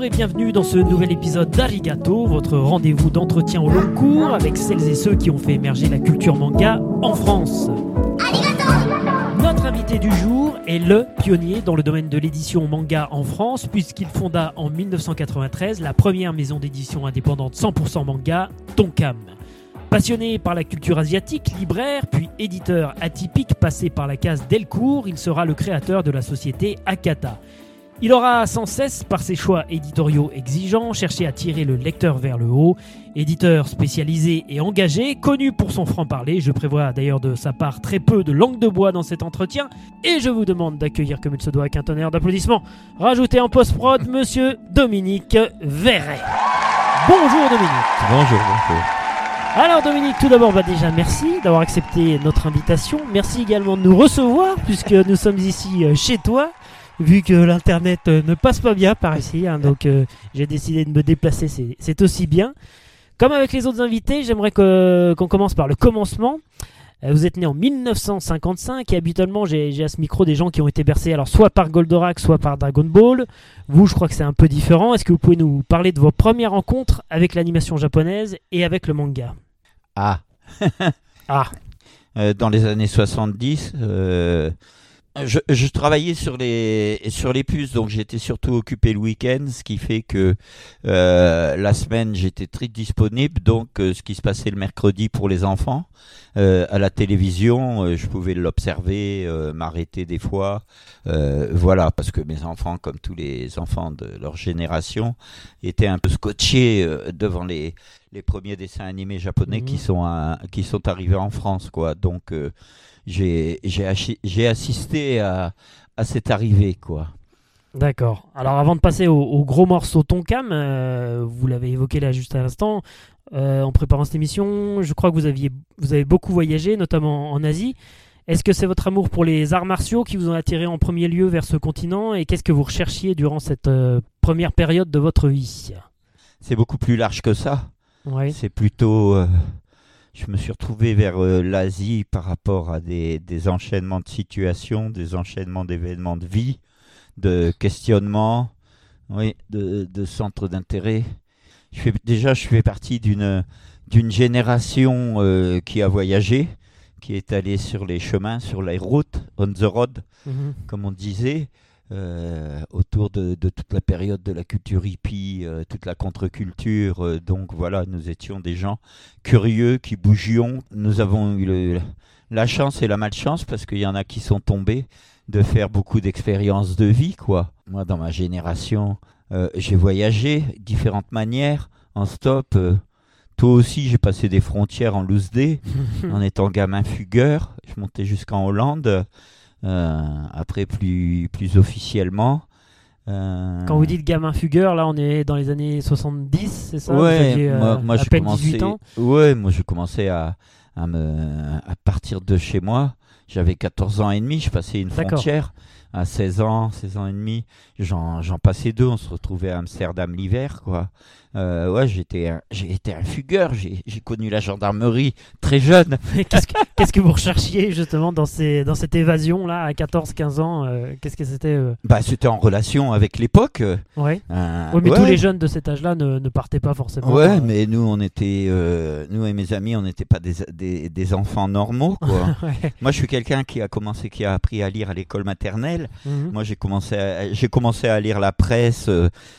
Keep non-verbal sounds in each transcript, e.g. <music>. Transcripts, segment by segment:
Bonjour et bienvenue dans ce nouvel épisode d'Arigato, votre rendez-vous d'entretien au long cours avec celles et ceux qui ont fait émerger la culture manga en France. Notre invité du jour est le pionnier dans le domaine de l'édition manga en France, puisqu'il fonda en 1993 la première maison d'édition indépendante 100% manga, Tonkam. Passionné par la culture asiatique, libraire, puis éditeur atypique passé par la case Delcourt, il sera le créateur de la société Akata. Il aura sans cesse, par ses choix éditoriaux exigeants, cherché à tirer le lecteur vers le haut. Éditeur spécialisé et engagé, connu pour son franc-parler, je prévois d'ailleurs de sa part très peu de langue de bois dans cet entretien, et je vous demande d'accueillir comme il se doit avec un tonnerre d'applaudissements. Rajoutez en post-prod Monsieur Dominique Verret. Bonjour Dominique. Bonjour, bonjour. Alors Dominique, tout d'abord, bah déjà merci d'avoir accepté notre invitation. Merci également de nous recevoir puisque nous sommes ici euh, chez toi vu que l'internet euh, ne passe pas bien par ici, hein, donc euh, j'ai décidé de me déplacer, c'est- aussi bien. Comme avec les autres invités, j'aimerais qu'on commence par le commencement. Euh, Vous êtes né en 1955 et habituellement j'ai j'ai à ce micro des gens qui ont été bercés alors soit par Goldorak, soit par Dragon Ball. Vous, je crois que c'est un peu différent. Est-ce que vous pouvez nous parler de vos premières rencontres avec l'animation japonaise et avec le manga? Ah, Ah, <laughs> euh, dans les années 70, euh, je, je travaillais sur les, sur les puces, donc j'étais surtout occupé le week-end, ce qui fait que euh, la semaine j'étais très disponible, donc euh, ce qui se passait le mercredi pour les enfants, euh, à la télévision, euh, je pouvais l'observer, euh, m'arrêter des fois, euh, voilà, parce que mes enfants, comme tous les enfants de leur génération, étaient un peu scotchés euh, devant les, les premiers dessins animés japonais Mhm. qui sont à- qui sont arrivés en France quoi. Donc euh, j'ai assisté à, à cette arrivée quoi D'accord. Alors avant de passer au, au gros morceau Tonkam, euh, vous l'avez évoqué là juste à l'instant, euh, en préparant cette émission, je crois que vous, aviez, vous avez beaucoup voyagé, notamment en Asie. Est-ce que c'est votre amour pour les arts martiaux qui vous ont attiré en premier lieu vers ce continent et qu'est-ce que vous recherchiez durant cette euh, première période de votre vie? C'est beaucoup plus large que ça Oui. c'est plutôt euh, je me suis retrouvé vers euh, l'Asie par rapport à des, des enchaînements de situations des enchaînements d'événements de vie de questionnements oui de, de centres d'intérêt je fais déjà je fais partie d'une d'une génération euh, qui a voyagé qui est allée sur les chemins sur les routes on the road Mhm. comme on disait, euh, autour de, de toute la période de la culture hippie, euh, toute la contre-culture. euh, donc voilà, nous étions des gens curieux qui bougions. Nous avons eu le- la chance et la malchance, parce qu'il y en a qui sont tombés, de faire beaucoup d'expériences de vie. quoi. Moi, dans ma génération, euh, j'ai voyagé différentes manières, en stop. toi aussi, j'ai passé des frontières en loose day <laughs> en étant gamin fugueur. Je montais jusqu'en Hollande. après, plus, plus officiellement. Euh, Quand vous dites gamin fugueur, là on est dans les années 70, c'est ça? Vous ouais, aviez, euh, moi, moi, à j'ai peine commencé. 18 ans? Ouais, moi je commençais à, à me à partir de chez moi. J'avais 14 ans et demi, je passais une frontière à 16 ans, 16 ans et demi. J'en j'en passais deux, on se retrouvait à Amsterdam l'hiver, quoi. Euh, ouais, j'étais un- j'ai été un fugueur, j'ai j'ai connu la gendarmerie très jeune. <laughs> Qu'est-ce que, qu'est-ce que vous recherchiez justement dans, ces, dans cette évasion là à 14-15 ans euh, Qu'est-ce que c'était euh Bah, c'était en relation avec l'époque. Ouais. Ouais, mais ouais. tous les jeunes de cet âge-là ne, ne partaient pas forcément. Ouais, mais nous, on était, nous et mes amis, on n'était pas des, des, des enfants normaux, quoi. <laughs> ouais. Moi, je suis quelqu'un qui a commencé, qui a appris à lire à l'école maternelle. Mhm. Moi, j'ai commencé, à, j'ai commencé à lire la presse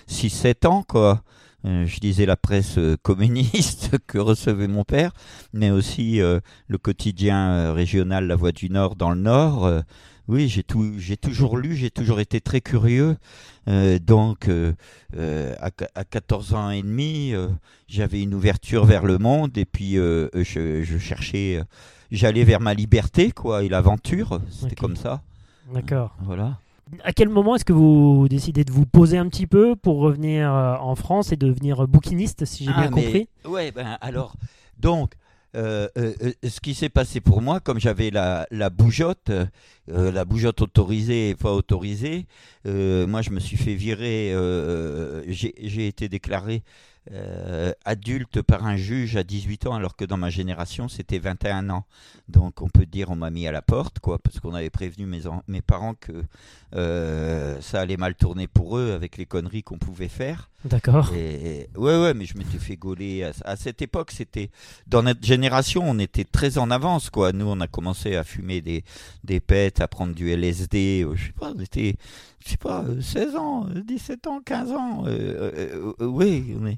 6-7 ans, quoi. Euh, je lisais la presse euh, communiste <laughs> que recevait mon père, mais aussi euh, le quotidien régional La Voix du Nord dans le Nord. Oui, j'ai tout, j'ai toujours lu, j'ai toujours été très curieux. Euh, donc, euh, à, à 14 ans et demi, euh, j'avais une ouverture vers le monde et puis je, je cherchais, j'allais vers ma liberté, quoi, et l'aventure. C'était comme ça. D'accord. Voilà. À quel moment est-ce que vous décidez de vous poser un petit peu pour revenir euh, en France et devenir bouquiniste, si j'ai Ah, bien mais- compris? Ouais, ben alors, donc, euh, euh, ce qui s'est passé pour moi, comme j'avais la, la bougeotte, euh, la bougeotte autorisée et pas autorisée, moi je me suis fait virer, j'ai été déclaré euh, adulte par un juge à 18 ans, alors que dans ma génération, c'était 21 ans. Donc on peut dire on m'a mis à la porte, quoi, parce qu'on avait prévenu mes, mes parents que euh, ça allait mal tourner pour eux avec les conneries qu'on pouvait faire. D'accord. Et, ouais, ouais, mais je m'étais fait gauler. À, cette époque, c'était dans notre génération, on était très en avance, quoi. Nous, on a commencé à fumer des des pets, à prendre du LSD. Euh, je sais pas, on était, je sais pas, 16 ans, 17 ans, 15 ans. oui, on est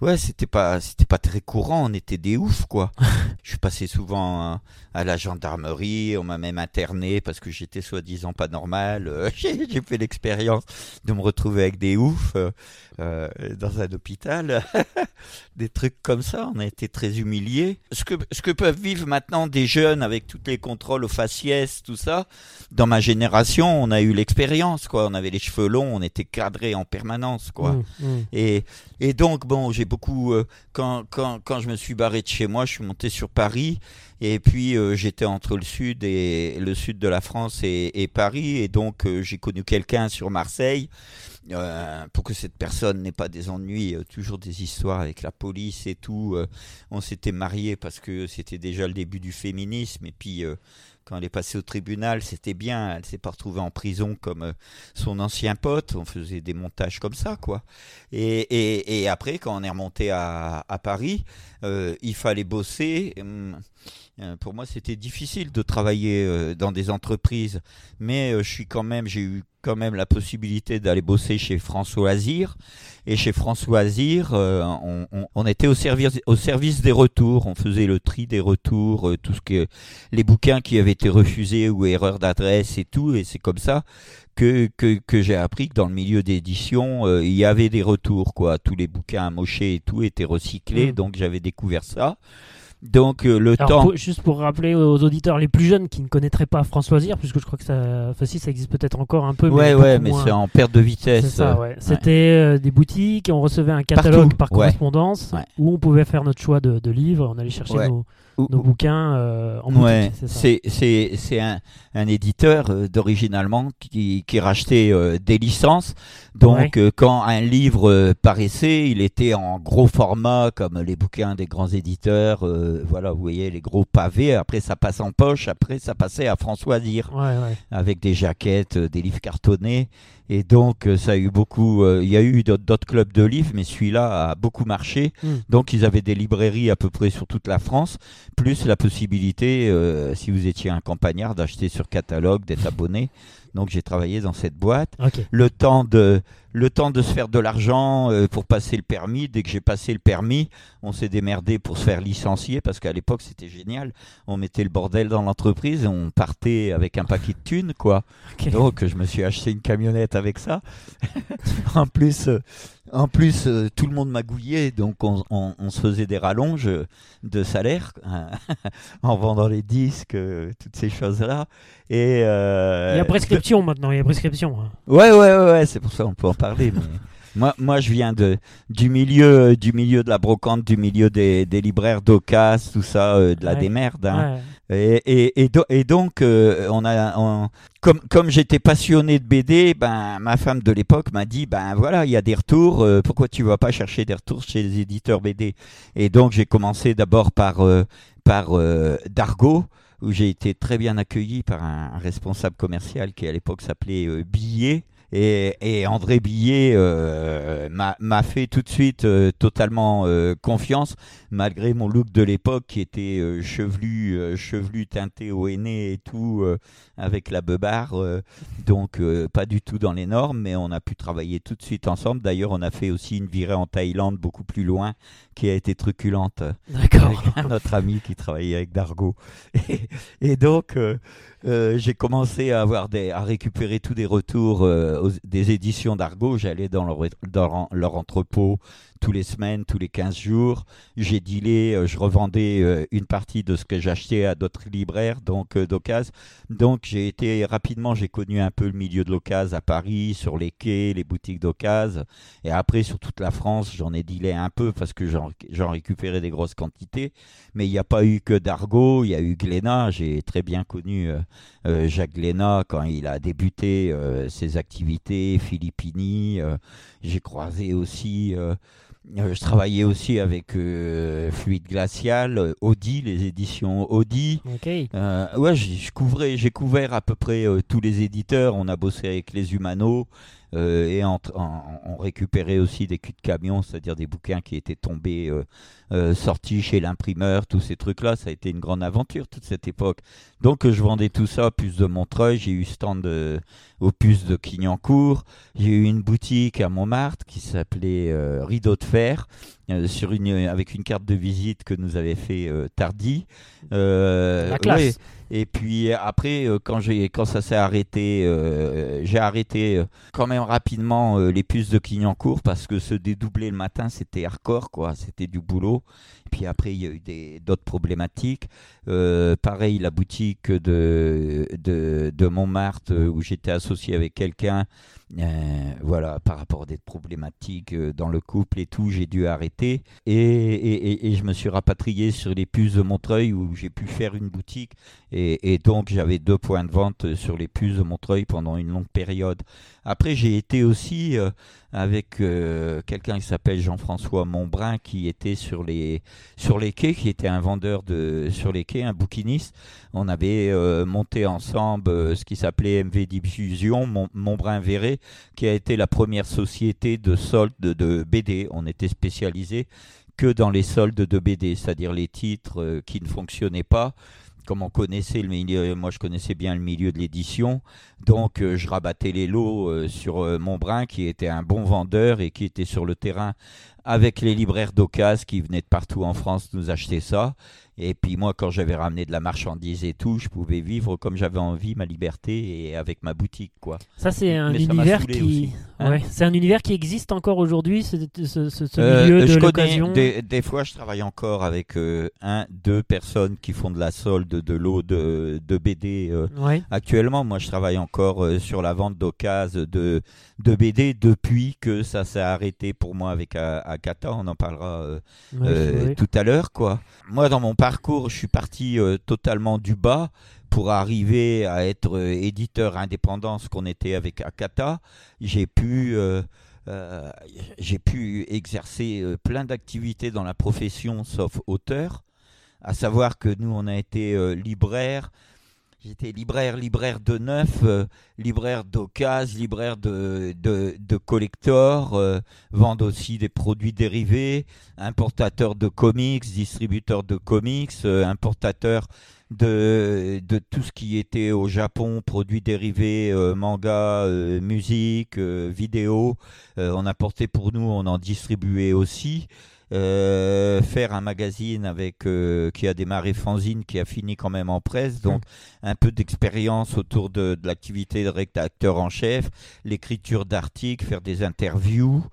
ouais, c'était pas, c'était pas très courant. On était des oufs, quoi. <laughs> je suis passé souvent à, la gendarmerie. On m'a même interné parce que j'étais soi-disant pas normal. <laughs> J'ai fait l'expérience de me retrouver avec des oufs euh, euh, dans un hôpital. <laughs> des trucs comme ça. On a été très humiliés. Ce que, ce que peuvent vivre maintenant des jeunes avec tous les contrôles aux faciès, tout ça. Dans ma génération, on a eu l'expérience, quoi. On avait les cheveux longs, on était cadré en permanence, quoi. Mmh, mmh. Et, et donc, bon, j'ai beaucoup. Euh, quand, quand, quand, je me suis barré de chez moi, je suis monté sur Paris. Et puis, euh, j'étais entre le sud et le sud de la France et, Paris. Et donc, euh, j'ai connu quelqu'un sur Marseille. pour que cette personne n'ait pas des ennuis, toujours des histoires avec la police et tout. on s'était mariés parce que c'était déjà le début du féminisme. Et puis, quand elle est passée au tribunal, c'était bien. Elle s'est pas retrouvée en prison comme euh, son ancien pote. On faisait des montages comme ça, quoi. Et, après, quand on est remonté à, Paris, euh, il fallait bosser. Hum, pour moi, c'était difficile de travailler euh, dans des entreprises, mais euh, je suis quand même, j'ai eu quand même la possibilité d'aller bosser chez François Azir. Et chez François Azir, on, était au service, au service des retours. On faisait le tri des retours, tout ce que les bouquins qui avaient été refusés ou erreurs d'adresse et tout. Et c'est comme ça que, que, que j'ai appris que dans le milieu d'édition, il y avait des retours. quoi. Tous les bouquins amochés et tout étaient recyclés. Mmh. Donc j'avais découvert ça. Donc euh, le temps. juste pour rappeler aux auditeurs les plus jeunes qui ne connaîtraient pas François Zir, puisque je crois que ça, enfin, si, ça existe peut-être encore un peu. Ouais, mais ouais, mais c'est en perte de vitesse. C'était euh, des boutiques, on recevait un catalogue par correspondance où on pouvait faire notre choix de, de livres. On allait chercher nos, nos bouquins euh, en ouais, c'est c'est un, un éditeur euh, d'originalement qui, qui rachetait euh, des licences. Donc quand un livre paraissait, il était en gros format comme les bouquins des grands éditeurs. voilà, vous voyez les gros pavés. Après ça passe en poche. Après ça passait à François Dire avec des jaquettes, des livres cartonnés. Et donc, euh, ça a eu beaucoup. Euh, il y a eu d'autres clubs de livres, mais celui-là a beaucoup marché. Hmm. Donc, ils avaient des librairies à peu près sur toute la France, plus la possibilité, euh, si vous étiez un campagnard, d'acheter sur catalogue, d'être abonné. Donc j'ai travaillé dans cette boîte. Le temps de le temps de se faire de l'argent euh, pour passer le permis. Dès que j'ai passé le permis, on s'est démerdé pour se faire licencier parce qu'à l'époque c'était génial. On mettait le bordel dans l'entreprise et on partait avec un paquet de thunes quoi. <laughs> Donc je me suis acheté une camionnette avec ça. <laughs> en plus, euh, en plus, euh, tout le monde magouillait, donc on, se faisait des rallonges de salaire <laughs> en vendant les disques, euh, toutes ces choses-là. Et euh, il y a prescription maintenant, il y a prescription. Hein. Ouais, ouais, ouais, c'est pour ça qu'on peut en parler. <laughs> moi, moi, je viens de du milieu, du milieu de la brocante, du milieu des, libraires d'Ocas, tout ça, de la démerde. Hein. Et, donc, euh, comme, j'étais passionné de BD, ben, ma femme de l'époque m'a dit, ben voilà, il y a des retours, euh, pourquoi tu vas pas chercher des retours chez les éditeurs BD Et donc, j'ai commencé d'abord par, euh, par Dargo, où j'ai été très bien accueilli par un, responsable commercial qui à l'époque s'appelait Billet. Et, André Billet euh, m'a fait tout de suite euh, totalement euh, confiance, malgré mon look de l'époque qui était chevelu, chevelu teinté au aîné et tout, avec la beubare. donc pas du tout dans les normes, mais on a pu travailler tout de suite ensemble. D'ailleurs, on a fait aussi une virée en Thaïlande beaucoup plus loin, qui a été truculente. D'accord. Avec un autre ami qui travaillait avec Dargo. <laughs> Et, donc, j'ai commencé à avoir des, à récupérer tous des retours des éditions d'Argo, j'allais dans leur, dans leur entrepôt tous les semaines, tous les 15 jours. J'ai dealé, euh, je revendais euh, une partie de ce que j'achetais à d'autres libraires, donc euh, d'occasion. Donc j'ai été rapidement, j'ai connu un peu le milieu de l'occasion à Paris, sur les quais, les boutiques d'occasion. Et après, sur toute la France, j'en ai dealé un peu parce que j'en récupérais des grosses quantités. Mais il n'y a pas eu que d'Argo, il y a eu Glénat. J'ai très bien connu Jacques Glénat quand il a débuté ses activités, Philippini. j'ai croisé aussi je travaillais aussi avec Fluide Glacial, Audi, les éditions Audi. ouais, je couvrais, j'ai couvert à peu près tous les éditeurs. On a bossé avec les Humano, euh, et on récupérait aussi des culs de camion, c'est-à-dire des bouquins qui étaient tombés, euh, euh, sortis chez l'imprimeur, tous ces trucs-là. Ça a été une grande aventure toute cette époque. Donc je vendais tout ça, plus de Montreuil, j'ai eu stand au puce de Clignancourt, j'ai eu une boutique à Montmartre qui s'appelait Rideau de Fer. sur une, avec une carte de visite que nous avait fait Tardy. La classe. Et puis après, euh, quand, quand ça s'est arrêté, euh, j'ai arrêté euh, quand même rapidement les puces de Clignancourt parce que se dédoubler le matin, c'était hardcore, quoi. C'était du boulot. Puis après, il y a eu d'autres problématiques. pareil, la boutique de, de, Montmartre où j'étais associé avec quelqu'un euh, voilà, par rapport à des problématiques euh, dans le couple et tout, j'ai dû arrêter. Et, je me suis rapatrié sur les puces de Montreuil où j'ai pu faire une boutique. Et, donc j'avais deux points de vente sur les puces de Montreuil pendant une longue période. Après, j'ai été aussi euh, avec quelqu'un qui s'appelle Jean-François Montbrun qui était sur les, sur les quais, qui était un vendeur de, sur les quais, un bouquiniste. On avait monté ensemble ce qui s'appelait MV Diffusion, Montbrun-Verré qui a été la première société de solde de BD. On était spécialisé que dans les soldes de BD, c'est-à-dire les titres euh, qui ne fonctionnaient pas comme on connaissait le milieu, moi je connaissais bien le milieu de l'édition, donc euh, je rabattais les lots euh, sur Montbrun qui était un bon vendeur et qui était sur le terrain avec les libraires d'occasion qui venaient de partout en France nous acheter ça. Et puis moi, quand j'avais ramené de la marchandise et tout, je pouvais vivre comme j'avais envie, ma liberté et avec ma boutique, quoi. Ça, c'est un univers qui, hein. c'est un univers qui existe encore aujourd'hui, ce, ce, euh, milieu de l'occasion. Des, des, fois, je travaille encore avec euh, un, deux personnes qui font de la solde de l'eau de, de BD. Euh, actuellement, moi, je travaille encore sur la vente d'occasion de, de BD depuis que ça s'est arrêté pour moi avec Akata. On en parlera tout à l'heure, quoi. Moi, dans mon parcours, je suis parti euh, totalement du bas pour arriver à être euh, éditeur indépendant, ce qu'on était avec Akata. J'ai pu, euh, j'ai pu exercer plein d'activités dans la profession, sauf auteur. À savoir que nous, on a été libraire, J'étais libraire, libraire de neuf, euh, libraire d'occasion, libraire de, de, de collector, euh, aussi des produits dérivés, importateur de comics, distributeur de comics, euh, importateur de, de tout ce qui était au Japon, produits dérivés, manga, musique, vidéo. on apportait pour nous, on en distribuait aussi. Euh, faire un magazine avec euh, qui a démarré fanzine, qui a fini quand même en presse, donc mm. un peu d'expérience autour de, l'activité de rédacteur en chef, l'écriture d'articles, faire des interviews,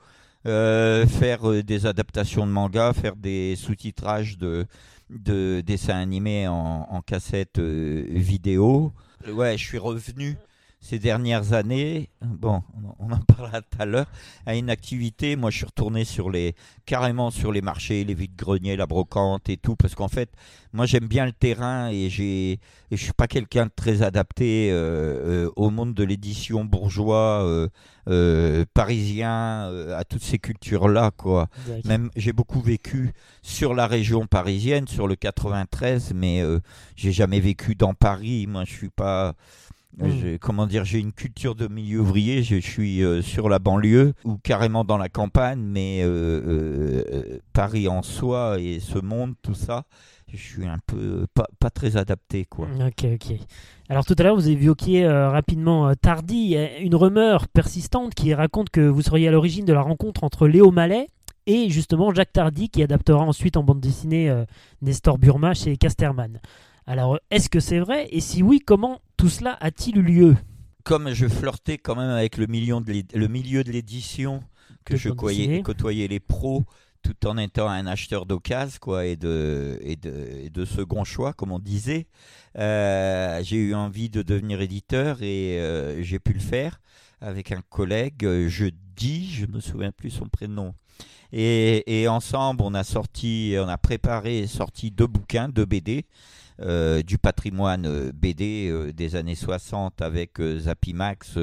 euh, faire des adaptations de manga, faire des sous-titrages de, de dessins animés en, en cassette vidéo. Ouais, je suis revenu ces dernières années, bon, on en <laughs> parlera tout à l'heure, à une activité. Moi, je suis retourné sur les, carrément sur les marchés, les vides-greniers, la brocante et tout, parce qu'en fait, moi, j'aime bien le terrain et j'ai, et je suis pas quelqu'un de très adapté euh, euh, au monde de l'édition bourgeois, euh, parisien, à toutes ces cultures-là, quoi. Même, j'ai beaucoup vécu sur la région parisienne, sur le 93, mais j'ai jamais vécu dans Paris. Moi, je suis pas Mm. Comment dire, j'ai une culture de milieu ouvrier. Je suis euh, sur la banlieue ou carrément dans la campagne, mais euh, euh, Paris en soi et ce monde, tout ça, je suis un peu pas, très adapté, quoi. Ok, ok. Alors tout à l'heure, vous évoquiez rapidement Tardy, une rumeur persistante qui raconte que vous seriez à l'origine de la rencontre entre Léo Mallet et justement Jacques Tardy, qui adaptera ensuite en bande dessinée Nestor Burma chez Casterman. Alors, est-ce que c'est vrai? Et si oui, comment tout cela a-t-il eu lieu? Comme je flirtais quand même avec le, milieu de l'édition, que je côtoyais, les pros, tout en étant un acheteur d'occasion quoi et de, et, de, second choix comme on disait. Euh, j'ai eu envie de devenir éditeur et euh, j'ai pu le faire avec un collègue euh, je dis je me souviens plus son prénom. Et, et ensemble on a sorti on a préparé et sorti deux bouquins deux BD du patrimoine euh, BD euh, des années 60 avec Zapimax,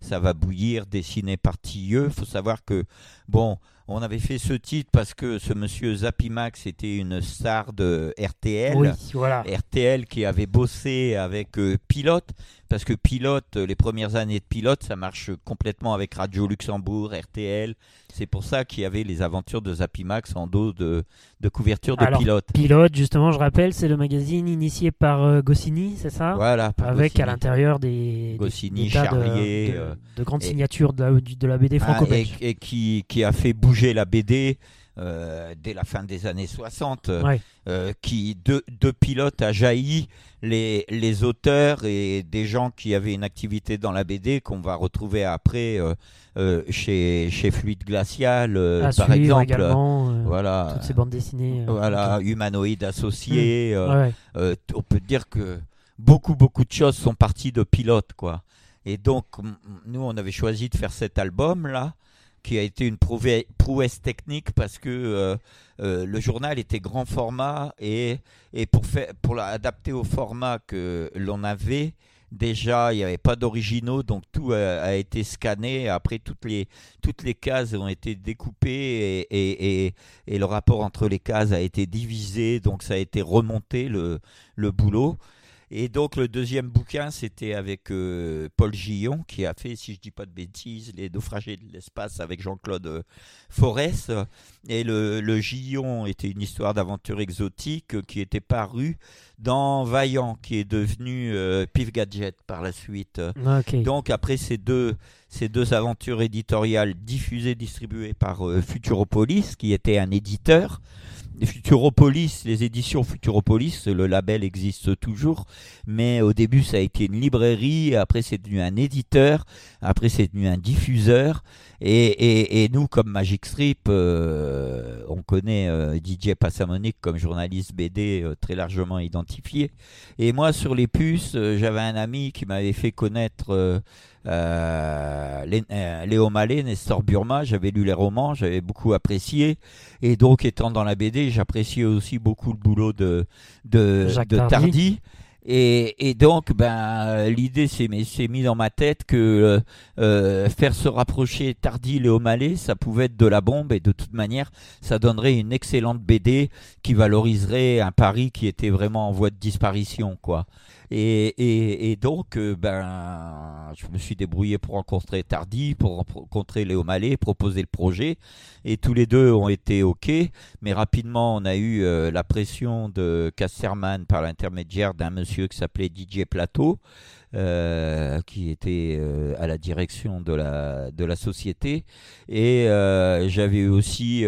Ça va bouillir, dessiné par Tilleux. Il faut savoir que, bon, On avait fait ce titre parce que ce monsieur Zapimax était une star de RTL. Oui, voilà. RTL qui avait bossé avec euh, Pilote, parce que Pilote, euh, les premières années de Pilote, ça marche complètement avec Radio Luxembourg, RTL. C'est pour ça qu'il y avait les aventures de Zapimax en dos de, de couverture de Alors, Pilote. Pilote, justement, je rappelle, c'est le magazine initié par euh, Goscinny, c'est ça? Voilà. Avec à l'intérieur des, Goscinny, des de- Charlier, de, euh, de grandes et- signatures de la, du- de la BD Ah, franco-belge. et, et qui, qui a fait bouger la BD euh, dès la fin des années 60, euh, Ouais. euh, qui de, de pilote a jailli les, les auteurs et des gens qui avaient une activité dans la BD qu'on va retrouver après euh, chez, chez Fluide Glacial, par exemple. Voilà, toutes ces bandes dessinées. voilà humanoïdes associés. Ouais. t- on peut dire que beaucoup, beaucoup de choses sont parties de pilote, quoi. Et donc, nous, on avait choisi de faire cet album-là, qui a été une prouesse technique parce que euh, euh, le journal était grand format et, et pour, pour l'adapter au format que l'on avait, déjà, il n'y avait pas d'originaux, donc tout a, été scanné. Après, toutes les, toutes les cases ont été découpées et, et, et, et le rapport entre les cases a été divisé, donc ça a été remonté le, le boulot. Et donc le deuxième bouquin, c'était avec euh, Paul Gillon, qui a fait, si je dis pas de bêtises, Les naufragés de l'espace avec Jean-Claude euh, Forest. Et le, le Gillon était une histoire d'aventure exotique qui était parue dans Vaillant, qui est devenu euh, Pif Gadget par la suite. Donc après ces deux, ces deux aventures éditoriales diffusées, distribuées par euh, Futuropolis, qui était un éditeur. Futuropolis, les éditions Futuropolis, le label existe toujours, mais au début ça a été une librairie, après c'est devenu un éditeur, après c'est devenu un diffuseur, et, et, et nous comme Magic Strip, euh, on connaît euh, DJ Passamonic comme journaliste BD euh, très largement identifié, et moi sur les puces, j'avais un ami qui m'avait fait connaître euh, euh, Lé- euh, Léo Mallet, Nestor Burma, j'avais lu les romans, j'avais beaucoup apprécié. Et donc, étant dans la BD, j'appréciais aussi beaucoup le boulot de, de, Tardy. Tardy. Et, et donc, ben, l'idée s'est mis, s'est mis dans ma tête que euh, faire se rapprocher Tardy Léo Mallet, ça pouvait être de la bombe et de toute manière, ça donnerait une excellente BD qui valoriserait un Paris qui était vraiment en voie de disparition, quoi. Et, et, et donc, euh, ben, je me suis débrouillé pour rencontrer Tardy, pour rencontrer Léo Mallet, proposer le projet. Et tous les deux ont été OK. Mais rapidement, on a eu euh, la pression de Casterman par l'intermédiaire d'un monsieur qui s'appelait DJ Plateau, euh, qui était euh, à la direction de la, de la société. Et euh, j'avais aussi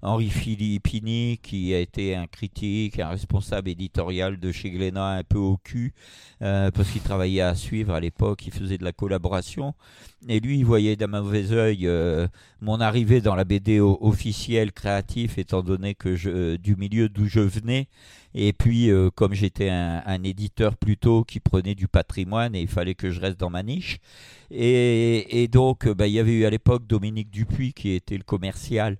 Henri Filippini, qui a été un critique, un responsable éditorial de chez Glénat un peu au cul, parce qu'il travaillait à suivre à l'époque, il faisait de la collaboration. Et lui, il voyait d'un mauvais œil mon arrivée dans la BD officielle créatif, étant donné que je, du milieu d'où je venais. Et puis, euh, comme j'étais un, éditeur plutôt qui prenait du patrimoine, et il fallait que je reste dans ma niche. Et, et donc, euh, bah, il y avait eu à l'époque Dominique Dupuis, qui était le commercial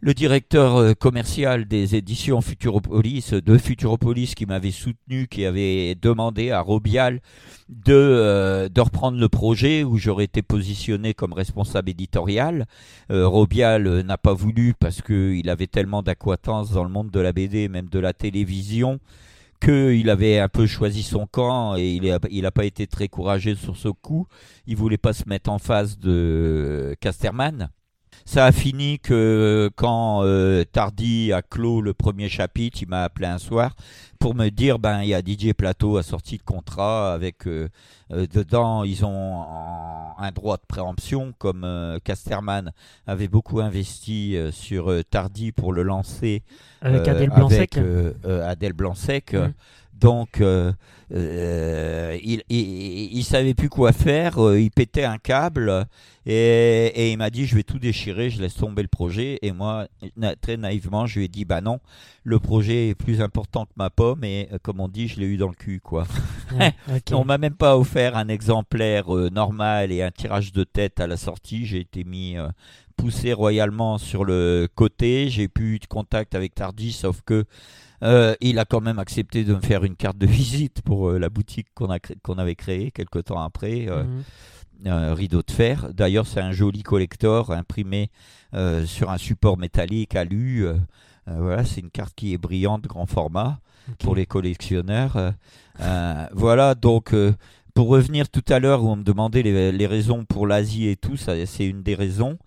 le directeur euh, commercial des éditions Futuropolis, de Futuropolis, qui m'avait soutenu, qui avait demandé à Robial de, euh, reprendre le projet où j'aurais été positionné comme responsable éditorial. Euh, Robial n'a pas voulu parce qu'il avait tellement d'acquaintance dans le monde de la BD, même de la télévision, qu'il avait un peu choisi son camp et il n'a pas été très courageux sur ce coup. Il voulait pas se mettre en face de Casterman. Ça a fini que quand euh, Tardy a clos le premier chapitre, il m'a appelé un soir pour me dire ben il y a DJ Plateau a sorti le contrat avec euh, euh, dedans ils ont en- un droit de préemption comme euh, Casterman avait beaucoup investi euh, sur euh, Tardy pour le lancer Avec euh, Adèle Blanc-Sec. Donc, euh, euh, il, il, il savait plus quoi faire. euh, il pétait un câble et, et il m'a dit je vais tout déchirer, je laisse tomber le projet. Et moi, na- très naïvement, je lui ai dit bah non, le projet est plus important que ma pomme. Et comme on dit, je l'ai eu dans le cul quoi. Ouais. <laughs> On m'a même pas offert un exemplaire normal et un tirage de tête à la sortie. J'ai été mis poussé royalement sur le côté. J'ai plus eu de contact avec Tardy, sauf que euh, il a quand même accepté de me faire une carte de <laughs> visite pour euh, la boutique qu'on cré- avait créée quelque temps après. euh. Mhm. rideau de fer. D'ailleurs, c'est un joli collector imprimé sur un support métallique alu. voilà, c'est une carte qui est brillante, grand format pour les collectionneurs. voilà, donc pour revenir tout à l'heure où on me demandait les, les raisons pour l'Asie et tout, c'est une des raisons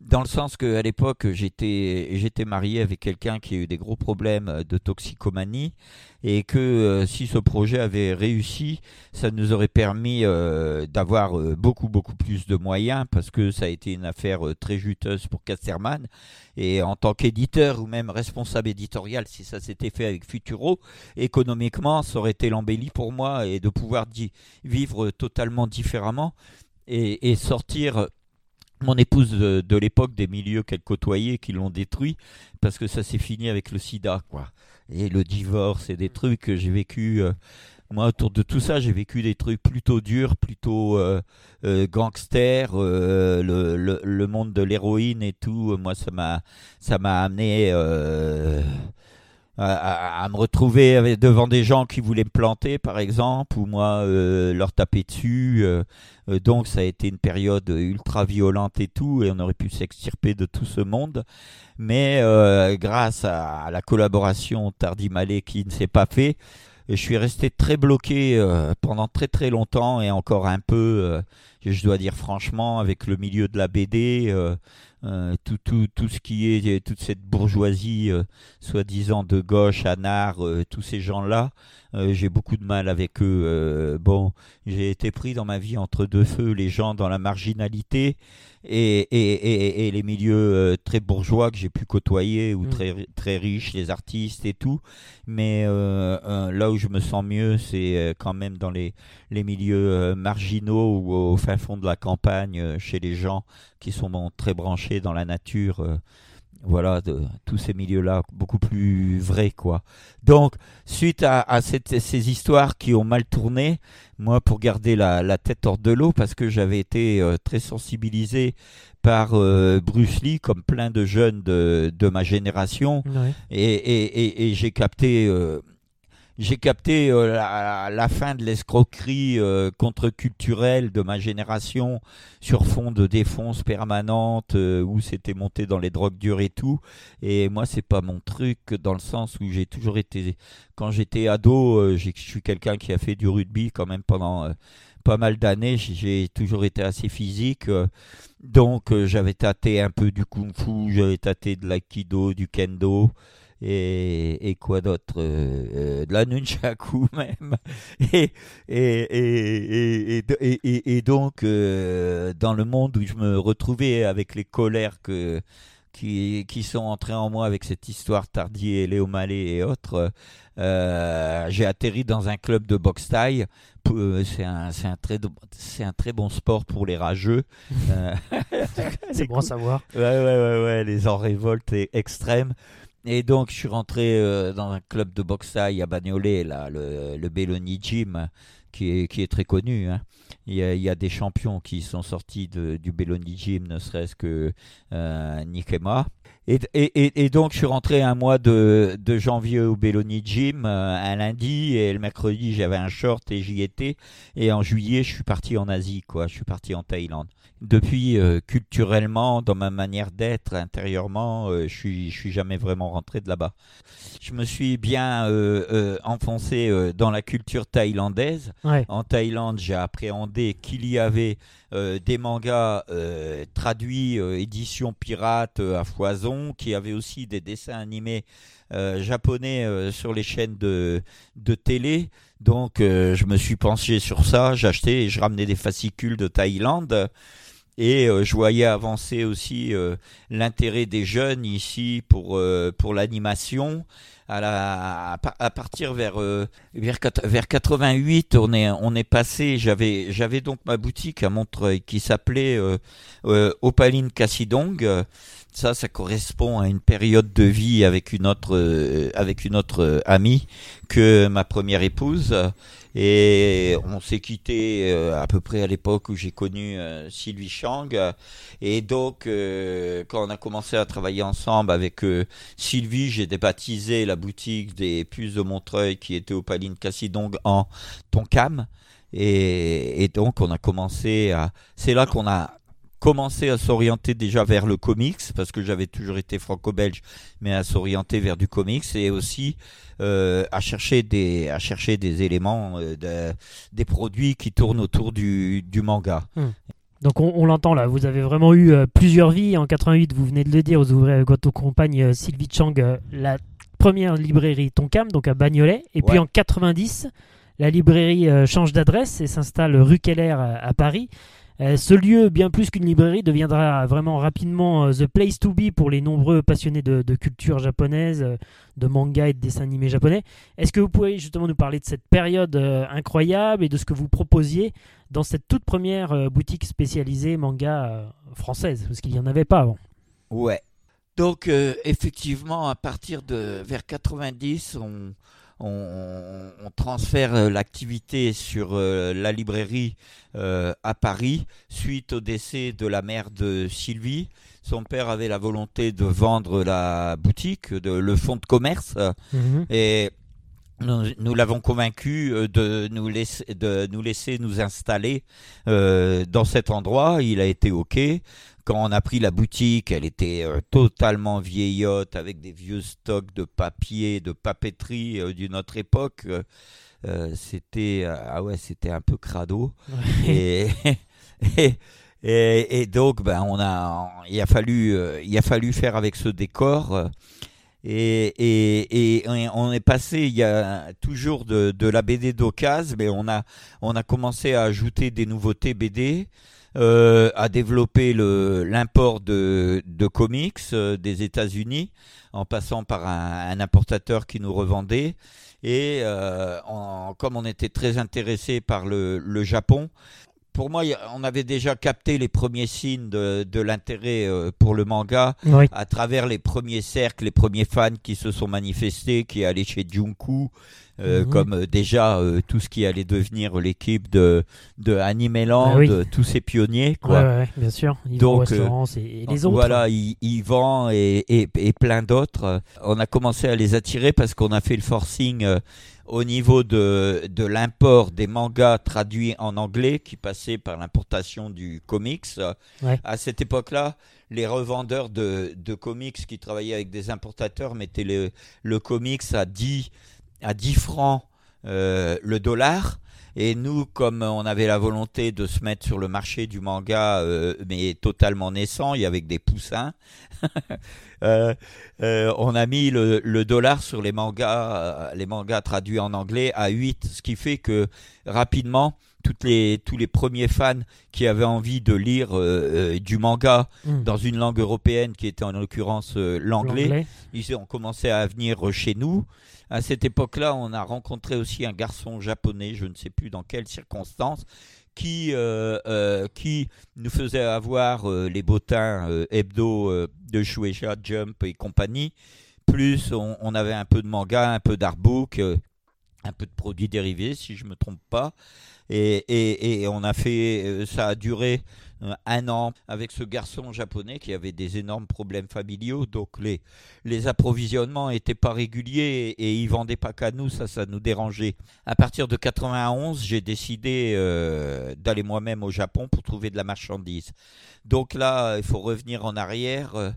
dans le sens qu'à l'époque, j'étais, j'étais marié avec quelqu'un qui a eu des gros problèmes de toxicomanie et que euh, si ce projet avait réussi, ça nous aurait permis euh, d'avoir euh, beaucoup, beaucoup plus de moyens parce que ça a été une affaire très juteuse pour Casterman. Et en tant qu'éditeur ou même responsable éditorial, si ça s'était fait avec Futuro, économiquement, ça aurait été l'embellie pour moi et de pouvoir vivre totalement différemment et sortir mon épouse de, l'époque des milieux qu'elle côtoyait qui l'ont détruit parce que ça s'est fini avec le sida quoi. Et le divorce et des trucs que j'ai vécu euh, moi autour de tout ça j'ai vécu des trucs plutôt durs plutôt euh, euh gangsters euh, le, le, le, monde de l'héroïne et tout. Moi ça m'a ça m'a amené à, me retrouver devant des gens qui voulaient me planter, par exemple, ou moi euh, leur taper dessus. Euh, euh, donc ça a été une période ultra violente et tout, et on aurait pu s'extirper de tout ce monde. Mais grâce à, la collaboration Tardy-Malais qui ne s'est pas fait, je suis resté très bloqué pendant très très longtemps et encore un peu, je dois dire franchement, avec le milieu de la BD. Euh, tout, tout, tout ce qui est toute cette bourgeoisie soi-disant de gauche, anard, euh, tous ces gens-là, euh, j'ai beaucoup de mal avec eux. bon, j'ai été pris dans ma vie entre deux feux, les gens dans la marginalité et, et, et, les milieux très bourgeois que j'ai pu côtoyer ou mm. très, très riches, les artistes et tout. Mais là où je me sens mieux, c'est quand même dans les, les milieux marginaux ou au fin fond de la campagne, chez les gens qui sont très branchés dans la nature. Euh, voilà, de tous ces milieux-là, beaucoup plus vrais, quoi. Donc, suite à, ces histoires qui ont mal tourné, moi, pour garder la, tête hors de l'eau, parce que j'avais été euh, très sensibilisé par euh, Bruce Lee, comme plein de jeunes de, ma génération, et, j'ai capté j'ai capté euh, la, fin de l'escroquerie euh, contre-culturelle de ma génération sur fond de défonce permanente euh, où c'était monté dans les drogues dures et tout. Et moi, c'est pas mon truc dans le sens où j'ai toujours été, quand j'étais ado, je suis quelqu'un qui a fait du rugby quand même pendant pas mal d'années. J'ai toujours été assez physique. donc, j'avais tâté un peu du kung-fu, j'avais tâté de l'aïkido, du kendo et, quoi d'autre euh, euh, De la nunchaku <laughs> même. Et, et, et donc, euh, dans le monde où je me retrouvais avec les colères que, qui, qui sont entrées en moi avec cette histoire Tardier, Léo Mallet et autres, j'ai atterri dans un club de boxe taille. C'est un, un, très, un très bon sport pour les rageux. <laughs> c'est bon à savoir. Ouais, ouais, ouais, ouais, les en révolte extrêmes. Et donc, je suis rentré euh, dans un club de boxe à Bagnolet, là, le, le Belloni Gym, qui est, qui est très connu. Hein. Il, y a, des champions qui sont sortis du Belloni Gym, ne serait-ce que euh, Nikema. Et, et, et, donc, je suis rentré un mois de, de janvier au Belloni Gym, euh, un lundi, et le mercredi, j'avais un short et j'y étais. Et en juillet, je suis parti en Asie, quoi. Je suis parti en Thaïlande depuis euh, culturellement, dans ma manière d'être intérieurement, euh, je suis je suis jamais vraiment rentré de là-bas. Je me suis bien euh, enfoncé dans la culture thaïlandaise. En Thaïlande, j'ai appréhendé qu'il y avait des mangas traduits, édition pirate à foison, qui avaient aussi des dessins animés japonais sur les chaînes de, de télé. Donc je me suis penché sur ça, j'achetais et je ramenais des fascicules de Thaïlande. Et euh, je voyais avancer aussi euh, l'intérêt des jeunes ici pour, euh, pour l'animation. À, la, à, partir vers, vers, vers 88, on est, on est passé. J'avais, j'avais donc ma boutique à Montreuil qui s'appelait Opaline Cassidong. Ça, ça correspond à une période de vie avec une autre, avec une autre amie que ma première épouse. Et on s'est quitté euh, à peu près à l'époque où j'ai connu euh, Sylvie Chang. Et donc, euh, quand on a commencé à travailler ensemble avec Sylvie, j'ai débaptisé la boutique des puces de Montreuil qui était au Paline Cassidong en Tonkam. Et, et donc on a commencé à. C'est là qu'on a commencé à s'orienter déjà vers le comics parce que j'avais toujours été franco-belge, mais à s'orienter vers du comics et aussi euh, à chercher des à chercher des éléments, euh, de, des produits qui tournent autour du, du manga. Hmm. Donc on, on l'entend là, vous avez vraiment eu euh, plusieurs vies. En 88, vous venez de le dire, vous ouvrez avec votre compagne Sylvie Chang la première librairie Tonkam, donc à Bagnolet. Et puis en 90, la librairie change d'adresse et s'installe rue Keller à, à Paris. Euh, ce lieu, bien plus qu'une librairie, deviendra vraiment rapidement euh, the place to be pour les nombreux passionnés de, culture japonaise, euh, de manga et de dessins animés japonais. Est-ce que vous pouvez justement nous parler de cette période incroyable et de ce que vous proposiez dans cette toute première boutique spécialisée manga française? Parce qu'il n'y en avait pas avant. Ouais. Donc effectivement, à partir de vers 90, on, on, on transfère euh, l'activité sur euh, la librairie euh, à Paris suite au décès de la mère de Sylvie. Son père avait la volonté de vendre la boutique, de, le fonds de commerce, euh, et nous, nous l'avons convaincu de nous, laisser, de nous laisser nous installer euh, dans cet endroit. Il a été OK. Quand on a pris la boutique, elle était euh, totalement vieillotte, avec des vieux stocks de papier, de papeterie euh, d'une autre époque. Euh, c'était ah ouais, c'était un peu crado. et, <laughs> et, et, et donc, ben, on a, il a fallu, il a fallu faire avec ce décor. et, et, et on est passé, il y a toujours de, de la BD d'occasion, mais on a, on a commencé à ajouter des nouveautés BD, euh, à développer le, l'import de, de comics euh, des États-Unis, en passant par un, un importateur qui nous revendait. Et euh, en- comme on était très intéressé par le, le Japon, pour moi, on avait déjà capté les premiers signes de, de l'intérêt euh, pour le manga Oui. à travers les premiers cercles, les premiers fans qui se sont manifestés, qui allaient chez Junku, euh, Mhm. comme euh, déjà euh, tout ce qui allait devenir l'équipe de, de Animeland, Ah oui. tous ces pionniers. Quoi. ouais, ouais, bien sûr. Yves Donc, Restaurants et, et les autres. Voilà, Yvan et, et, et plein d'autres. On a commencé à les attirer parce qu'on a fait le forcing au niveau de, de l'import des mangas traduits en anglais qui passaient par l'importation du comics. Ouais. À cette époque-là, les revendeurs de, de comics qui travaillaient avec des importateurs mettaient le, le comics à 10, à 10 francs euh, le dollar. Et nous, comme on avait la volonté de se mettre sur le marché du manga, euh, mais totalement naissant, et avec des poussins, <laughs> euh, euh, on a mis le, le dollar sur les mangas, euh, les mangas traduits en anglais à 8, ce qui fait que rapidement, toutes les, tous les premiers fans qui avaient envie de lire euh, euh, du manga Mm. dans une langue européenne, qui était en l'occurrence euh, l'anglais, ils ont commencé à venir chez nous. À cette époque-là, on a rencontré aussi un garçon japonais, je ne sais plus dans quelles circonstances, qui, euh, euh, qui nous faisait avoir euh, les bottins hebdo de Shueisha, Jump et compagnie. Plus on, on avait un peu de manga, un peu d'artbook, un peu de produits dérivés, si je me trompe pas. Et, on a fait, euh, ça a duré euh, un an avec ce garçon japonais qui avait des énormes problèmes familiaux. Donc les, approvisionnements n'étaient pas réguliers et, et ils vendaient pas qu'à nous, ça, ça nous dérangeait. À partir de 91, j'ai décidé euh, d'aller moi-même au Japon pour trouver de la marchandise. Donc là, il faut revenir en arrière.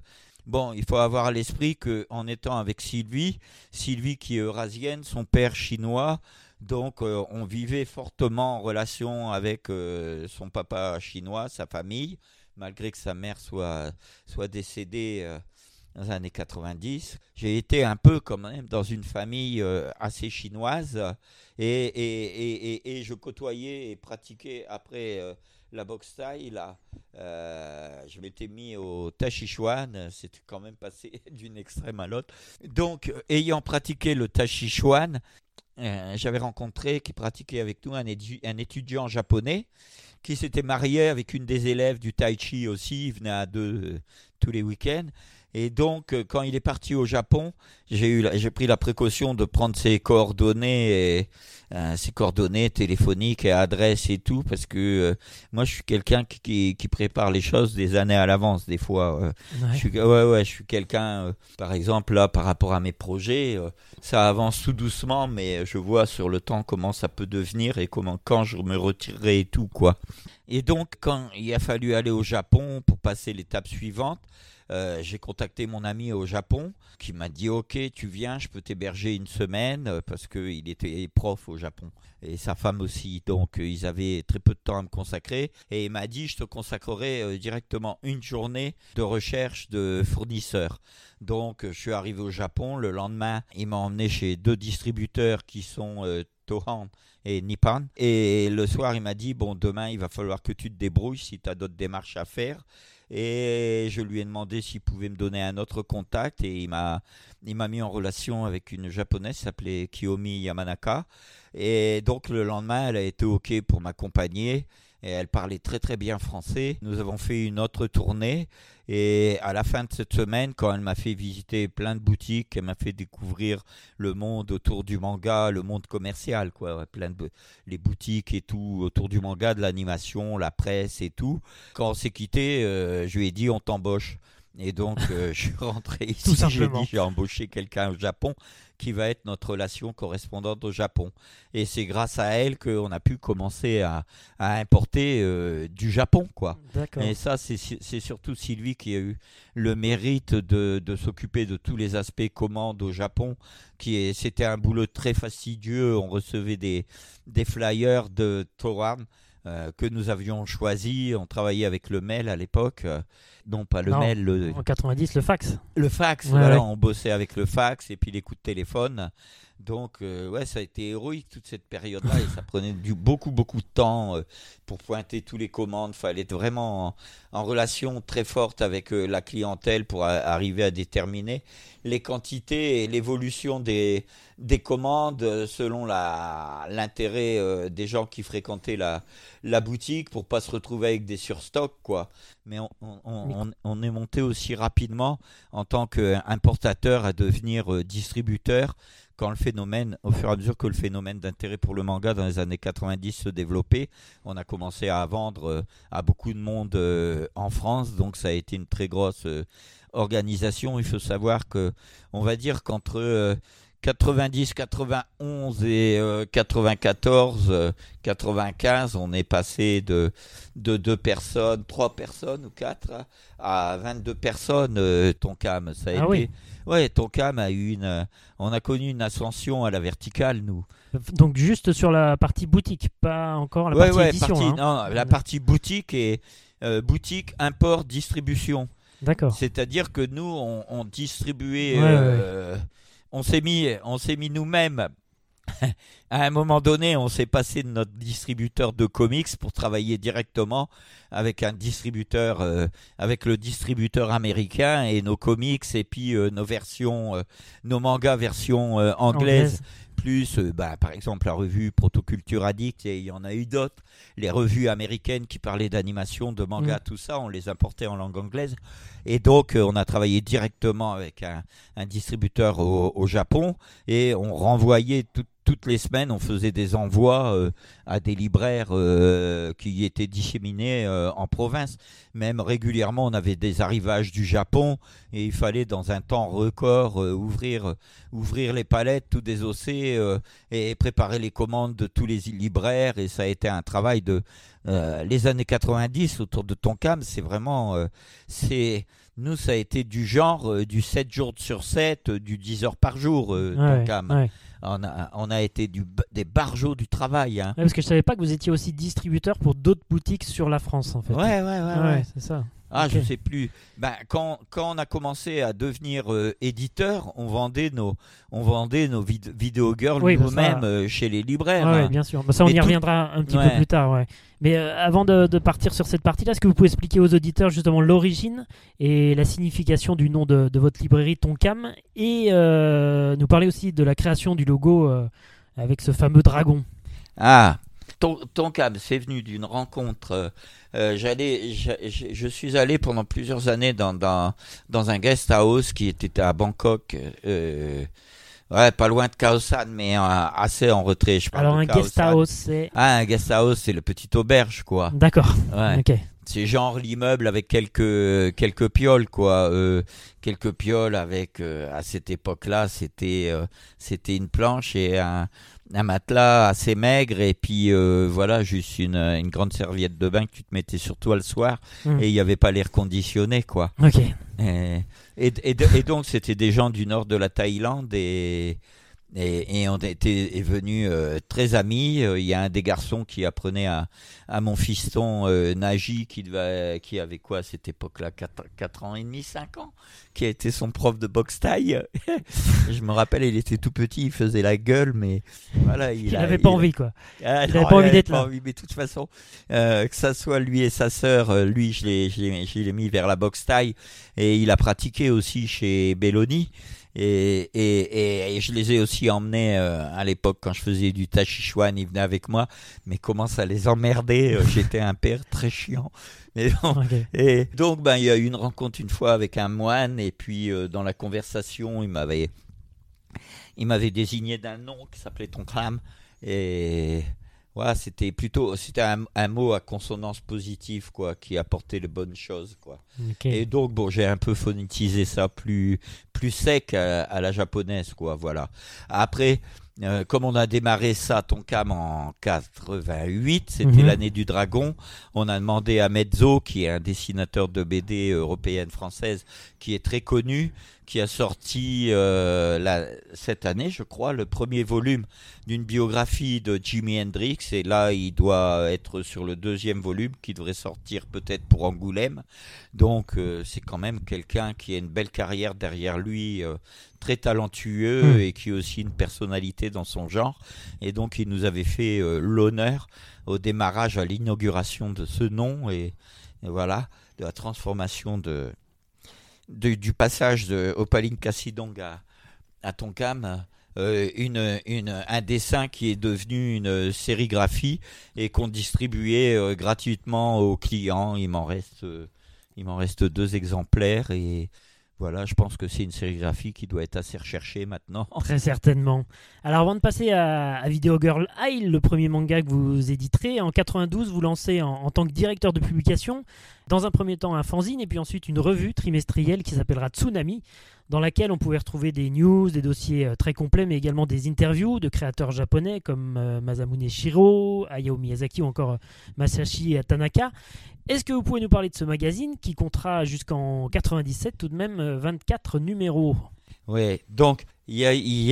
Bon, il faut avoir à l'esprit que en étant avec Sylvie, Sylvie qui est eurasienne, son père chinois, donc euh, on vivait fortement en relation avec euh, son papa chinois, sa famille, malgré que sa mère soit, soit décédée euh, dans les années 90. J'ai été un peu quand même dans une famille assez chinoise et, et, et, et, je côtoyais et pratiquais après la boxe thaï. Là, euh, je m'étais mis au Tachichuan, c'était quand même passé <laughs> d'une extrême à l'autre. Donc, ayant pratiqué le Tachichuan, euh, j'avais rencontré, qui pratiquait avec nous, un étudiant japonais qui s'était marié avec une des élèves du Tai Chi aussi. Il venait à deux euh, tous les week-ends. Et donc, euh, quand il est parti au Japon, j'ai eu, j'ai pris la précaution de prendre ses coordonnées, et, euh, ses coordonnées téléphoniques et adresses et tout, parce que euh, moi, je suis quelqu'un qui, qui, qui prépare les choses des années à l'avance, des fois. euh, Ouais. je suis, ouais, ouais, je suis quelqu'un, euh, par exemple, là, par rapport à mes projets, euh, ça avance tout doucement, mais je vois sur le temps comment ça peut devenir et comment quand je me retirerai et tout quoi. Et donc quand il a fallu aller au Japon pour passer l'étape suivante, euh, j'ai contacté mon ami au Japon qui m'a dit Ok, tu viens, je peux t'héberger une semaine euh, parce qu'il était prof au Japon et sa femme aussi. Donc euh, ils avaient très peu de temps à me consacrer. Et il m'a dit Je te consacrerai directement une journée de recherche de fournisseurs. Donc je suis arrivé au Japon. Le lendemain, il m'a emmené chez deux distributeurs qui sont Tohan et Nippon. Et le soir, il m'a dit Bon, demain, il va falloir que tu te débrouilles si tu as d'autres démarches à faire. Et je lui ai demandé s'il pouvait me donner un autre contact et il m'a, il m'a mis en relation avec une japonaise s'appelait Kiyomi Yamanaka. Et donc le lendemain, elle a été OK pour m'accompagner et elle parlait très très bien français. Nous avons fait une autre tournée et à la fin de cette semaine, quand elle m'a fait visiter plein de boutiques, elle m'a fait découvrir le monde autour du manga, le monde commercial, quoi, plein de les boutiques et tout autour du manga, de l'animation, la presse et tout. Quand on s'est quitté, euh, je lui ai dit on t'embauche. Et donc, euh, <laughs> je suis rentré ici. J'ai dit, j'ai embauché quelqu'un au Japon qui va être notre relation correspondante au Japon. Et c'est grâce à elle qu'on a pu commencer à, importer euh, du Japon, quoi. Et ça, c'est surtout Sylvie qui a eu le mérite de, s'occuper de tous les aspects commandes au Japon. Qui c'était un boulot très fastidieux. On recevait des, des flyers de Toran euh, que nous avions choisi. On travaillait avec le mail à l'époque. Euh, non, pas le mail. Le... En 90, le fax. Le fax, voilà, on bossait avec le fax et puis les coups de téléphone. Donc, euh, ouais, ça a été héroïque toute cette période-là et ça prenait du, beaucoup, beaucoup de temps euh, pour pointer tous les commandes. Il fallait être vraiment en, relation très forte avec euh, la clientèle pour arriver à déterminer les quantités et l'évolution des, des commandes selon l'intérêt des gens qui fréquentaient la, la boutique pour pas se retrouver avec des surstocks, quoi. Mais on, on, on est monté aussi rapidement en tant qu'importateur à devenir distributeur quand le phénomène, au fur et à mesure que le phénomène d'intérêt pour le manga dans les années 90 se développait, on a commencé à vendre euh, à beaucoup de monde euh, en France, donc ça a été une très grosse euh, organisation. Il faut savoir que, on va dire qu'entre 90, 91 et 94, 95, on est passé de, de deux personnes, trois personnes ou quatre à 22 personnes, ton cam. Ça a ah été, Ouais, Tonkam a eu une. On a connu une ascension à la verticale, nous. Donc juste sur la partie boutique, pas encore la partie édition. Hein. non, la partie boutique et euh, boutique, import, distribution. D'accord. C'est-à-dire que nous, on, distribuait. Euh, on s'est mis, on s'est mis nous-mêmes à un moment donné, on s'est passé de notre distributeur de comics pour travailler directement avec un distributeur, euh, avec le distributeur américain et nos comics et puis euh, nos versions, euh, nos mangas version anglaise. Plus, bah, par exemple, la revue Protoculture Addict, et il y en a eu d'autres. Les revues américaines qui parlaient d'animation, de manga, mm. tout ça, on les importait en langue anglaise. Et donc, on a travaillé directement avec un, distributeur au, au, Japon et on renvoyait tout, toutes les semaines, on faisait des envois euh, à des libraires euh, qui étaient disséminés euh, en province. Même régulièrement, on avait des arrivages du Japon et il fallait, dans un temps record, ouvrir, ouvrir les palettes, tout désosser et préparer les commandes de tous les libraires. Et ça a été un travail de les années 90 autour de Tonkam. C'est vraiment, c'est nous, ça a été du genre du 7 jours sur 7, du 10 heures par jour, Tonkam on a, été des barjots du travail. Hein. parce que je savais pas que vous étiez aussi distributeur pour d'autres boutiques sur la France, en fait. Ouais, ouais, ouais. c'est ça. Ah, je sais plus. Ben, quand, quand on a commencé à devenir euh, éditeur, on vendait nos, on vendait nos vidéo girls nous-mêmes euh, chez les libraires. Oui, hein. bien sûr. ça, on y reviendra un petit peu plus tard. Ouais. Mais euh, avant de, de, partir sur cette partie-là, est-ce que vous pouvez expliquer aux auditeurs justement l'origine et la signification du nom de, de votre librairie Tonkam et nous parler aussi de la création du logo avec ce fameux dragon? Ah, Tonkam, c'est venu d'une rencontre euh, j'allais, je, suis allé pendant plusieurs années dans, dans, dans, un guest house qui était à Bangkok. Euh, ouais, pas loin de Khao San, mais assez en retrait. Je Alors un guest house, c'est ah un guest house, c'est le petit auberge, quoi. D'accord. Ouais. c'est genre l'immeuble avec quelques quelques pioles quoi euh, quelques pioles avec euh, à cette époque-là c'était euh, c'était une planche et un, un, matelas assez maigre et puis voilà juste une, une, grande serviette de bain que tu te mettais sur toi le soir mmh. et il n'y avait pas l'air conditionné quoi ok et, et, et, et donc c'était des gens du nord de la Thaïlande et et, on était est venu euh, très amis. Euh, il y a un des garçons qui apprenait à, à mon fiston euh, Naji, qui, devait, qui avait quoi à cette époque-là? 4, 4, ans et demi, 5 ans, qui a été son prof de boxe taille. <laughs> je me rappelle, il était tout petit, il faisait la gueule, mais voilà. Il n'avait pas envie, quoi. Ah, il n'avait pas envie d'être là. Envie, mais de toute façon, que ça soit lui et sa sœur, lui, je l'ai mis vers la boxe taille, et il a pratiqué aussi chez Belloni. Et, et, et, je les ai aussi emmenés euh, à l'époque quand je faisais du Tachichuan, ils venaient avec moi, mais comment ça les emmerdait, euh, j'étais un père très chiant. Et donc, <laughs> et donc ben, il y a eu une rencontre une fois avec un moine, et puis euh, dans la conversation, il m'avait, il m'avait désigné d'un nom qui s'appelait Tonkram, et voilà, c'était plutôt c'était un, mot à consonance positive quoi, qui apportait les bonnes choses quoi. Et donc bon, j'ai un peu phonétisé ça plus plus sec à, la japonaise quoi, voilà. Après, euh, comme on a démarré ça, Tonkam en 88, c'était mhm. l'année du dragon. On a demandé à Mezzo, qui est un dessinateur de BD européenne française, qui est très connu, qui a sorti euh, cette année, je crois, le premier volume d'une biographie de Jimi Hendrix. Et là, il doit être sur le deuxième volume, qui devrait sortir peut-être pour Angoulême. Donc, euh, c'est quand même quelqu'un qui a une belle carrière derrière lui, euh, très talentueux hmm. et qui a aussi une personnalité dans son genre. Et donc, il nous avait fait l'honneur au démarrage, à l'inauguration de ce nom et voilà, de la transformation de du passage de Opaline Kassidong à, à Tonkam, euh, une, une, un dessin qui est devenu une sérigraphie et qu'on distribuait euh, gratuitement aux clients. Il m'en reste, euh, il m'en reste deux exemplaires et voilà, je pense que c'est une sérigraphie qui doit être assez recherchée maintenant. <laughs> Très certainement. Alors avant de passer à, Video Girl Isle, le premier manga que vous éditerez, en 92 vous lancez en, tant que directeur de publication, dans un premier temps un fanzine et puis ensuite une revue trimestrielle qui s'appellera Tsunami, dans laquelle on pouvait retrouver des news, des dossiers euh, très complets, mais également des interviews de créateurs japonais comme euh, Masamune Shiro, Hayao Miyazaki ou encore euh, Masashi Tanaka. Est-ce que vous pouvez nous parler de ce magazine qui comptera jusqu'en 97 tout de même 24 numéros? Oui, donc il y,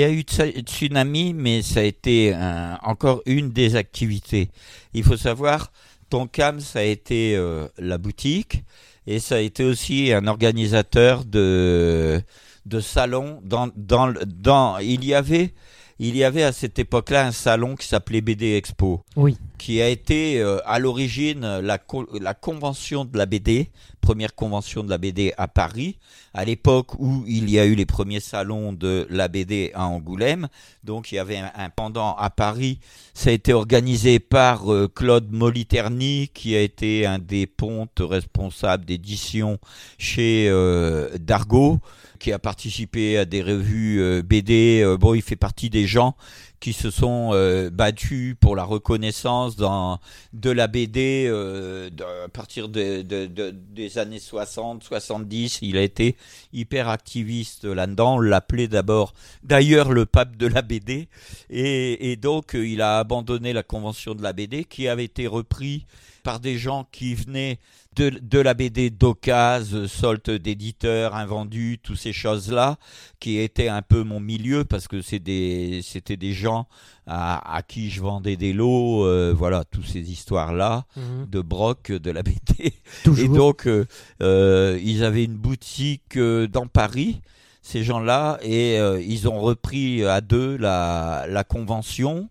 a, eu Tsunami, mais ça a été encore une des activités. Il faut savoir, Tonkam, ça a été la boutique et ça a été aussi un organisateur de de salons dans dans dans il y avait il y avait à cette époque-là un salon qui s'appelait BD Expo, oui. Qui a été euh, à l'origine la, la convention de la BD, première convention de la BD à Paris, à l'époque où il y a eu les premiers salons de la BD à Angoulême. Donc il y avait un, pendant à Paris. Ça a été organisé par euh, Claude Moliterni, qui a été un des pontes responsables d'édition chez euh, Dargaud qui a participé à des revues euh, BD. Euh, bon, il fait partie des gens qui se sont euh, battus pour la reconnaissance de la BD à partir de, des années 60, 70. Il a été hyper activiste là-dedans. On l'appelait d'abord, d'ailleurs, le pape de la BD. Et, et donc, il a abandonné la convention de la BD qui avait été repris par des gens qui venaient de, de la BD d'occasion, solde d'éditeurs, invendus, toutes ces choses-là, qui étaient un peu mon milieu parce que c'est des, c'était des gens à, à, qui je vendais des lots, euh, voilà, toutes ces histoires-là mhm. de broc, de la <laughs> BD. Et donc, euh, euh, ils avaient une boutique dans Paris ces gens-là, et ils ont repris à deux la, la convention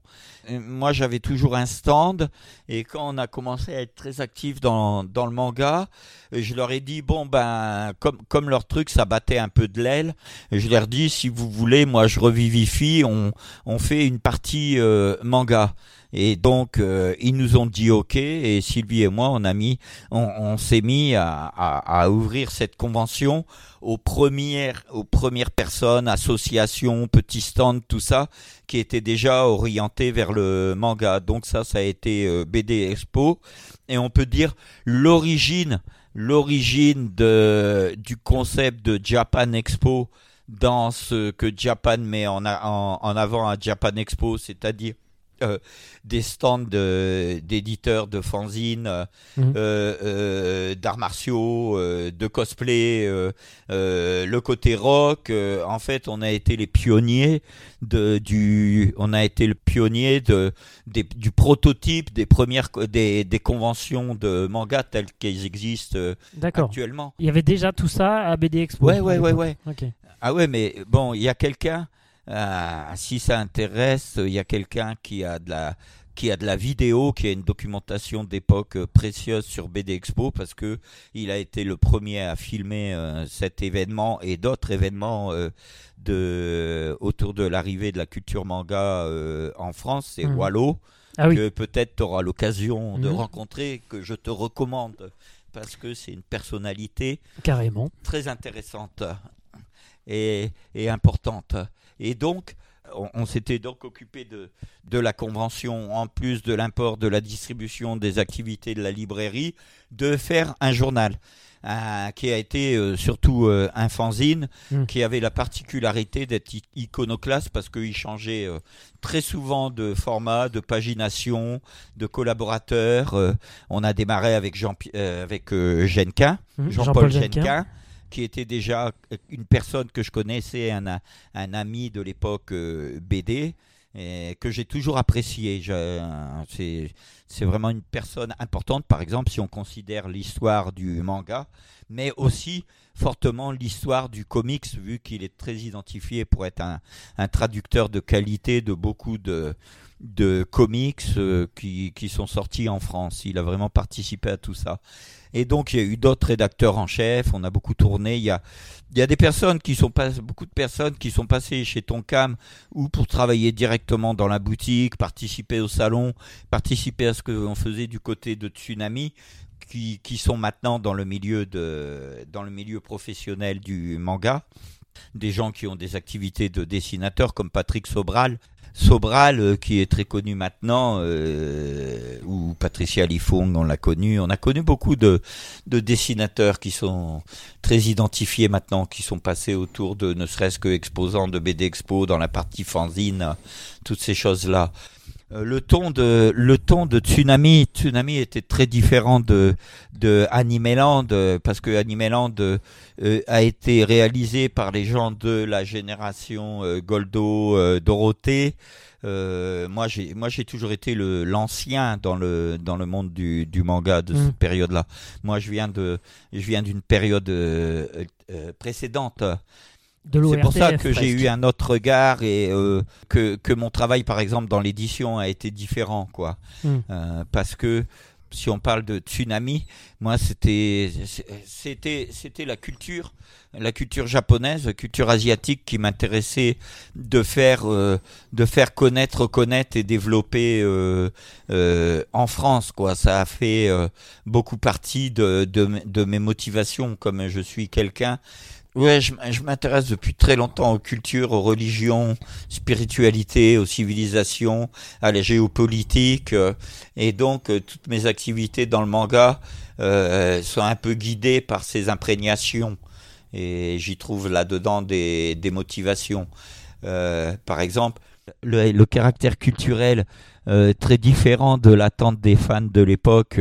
moi j'avais toujours un stand et quand on a commencé à être très actif dans, le manga, je leur ai dit bon ben comme leur truc ça battait un peu de l'aile, je leur ai dit si vous voulez moi je revivifie, on on fait une partie euh, manga. Et donc euh, ils nous ont dit ok et Sylvie et moi on a mis on, s'est mis à, à, à, ouvrir cette convention aux premières aux premières personnes associations petits stands tout ça qui étaient déjà orientés vers le manga. Donc ça, ça a été BD Expo. Et on peut dire l'origine, l'origine de, du concept de Japan Expo dans ce que Japan met en, en avant à Japan Expo, c'est-à-dire euh, des stands d'éditeurs de, fanzines, euh, mhm. euh, d'arts martiaux, de cosplay, le côté rock. en fait, on a été les pionniers de, du, on a été le pionnier de, du prototype des premières des, des conventions de manga telles qu'elles existent actuellement. Il y avait déjà tout ça à BD Expo. Ouais, ouais, ouais, ouais. Ah ouais, mais bon, il y a quelqu'un ah, si ça intéresse, il y a quelqu'un qui a de la qui a de la vidéo, qui a une documentation d'époque euh, précieuse sur BD Expo parce que il a été le premier à filmer euh, cet événement et d'autres événements euh, de autour de l'arrivée de la culture manga en France, c'est mmh. Wallo ah que peut-être tu auras l'occasion de mmh. rencontrer que je te recommande parce que c'est une personnalité carrément très intéressante et, et importante. Et donc, on, s'était donc occupé de, de la convention, en plus de l'import, de la distribution des activités de la librairie, de faire un journal. qui a été euh, surtout euh, un fanzine, hmm. qui avait la particularité d'être iconoclaste parce qu'il changeait euh, très souvent de format, de pagination, de collaborateurs. on a démarré avec Jean, avec Genquin, hmm. Jean-Paul Genquin qui était déjà une personne que je connaissais, un, un ami de l'époque euh, BD, que j'ai toujours apprécié. C'est vraiment une personne importante, par exemple, si on considère l'histoire du manga, mais aussi fortement l'histoire du comics, vu qu'il est très identifié pour être un, un traducteur de qualité de beaucoup de, de comics euh, qui, qui, sont sortis en France. Il a vraiment participé à tout ça. Et donc, il y a eu d'autres rédacteurs en chef. On a beaucoup tourné. Il y a, des personnes qui sont beaucoup de personnes qui sont passées chez Tonkam ou pour travailler directement dans la boutique, participer au salon, participer à ce que l'on faisait du côté de Tsunami. Qui, qui sont maintenant dans le milieu de dans le milieu professionnel du manga des gens qui ont des activités de dessinateurs comme Patrick Sobral Sobral, euh, qui est très connu maintenant, euh, ou Patricia Lifong, on l'a connu. On a connu beaucoup de, de, dessinateurs qui sont très identifiés maintenant, qui sont passés autour de ne serait-ce que exposants de BD Expo dans la partie fanzine, toutes ces choses-là. Euh, le ton de le ton de Tsunami Tsunami était très différent de de Animeland parce que Animeland euh, a été réalisé par les gens de la génération euh, Goldo Dorothée. Moi j'ai moi j'ai toujours été le l'ancien dans le dans le monde du, du manga de cette mm. période là moi je viens de je viens d'une période précédente c'est pour ça que j'ai eu un autre regard et euh, que, que mon travail, par exemple, dans l'édition a été différent, quoi. Hmm. Euh, parce que si on parle de tsunami, moi, c'était c'était c'était la culture, la culture japonaise, la culture asiatique qui m'intéressait de faire euh, de faire connaître, connaître et développer en France, quoi. Ça a fait beaucoup partie de, de de mes motivations, comme je suis quelqu'un Ouais, je, m'intéresse depuis très longtemps aux cultures, aux religions, spiritualité, aux civilisations, à la géopolitique, euh, et donc euh, toutes mes activités dans le manga euh, sont un peu guidées par ces imprégnations, et j'y trouve là-dedans des, des motivations. par exemple, le, le caractère culturel très différent de l'attente des fans de l'époque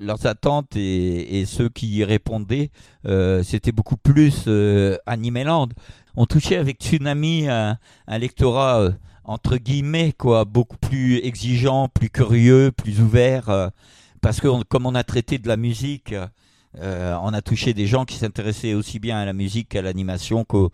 leurs attentes et, ceux qui y répondaient, euh, c'était beaucoup plus euh, Animeland. On touchait avec Tsunami un, un lectorat euh, entre guillemets quoi, beaucoup plus exigeant, plus curieux, plus ouvert, euh, parce que comme on a traité de la musique. On a touché des gens qui s'intéressaient aussi bien à la musique qu'à l'animation qu'au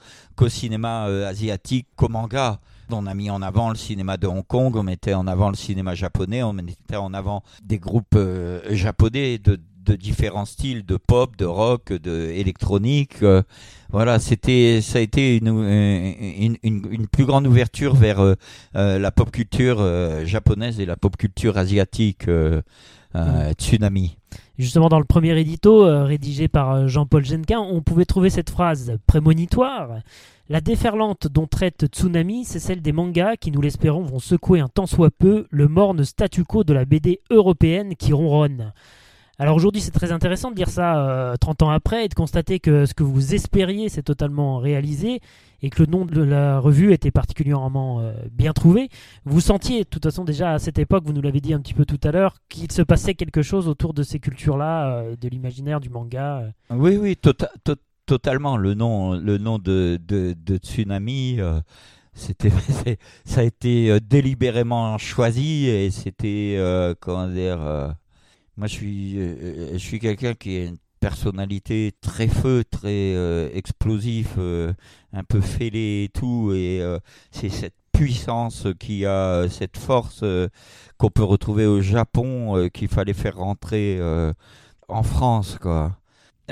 cinéma asiatique, qu'au manga. On a mis en avant le cinéma de Hong Kong, on mettait en avant le cinéma japonais, on mettait en avant des groupes euh, japonais de, différents styles, de pop, de rock, de électronique. Euh, voilà, c'était, ça a été une, une, plus grande ouverture vers euh, la pop culture japonaise et la pop culture asiatique. Mm. Tsunami. Justement, dans le premier édito, rédigé par Jean-Paul Genquin, on pouvait trouver cette phrase prémonitoire. La déferlante dont traite Tsunami, c'est celle des mangas qui, nous l'espérons, vont secouer un tant soit peu le morne statu quo de la BD européenne qui ronronne. Alors aujourd'hui, c'est très intéressant de dire ça 30 euh, ans après et de constater que ce que vous espériez s'est totalement réalisé et que le nom de la revue était particulièrement euh, bien trouvé. Vous sentiez, de toute façon, déjà à cette époque, vous nous l'avez dit un petit peu tout à l'heure, qu'il se passait quelque chose autour de ces cultures-là, euh, de l'imaginaire, du manga. Oui, oui, tota-, totalement. Le nom, le nom de, Tsunami. <laughs> ça a été délibérément choisi et c'était comment dire moi, je suis, euh, euh, je suis quelqu'un qui a une personnalité très feu, très euh, explosif, un peu fêlé et tout. Et c'est cette puissance qui a cette force qu'on peut retrouver au Japon qu'il fallait faire rentrer en France, quoi.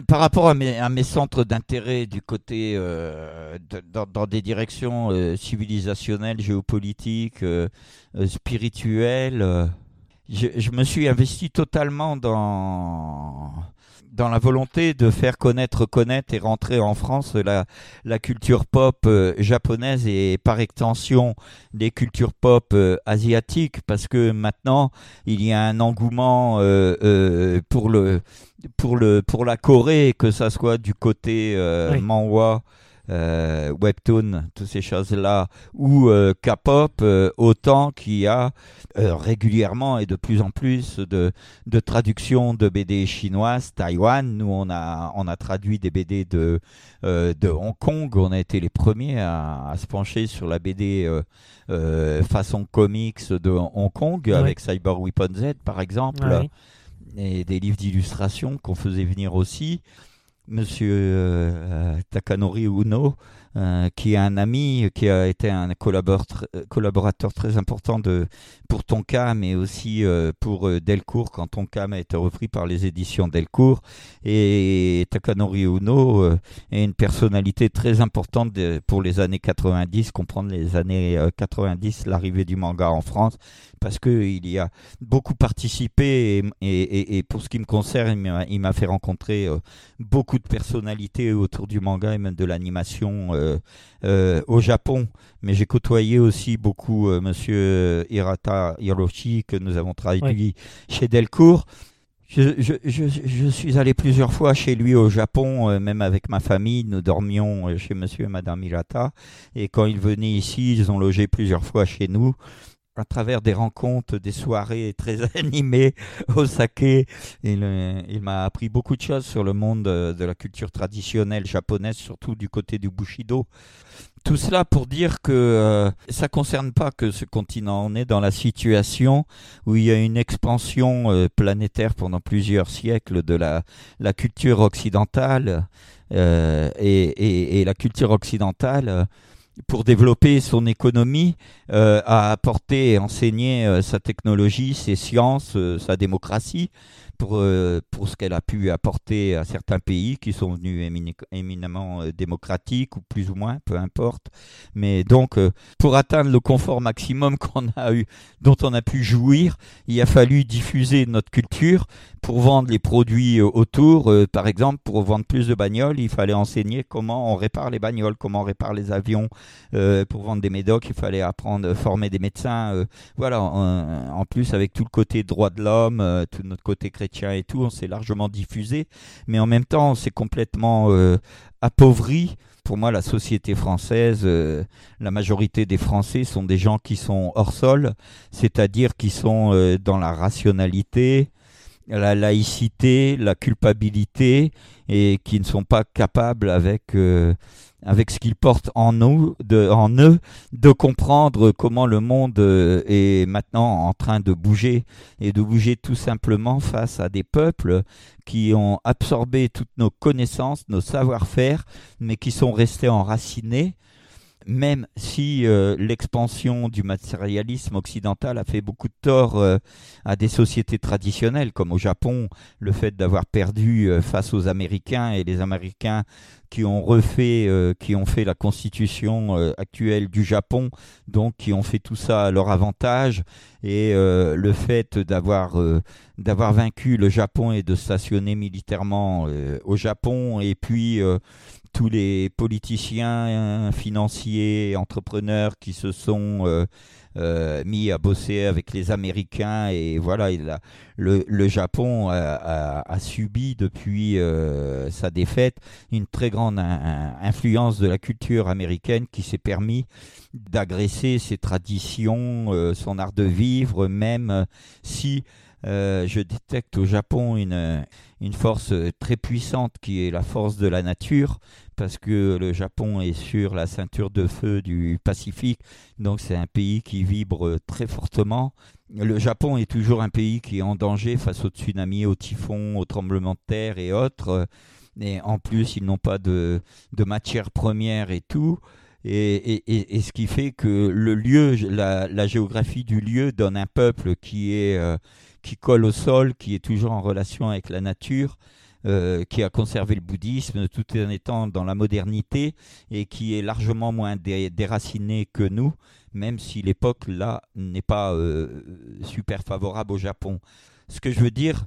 Par rapport à mes, centres d'intérêt du côté dans, des directions civilisationnelles, géopolitiques, spirituelles je, me suis investi totalement dans dans la volonté de faire connaître, connaître et rentrer en France la, la culture pop euh, japonaise et par extension des cultures pop euh, asiatiques. Parce que maintenant il y a un engouement euh, pour le pour le pour la Corée que ça soit du côté manhwa euh, webtoon, toutes ces choses-là, ou euh, K-pop, euh, autant qu'il y a régulièrement et de plus en plus de, de traductions de BD chinoises, Taïwan. Nous, on a, on a traduit des BD de, de Hong Kong. On a été les premiers à, se pencher sur la BD façon comics de Hong Kong, avec Cyber Weapon Z, par exemple, et des livres d'illustration qu'on faisait venir aussi. Monsieur euh, Takanori Uno, euh, qui est un ami, qui a été un collaborateur, très important pour Tonkam mais aussi euh, pour Delcourt quand Tonkam a été repris par les éditions Delcourt. Et Takanori Uno est une personnalité très importante pour les années 90, comprendre les années 90, l'arrivée du manga en France, parce qu'il y a beaucoup participé et, pour ce qui me concerne, il m'a fait rencontrer euh, beaucoup de personnalités autour du manga et même de l'animation euh, euh, au Japon. Mais j'ai côtoyé aussi beaucoup Monsieur Hirata Hiroshi que nous avons traduit chez Delcourt. Je, suis allé plusieurs fois chez lui au Japon, même avec ma famille. Nous dormions chez monsieur et madame Hirata. Et quand il venait ici, ils ont logé plusieurs fois chez nous à travers des rencontres, des soirées très <laughs> animées au saké. Il, euh, il m'a appris beaucoup de choses sur le monde euh, de la culture traditionnelle japonaise, surtout du côté du Bushido. Tout cela pour dire que euh, ça concerne pas que ce continent. On est dans la situation où il y a une expansion planétaire pendant plusieurs siècles de la, culture occidentale et, la culture occidentale pour développer son économie, euh, a apporté et enseigné euh, sa technologie, ses sciences, euh, sa démocratie pour, euh, pour ce qu'elle a pu apporter à certains pays qui sont venus éminemment euh, démocratiques ou plus ou moins, peu importe. Mais donc, euh, pour atteindre le confort maximum <laughs> qu'on a eu, dont on a pu jouir, il a fallu diffuser notre culture pour vendre les produits autour. par exemple, pour vendre plus de bagnoles, il fallait enseigner comment on répare les bagnoles, comment on répare les avions. pour vendre des médocs, il fallait apprendre, former des médecins. voilà. En, plus, avec tout le côté droit de l'homme, tout notre côté chrétien et tout, on s'est largement diffusé, mais en même temps, on s'est complètement euh, appauvri. Pour moi, la société française, euh, la majorité des Français sont des gens qui sont hors sol, c'est-à-dire qui sont euh, dans la rationalité, la laïcité, la culpabilité, et qui ne sont pas capables avec avec ce qu'ils portent en, nous, de, en eux, de comprendre comment le monde euh, est maintenant en train de bouger et de bouger tout simplement face à des peuples qui ont absorbé toutes nos connaissances, nos savoir-faire, mais qui sont restés enracinés même si euh, l'expansion du matérialisme occidental a fait beaucoup de tort euh, à des sociétés traditionnelles, comme au Japon, le fait d'avoir perdu euh, face aux Américains et les Américains qui ont refait, qui ont fait la constitution actuelle du Japon, donc qui ont fait tout ça à leur avantage, et le fait d'avoir d'avoir vaincu le Japon et de stationner militairement au Japon, et puis tous les politiciens, financiers, entrepreneurs qui se sont euh, euh, mis à bosser avec les Américains et voilà, le, Japon a, subi depuis euh, sa défaite une très grande influence de la culture américaine qui s'est permis d'agresser ses traditions, son art de vivre, même si je détecte au Japon une force très puissante qui est la force de la nature parce que le Japon est sur la ceinture de feu du Pacifique, donc c'est un pays qui vibre très fortement. Le Japon est toujours un pays qui est en danger face aux tsunamis, aux typhons, aux tremblements de terre et autres. Et en plus, ils n'ont pas de, matières premières et tout. Et, ce qui fait que le lieu, la, géographie du lieu donne un peuple qui est euh, qui colle au sol, qui est toujours en relation avec la nature euh, qui a conservé le bouddhisme tout en étant dans la modernité et qui est largement moins déraciné que nous, même si l'époque là n'est pas euh, super favorable au Japon. Ce que je veux dire,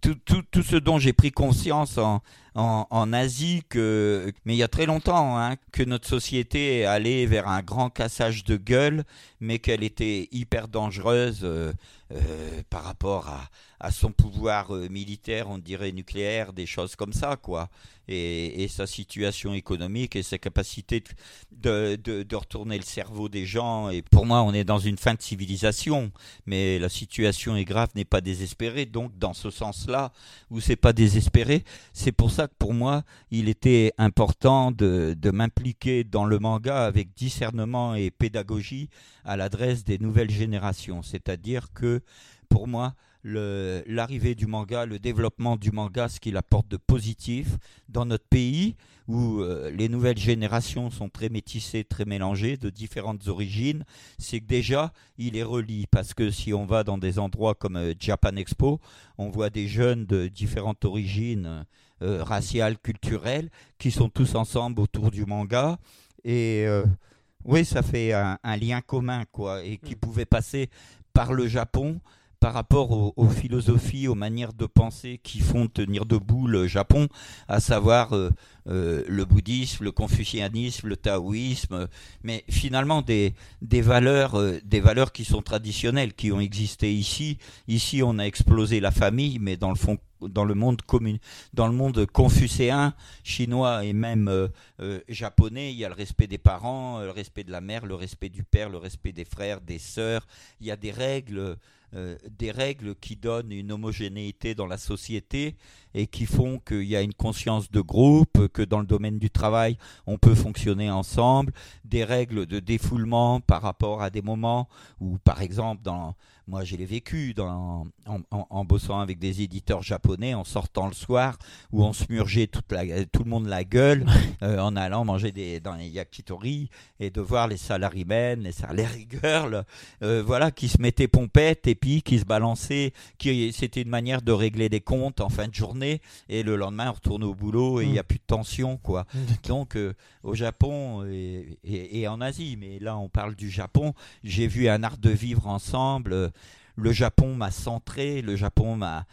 tout, tout, ce dont j'ai pris conscience en, en, Asie, que, mais il y a très longtemps, hein, que notre société est allée vers un grand cassage de gueule, mais qu'elle était hyper dangereuse euh, par rapport à, à son pouvoir euh, militaire, on dirait nucléaire, des choses comme ça, quoi. Et, sa situation économique et sa capacité de, de, retourner le cerveau des gens. Et pour moi, on est dans une fin de civilisation, mais la situation est grave, n'est pas désespérée. Donc, dans ce sens-là, où c'est pas désespéré, c'est pour ça que pour moi, il était important de, m'impliquer dans le manga avec discernement et pédagogie à l'adresse des nouvelles générations. C'est-à-dire que pour moi, l'arrivée du manga, le développement du manga, ce qu'il apporte de positif dans notre pays où euh, les nouvelles générations sont très métissées, très mélangées, de différentes origines, c'est que déjà, il est relie. Parce que si on va dans des endroits comme euh, Japan Expo, on voit des jeunes de différentes origines euh, raciales, culturelles, qui sont tous ensemble autour du manga. Et oui, ça fait un, un, lien commun, quoi, et qui mm. pouvait passer par le Japon, par rapport aux, philosophies, aux manières de penser qui font tenir debout le Japon, à savoir euh, euh, le bouddhisme, le confucianisme, le taoïsme, mais finalement des, valeurs, euh, des valeurs qui sont traditionnelles, qui ont existé ici. Ici, on a explosé la famille, mais dans le fond, dans le monde commun, dans le monde confucéen, chinois et même japonais, il y a le respect des parents, le respect de la mère, le respect du père, le respect des frères, des sœurs. Il y a des règles euh, des règles qui donnent une homogénéité dans la société et qui font qu'il y a une conscience de groupe, que dans le domaine du travail, on peut fonctionner ensemble, des règles de défoulement par rapport à des moments où, par exemple, dans, moi je l'ai vécu dans, en, bossant avec des éditeurs japonais, en sortant le soir, où on se murgeait toute la, tout le monde la gueule, <laughs> euh, en allant manger des, dans les yakitori, et de voir les salarymen, les salary girls, euh, voilà, qui se mettaient pompettes et puis qui se balançaient, qui, c'était une manière de régler des comptes en fin de journée et le lendemain on retourne au boulot et il n'y a mm. plus de tension quoi. <laughs> Donc euh, au Japon et, en Asie, mais là on parle du Japon, j'ai vu un art de vivre ensemble. Le Japon m'a centré, le Japon m'a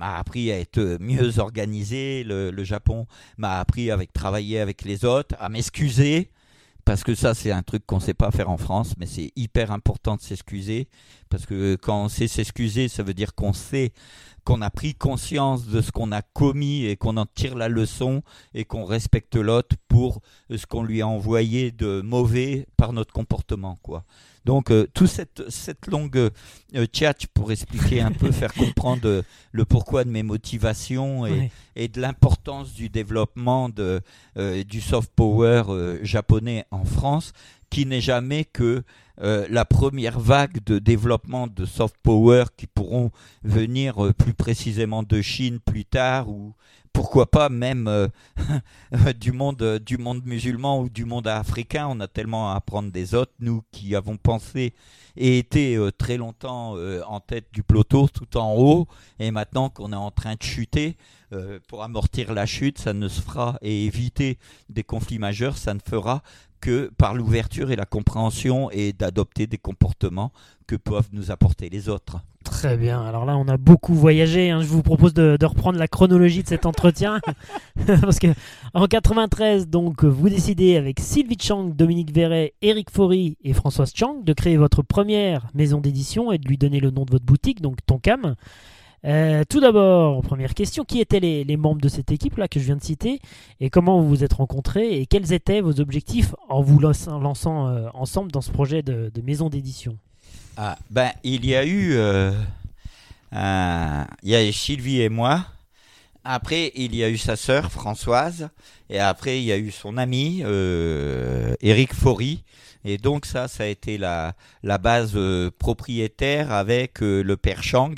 appris à être mieux organisé, le, le Japon m'a appris à travailler avec les autres, à m'excuser parce que ça c'est un truc qu'on ne sait pas faire en France, mais c'est hyper important de s'excuser, parce que quand on sait s'excuser, ça veut dire qu'on sait qu'on a pris conscience de ce qu'on a commis et qu'on en tire la leçon et qu'on respecte l'autre pour ce qu'on lui a envoyé de mauvais par notre comportement, quoi. Donc euh, tout cette, cette longue euh, chat pour expliquer un peu, faire <laughs> comprendre euh, le pourquoi de mes motivations et, et de l'importance du développement de, du soft power japonais en France, qui n'est jamais que la première vague de développement de soft power qui pourront venir plus précisément de Chine plus tard ou pourquoi pas même euh, <laughs> du monde du monde musulman ou du monde africain. On a tellement à apprendre des autres nous qui avons pensé et été euh, très longtemps euh, en tête du peloton tout en haut et maintenant qu'on est en train de chuter pour amortir la chute ça ne se fera et éviter des conflits majeurs ça ne fera que par l'ouverture et la compréhension et d'adopter des comportements que peuvent nous apporter les autres. Très bien. Alors là, on a beaucoup voyagé. Hein. Je vous propose de, reprendre la chronologie de cet entretien. <laughs> Parce que en 93, donc, vous décidez avec Sylvie Chang, Dominique Verret, Eric Faury et Françoise Chang de créer votre première maison d'édition et de lui donner le nom de votre boutique, donc Tonkam. Euh, tout d'abord, première question, qui étaient les, membres de cette équipe-là que je viens de citer et comment vous vous êtes rencontrés et quels étaient vos objectifs en vous lançant, euh, ensemble dans ce projet de maison d'édition? Ah, ben, il y a eu. Euh, il y a Sylvie et moi. Après, il y a eu sa sœur Françoise. Et après, il y a eu son ami euh, Eric Faury. Et donc, ça, ça a été la, la base euh, propriétaire avec le père Chang.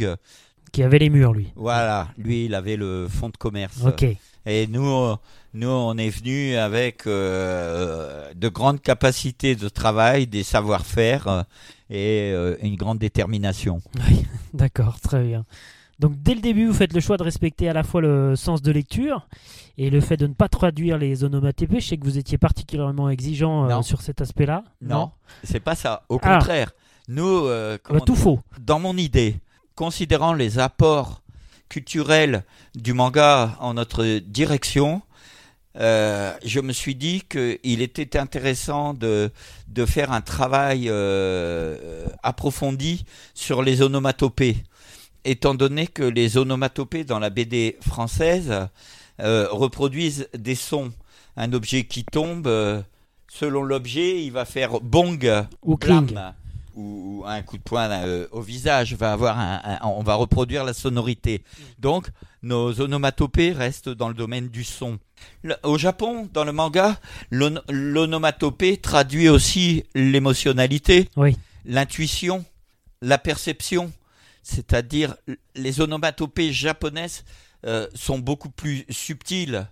Qui avait les murs, lui. Voilà, lui, il avait le fonds de commerce. Ok. Et nous, nous, on est venu avec de grandes capacités de travail, des savoir-faire et euh, une grande détermination. <laughs> Oui, d'accord, très bien. Donc dès le début, vous faites le choix de respecter à la fois le sens de lecture et le fait de ne pas traduire les onomatopées. Je sais que vous étiez particulièrement exigeant euh, sur cet aspect-là. Non, c'est pas ça. Au ah. contraire, nous, euh, bah, tout faux. Dans mon idée, considérant les apports culturels du manga en notre direction, euh, je me suis dit qu'il était intéressant de, de faire un travail euh, approfondi sur les onomatopées, étant donné que les onomatopées dans la BD française euh, reproduisent des sons. Un objet qui tombe, selon l'objet, il va faire bong ou cling ou, un coup de poing euh, au visage, va avoir un, on va reproduire la sonorité. Donc, nos onomatopées restent dans le domaine du son. au Japon, dans le manga, l'onomatopée traduit aussi l'émotionnalité, l'intuition, la perception. C'est-à-dire, les onomatopées japonaises euh, sont beaucoup plus subtiles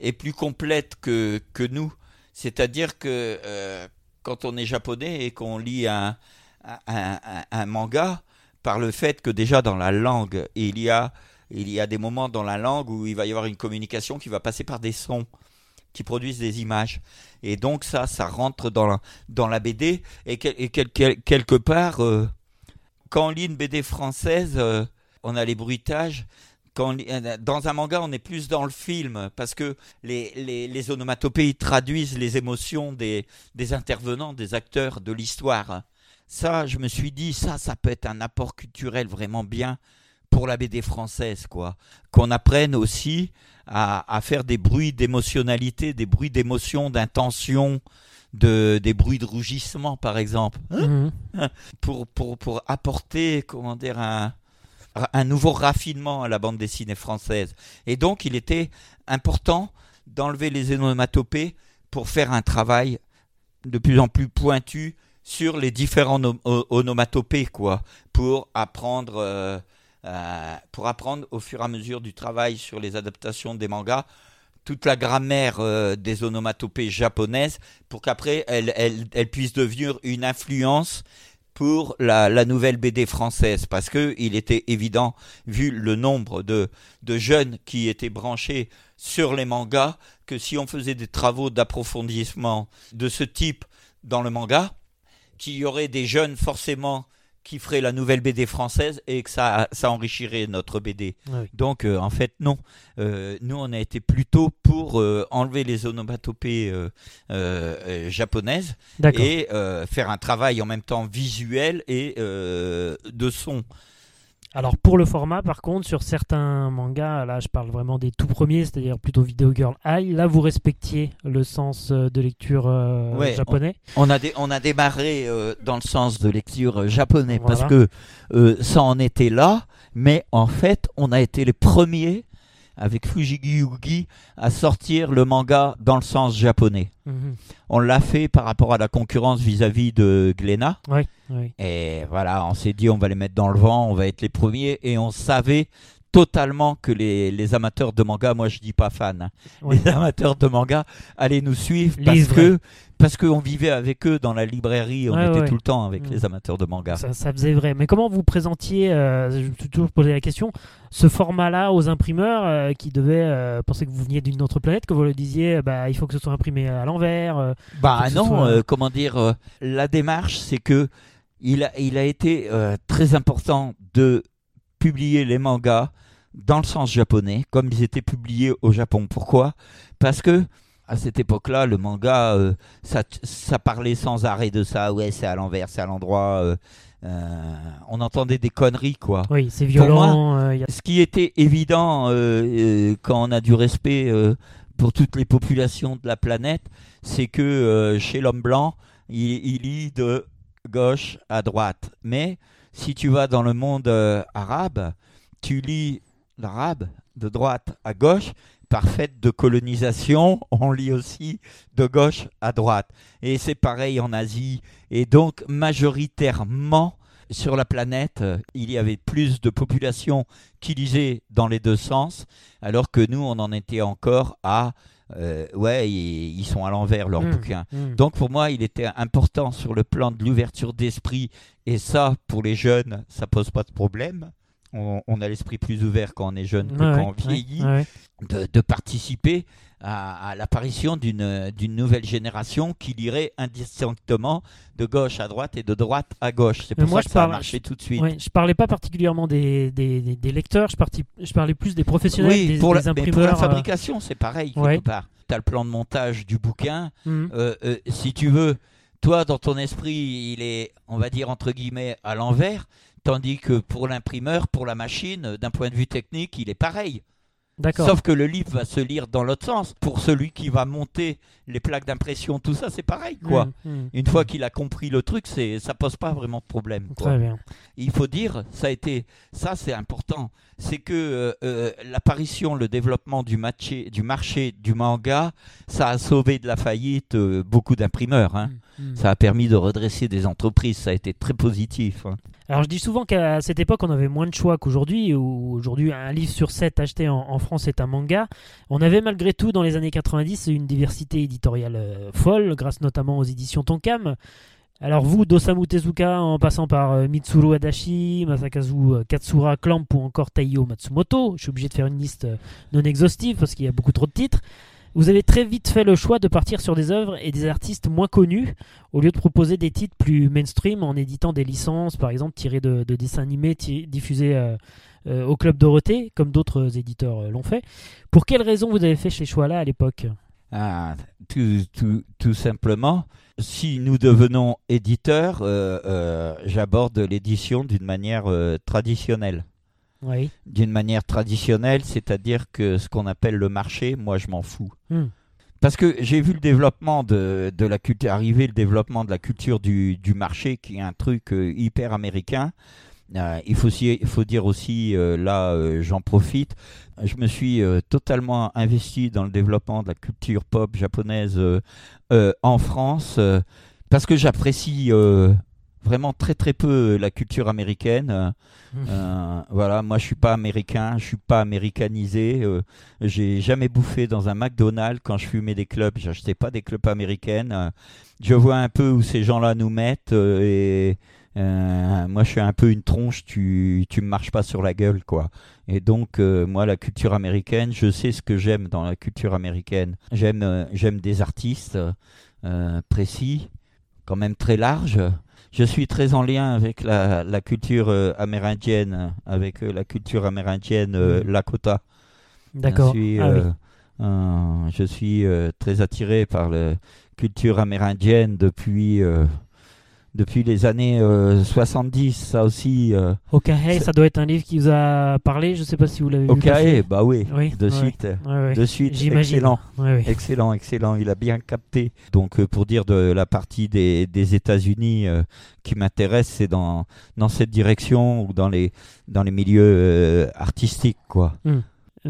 et plus complètes que, que nous. C'est-à-dire que euh, quand on est japonais et qu'on lit un, un, manga par le fait que déjà dans la langue, il y a il y a des moments dans la langue où il va y avoir une communication qui va passer par des sons qui produisent des images. Et donc ça, ça rentre dans la, dans la BD. Et, quelque part, euh, quand on lit une BD française, euh, on a les bruitages. Quand euh, dans un manga, on est plus dans le film parce que les, les, les onomatopées traduisent les émotions des, des intervenants, des acteurs de l'histoire ça, je me suis dit, ça, ça peut être un apport culturel vraiment bien pour la BD française, quoi. Qu'on apprenne aussi à, faire des bruits d'émotionnalité, des bruits d'émotion, d'intention, de, des bruits de rougissement, par exemple, hein mhm. <laughs> pour, pour, pour apporter, comment dire, un, un nouveau raffinement à la bande dessinée française. Et donc, il était important d'enlever les onomatopées pour faire un travail de plus en plus pointu sur les différents onomatopées, quoi, pour apprendre, euh, euh, pour apprendre au fur et à mesure du travail sur les adaptations des mangas toute la grammaire euh, des onomatopées japonaises pour qu'après elle, elle, puisse devenir une influence pour la, la, nouvelle BD française. Parce que il était évident vu le nombre de, de jeunes qui étaient branchés sur les mangas que si on faisait des travaux d'approfondissement de ce type dans le manga qu'il y aurait des jeunes forcément qui feraient la nouvelle BD française et que ça, ça enrichirait notre BD. Donc euh, en fait non, euh, nous on a été plutôt pour euh, enlever les onomatopées japonaises et faire un travail en même temps visuel et de son. Alors pour le format, par contre, sur certains mangas, là je parle vraiment des tout premiers, c'est-à-dire plutôt Video Girl High, là vous respectiez le sens euh, de lecture euh, japonais. On, a on a démarré euh, dans le sens de lecture japonais parce que ça en était là, mais en fait on a été les premiers avec Fujigi Yugi à sortir le manga dans le sens japonais. Mhm. On l'a fait par rapport à la concurrence vis-à-vis de Glénat. Et voilà, on s'est dit on va les mettre dans le vent, on va être les premiers et on savait totalement que les, les amateurs de manga, moi je dis pas fan, hein. Ouais. les amateurs de manga allaient nous suivre parce que parce qu'on vivait avec eux dans la librairie, on Ouais, était ouais. tout le temps avec Mm. les amateurs de manga. Ça, ça faisait vrai. Mais comment vous présentiez, euh, je me suis toujours posé la question, ce format-là aux imprimeurs euh, qui devaient euh, penser que vous veniez d'une autre planète, que vous leur disiez bah, il faut que ce soit imprimé à l'envers euh, Bah non, soit- euh, comment dire, la démarche, c'est que il a, il a été très important de publier les mangas dans le sens japonais, comme ils étaient publiés au Japon. Pourquoi? Parce que à cette époque-là, le manga, euh, ça, ça parlait sans arrêt de ça. Ouais, c'est à l'envers, c'est à l'endroit. euh, euh, on entendait des conneries, quoi. Oui, c'est violent. a- Ce qui était évident quand on a du respect pour toutes les populations de la planète, c'est que chez l'homme blanc, il, il lit de gauche à droite. Mais si tu vas dans le monde euh, arabe, tu lis l'arabe de droite à gauche. Par fait de colonisation, <laughs> on lit aussi de gauche à droite. Et c'est pareil en Asie. Et donc, majoritairement, sur la planète, euh, il y avait plus de population qui lisait dans les deux sens, alors que nous, on en était encore à euh, ouais, ils, ils sont à l'envers leurs Mm. bouquins. Mm. Donc pour moi, il était important sur le plan de l'ouverture d'esprit, et ça, pour les jeunes, ça pose pas de problème. On, on a l'esprit plus ouvert quand on est jeune que Ouais, quand on ouais, vieillit, ouais. de, de participer à, à l'apparition d'une nouvelle génération qui lirait indistinctement de gauche à droite et de droite à gauche. C'est Mais pour moi, ça que je ça a marché tout de suite. Ouais, je parlais pas particulièrement des, des, des- des lecteurs, je, parti- je parlais plus des professionnels, Oui, des, pour, la, des mais pour imprimeurs. la euh, fabrication, c'est pareil quelque ouais. part. Tu as le plan de montage du bouquin. mm. Euh, euh, si tu veux, toi, dans ton esprit, il est, on va dire, entre guillemets, à l'envers. Tandis que pour l'imprimeur, pour la machine, euh, d'un point de vue technique, il est pareil. Sauf que le livre va se lire dans l'autre sens. Pour celui qui va monter les plaques d'impression, tout ça, c'est pareil, quoi. Mm, mm. Une fois qu'il a compris le truc, c'est, ça pose pas vraiment de problème. quoi. Très bien. Il faut dire, ça a été, ça c'est important, c'est que euh, euh, l'apparition, le développement du, matché- du marché du manga, ça a sauvé de la faillite euh, beaucoup d'imprimeurs. hein. Mm, mm. Ça a permis de redresser des entreprises, ça a été très positif. hein. Alors je dis souvent qu'à cette époque on avait moins de choix qu'aujourd'hui, où aujourd'hui un livre sur sept acheté en, en France est un manga. On avait malgré tout dans les années 90 une diversité éditoriale euh, folle, grâce notamment aux éditions Tonkam. Alors vous, d'Osamu Tezuka, en passant par euh, Mitsuru Adachi, Masakazu euh, Katsura Clamp ou encore Taiyo Matsumoto, je suis obligé de faire une liste non exhaustive parce qu'il y a beaucoup trop de titres. Vous avez très vite fait le choix de partir sur des œuvres et des artistes moins connus, au lieu de proposer des titres plus mainstream en éditant des licences, par exemple tirées de, de dessins animés diffusés au Club Dorothée, comme d'autres éditeurs l'ont fait. Pour quelles raisons vous avez fait ces choix-là à l'époque? Ah, tout, tout- tout simplement, si nous devenons éditeurs, euh, euh, j'aborde l'édition d'une manière euh, traditionnelle. Oui. D'une manière traditionnelle, c'est-à-dire que ce qu'on appelle le marché, moi je m'en fous. Hmm. Parce que j'ai vu le développement de, de la culture, arriver le développement de la culture du, du marché, qui est un truc hyper américain. Euh, il, faut aussi, il faut dire aussi, euh, là euh, j'en profite, je me suis euh, totalement investi dans le développement de la culture pop japonaise euh, euh, en France, parce que j'apprécie vraiment très très peu la culture américaine. Euh, euh, voilà, moi je suis pas américain, je suis pas américanisé. euh, j'ai jamais bouffé dans un McDonald's quand je fumais des clubs. J'achetais pas des clubs américaines. euh, je vois un peu où ces gens-là nous mettent et euh, moi je suis un peu une tronche. Tu tu me marches pas sur la gueule quoi. Et donc euh, moi la culture américaine, je sais ce que j'aime dans la culture américaine. J'aime euh, j'aime des artistes précis, quand même très larges. Je suis très en lien avec la, la culture amérindienne, avec la culture amérindienne Mhm. Lakota. D'accord. Je suis, Ah oui. je suis très attiré par la culture amérindienne depuis, depuis les années euh, 70. Ça aussi. Euh, Okahe, ça doit être un livre qui vous a parlé, je sais pas si vous l'avez vu. ok, passer. bah oui, Oui, de ouais. suite. Ouais, ouais. De suite, excellent. Excellent, excellent. Il a bien capté. Donc, euh, pour dire de la partie des, des États-Unis euh, qui m'intéresse, c'est dans, dans cette direction ou dans les, dans les milieux euh, artistiques, quoi.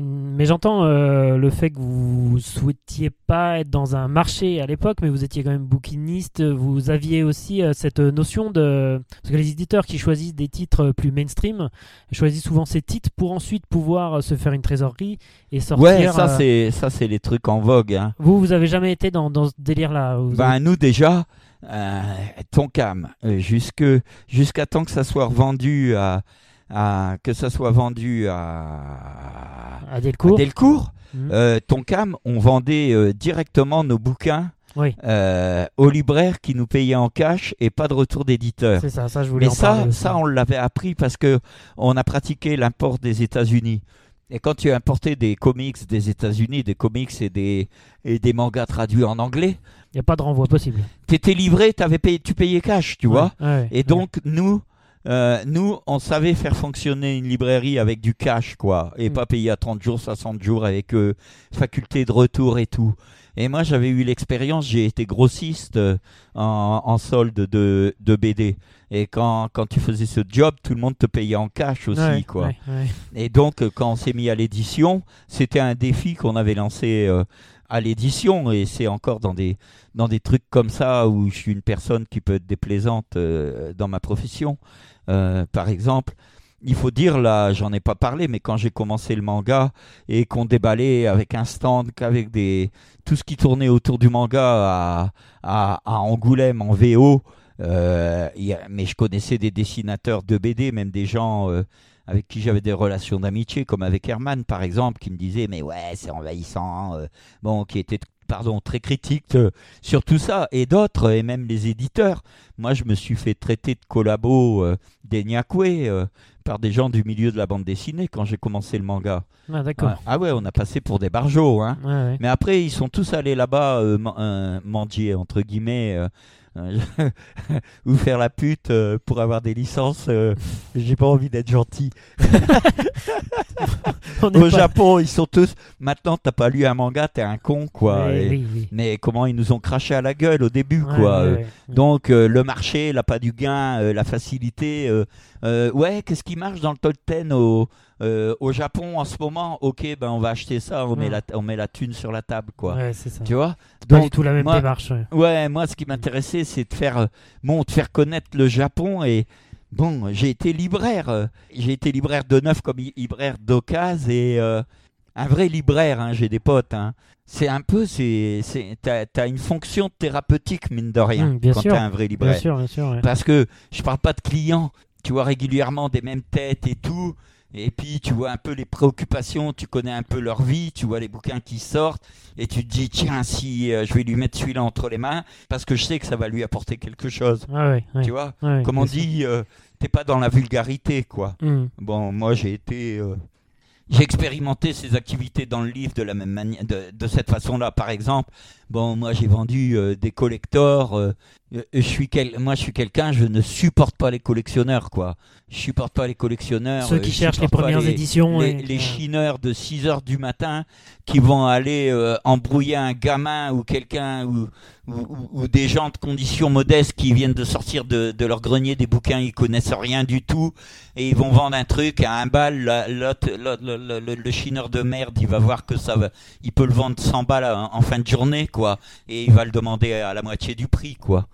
Mais j'entends euh, le fait que vous souhaitiez pas être dans un marché à l'époque, mais vous étiez quand même bouquiniste. Vous aviez aussi euh, cette notion de. Parce que les éditeurs qui choisissent des titres plus mainstream choisissent souvent ces titres pour ensuite pouvoir se faire une trésorerie et sortir. Ouais, ça, c'est, ça c'est les trucs en vogue. Hein. Vous, vous avez jamais été dans, dans ce délire-là Ben, nous, déjà. Euh, ton cam jusque jusqu'à temps que ça soit vendu à, que ça soit vendu à, à Delcourt, mhm. euh, Tonkam, on vendait euh, directement nos bouquins euh, aux libraires qui nous payaient en cash et pas de retour d'éditeur. C'est ça, ça je voulais Mais ça, ça, on l'avait appris parce que on a pratiqué l'import des États-Unis. Et quand tu as importé des comics des États-Unis, des comics et des, et des mangas traduits en anglais, il n'y a pas de renvoi possible. Tu étais livré, avais payé, tu payais cash, tu vois. et donc, nous, euh, nous, on savait faire fonctionner une librairie avec du cash, quoi, et mm. pas payer à 30 jours, 60 jours avec euh, faculté de retour et tout. Et moi, j'avais eu l'expérience, j'ai été grossiste euh, en, solde de, de, BD. Et quand, quand tu faisais ce job, tout le monde te payait en cash aussi, quoi. Et donc, quand on s'est mis à l'édition, c'était un défi qu'on avait lancé à l'édition et c'est encore dans des dans des trucs comme ça où je suis une personne qui peut être déplaisante dans ma profession. Euh, par exemple, il faut dire, là, j'en ai pas parlé, mais quand j'ai commencé le manga et qu'on déballait avec un stand, qu'avec des tout ce qui tournait autour du manga à, Angoulême en VO, euh, mais je connaissais des dessinateurs de BD, même des gens euh, avec qui j'avais des relations d'amitié, comme avec Herman par exemple, qui me disait mais ouais c'est envahissant, bon, qui était pardon, très critique euh, sur tout ça, et d'autres, et même les éditeurs. Moi, je me suis fait traiter de collabo euh, euh par des gens du milieu de la bande dessinée quand j'ai commencé le manga. Ah, d'accord. Ah, ouais, on a passé pour des barjots. Hein. Mais après, ils sont tous allés là-bas euh, mendier, entre guillemets, <laughs> ou faire la pute euh, pour avoir des licences. Euh, j'ai pas envie d'être gentil. <laughs> Au Japon, ils sont tous. Maintenant, t'as pas lu un manga, t'es un con, quoi. Mais comment ils nous ont craché à la gueule au début, quoi. Donc, euh, le marché, la pas du gain, la facilité. Ouais, qu'est-ce qui marche dans le top 10 au euh, au Japon en ce moment, ok, ben on va acheter ça, on, met, la, on met la thune sur la table, quoi. Ouais, c'est ça. Tu vois? Pas du tout la même démarche. Ouais. moi, ce qui m'intéressait, c'est de faire, euh, bon, de faire connaître le Japon et. Bon, j'ai été libraire. Euh, j'ai été libraire de neuf comme libraire d'occasion et un vrai libraire, hein, j'ai des potes. Hein. C'est un peu, c'est, t'as, as une fonction thérapeutique, mine de rien, mmh, quand t'es un vrai libraire. Bien sûr, bien sûr. Parce que je parle pas de clients, tu vois régulièrement des mêmes têtes et tout. Et puis tu vois un peu les préoccupations, tu connais un peu leur vie, tu vois les bouquins qui sortent, et tu te dis tiens si euh, je vais lui mettre celui-là entre les mains parce que je sais que ça va lui apporter quelque chose. Ah tu vois, comme on dit, euh, t'es pas dans la vulgarité quoi. Hmm. Bon, moi j'ai été euh, j'ai expérimenté ces activités dans le livre de la même manière, de, cette façon-là. Par exemple, bon, moi j'ai vendu des collectors. Je suis quel, moi je suis quelqu'un, je ne supporte pas les collectionneurs, quoi je supporte pas les collectionneurs. Ceux qui cherchent les premières éditions. Les, les chineurs de 6 heures du matin qui vont aller euh, embrouiller un gamin ou quelqu'un ou, ou, des gens de conditions modestes qui viennent de sortir de, de, leur grenier des bouquins, ils connaissent rien du tout et ils vont vendre un truc à un bal. le, chineur de merde, il va voir que ça va, il peut le vendre 100 balles en, en fin de journée, quoi, et il va le demander à la moitié du prix, quoi.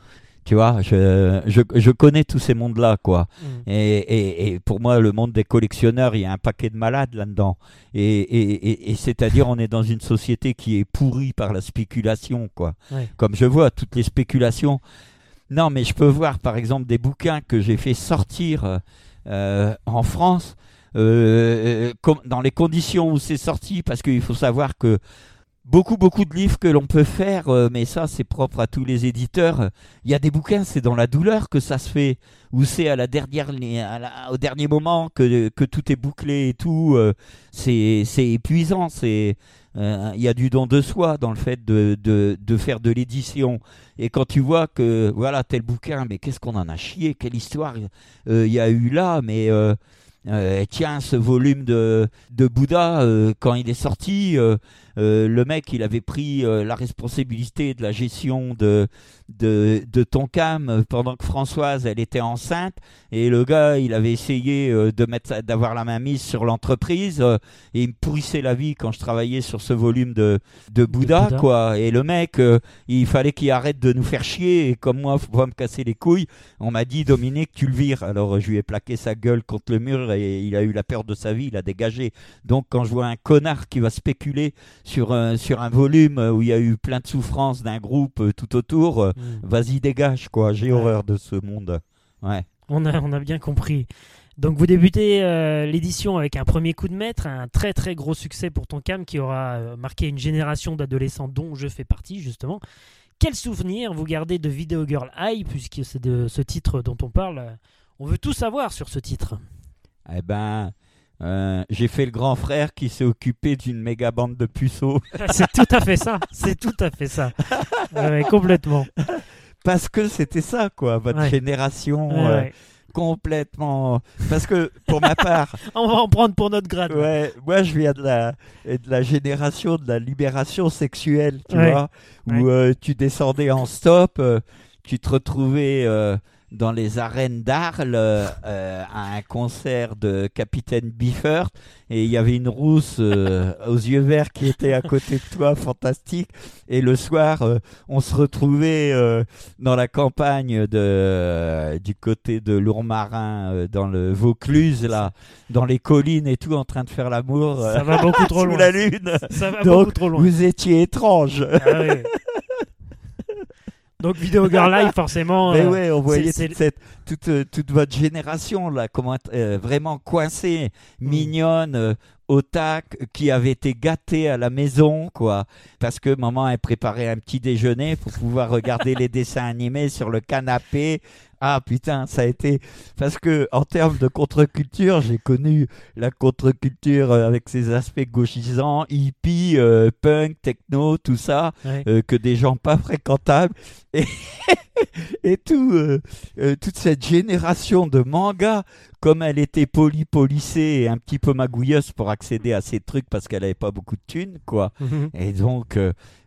Tu vois, je, je, je connais tous ces mondes-là, quoi. Mm. Et, et, et, pour moi, le monde des collectionneurs, il y a un paquet de malades là-dedans. Et, et, et c'est-à-dire, on est dans une société qui est pourrie par la spéculation, quoi. Comme je vois toutes les spéculations. Non, mais je peux voir, par exemple, des bouquins que j'ai fait sortir euh, en France. Euh, dans les conditions où c'est sorti, parce qu'il faut savoir que beaucoup, beaucoup de livres que l'on peut faire, euh, mais ça, c'est propre à tous les éditeurs. Il y a des bouquins, c'est dans la douleur que ça se fait, ou c'est à la dernière, au dernier moment que, que tout est bouclé et tout. Euh, c'est, épuisant. C'est, euh, il y a du don de soi dans le fait de, de, de faire de l'édition. Et quand tu vois que, voilà, tel bouquin, mais qu'est-ce qu'on en a chié, quelle histoire il y a eu là, mais euh, tiens, ce volume de, de Bouddha, euh, quand il est sorti, euh, le mec, il avait pris la responsabilité de la gestion de, de, de Tonkam pendant que Françoise, elle était enceinte. Et le gars, il avait essayé de mettre, d'avoir la main mise sur l'entreprise. et il me pourrissait la vie quand je travaillais sur ce volume de, de Bouddha, quoi. Et le mec, il fallait qu'il arrête de nous faire chier. Et comme moi, faut pas me casser les couilles. On m'a dit, Dominique, tu le vires. Alors, je lui ai plaqué sa gueule contre le mur et il a eu la peur de sa vie, il a dégagé. Donc quand je vois un connard qui va spéculer sur un, sur un volume où il y a eu plein de souffrances d'un groupe euh, tout autour, euh, hmm. vas-y dégage quoi, j'ai horreur de ce monde. Ouais. On a, on a bien compris. Donc vous débutez euh, l'édition avec un premier coup de maître, un très très gros succès pour ton cam qui aura marqué une génération d'adolescents dont je fais partie justement. Quel souvenir vous gardez de Video Girl High puisque c'est de ce titre dont on parle? On veut tout savoir sur ce titre eh ben, euh, j'ai fait le grand frère qui s'est occupé d'une méga bande de puceaux. <laughs> c'est tout à fait ça. C'est tout à fait ça. complètement. Parce que c'était ça, quoi, votre génération. Euh, complètement. Parce que pour ma part. <laughs> On va en prendre pour notre grade. Ouais, moi je viens de la, de la génération de la libération sexuelle, tu vois, où euh, tu descendais en stop, tu te retrouvais dans les arènes d'Arles euh, à un concert de Capitaine Biffert et il y avait une rousse euh, aux yeux verts qui était à côté de toi, fantastique. Et le soir, euh, on se retrouvait dans la campagne de, du côté de Lourmarin, dans le Vaucluse, là, dans les collines et tout, en train de faire l'amour. Ça va beaucoup <laughs> trop loin. la lune. Ça va beaucoup trop loin. Vous étiez étrange. Ah donc Vidéo Girl Live, <laughs> forcément. Mais euh, ouais, on voyait toute, euh, toute, votre génération là, comment euh, vraiment coincée, mm. mignonne, au tac, qui avait été gâtée à la maison, quoi. Parce que maman a préparé un petit déjeuner pour pouvoir regarder <laughs> les dessins animés sur le canapé ah putain, ça a été parce que en termes de contre-culture, j'ai connu la contre-culture euh, avec ses aspects gauchisants, hippie, euh, punk, techno, tout ça, euh, que des gens pas fréquentables et, <laughs> et tout, toute cette génération de mangas, comme elle était polypolicée et un petit peu magouilleuse pour accéder à ces trucs parce qu'elle avait pas beaucoup de thunes, quoi. Mhm. Et donc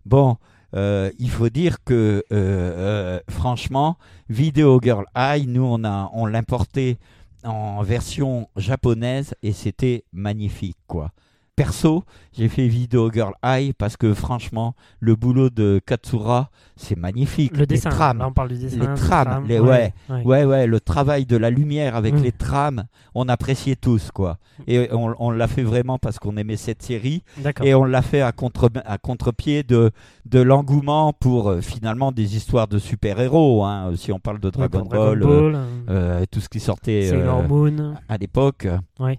bon. Euh, il faut dire que, euh, euh, franchement, Video Girl Eye, nous, on, a, on l'importait en version japonaise et c'était magnifique, quoi. Perso, j'ai fait Video Girl Eye parce que franchement, le boulot de Katsura, c'est magnifique. Le dessin, les trams, on parle du dessin. Les trams, ouais, ouais, ouais, le travail de la lumière avec mm. les trams, on appréciait tous, quoi. Et on, l'a fait vraiment parce qu'on aimait cette série. Et on l'a fait à contre à contre-pied de, de l'engouement pour euh, finalement des histoires de super-héros. Hein, si on parle de Dragon, Ball, euh, hein. euh, tout ce qui sortait à l'époque. Ouais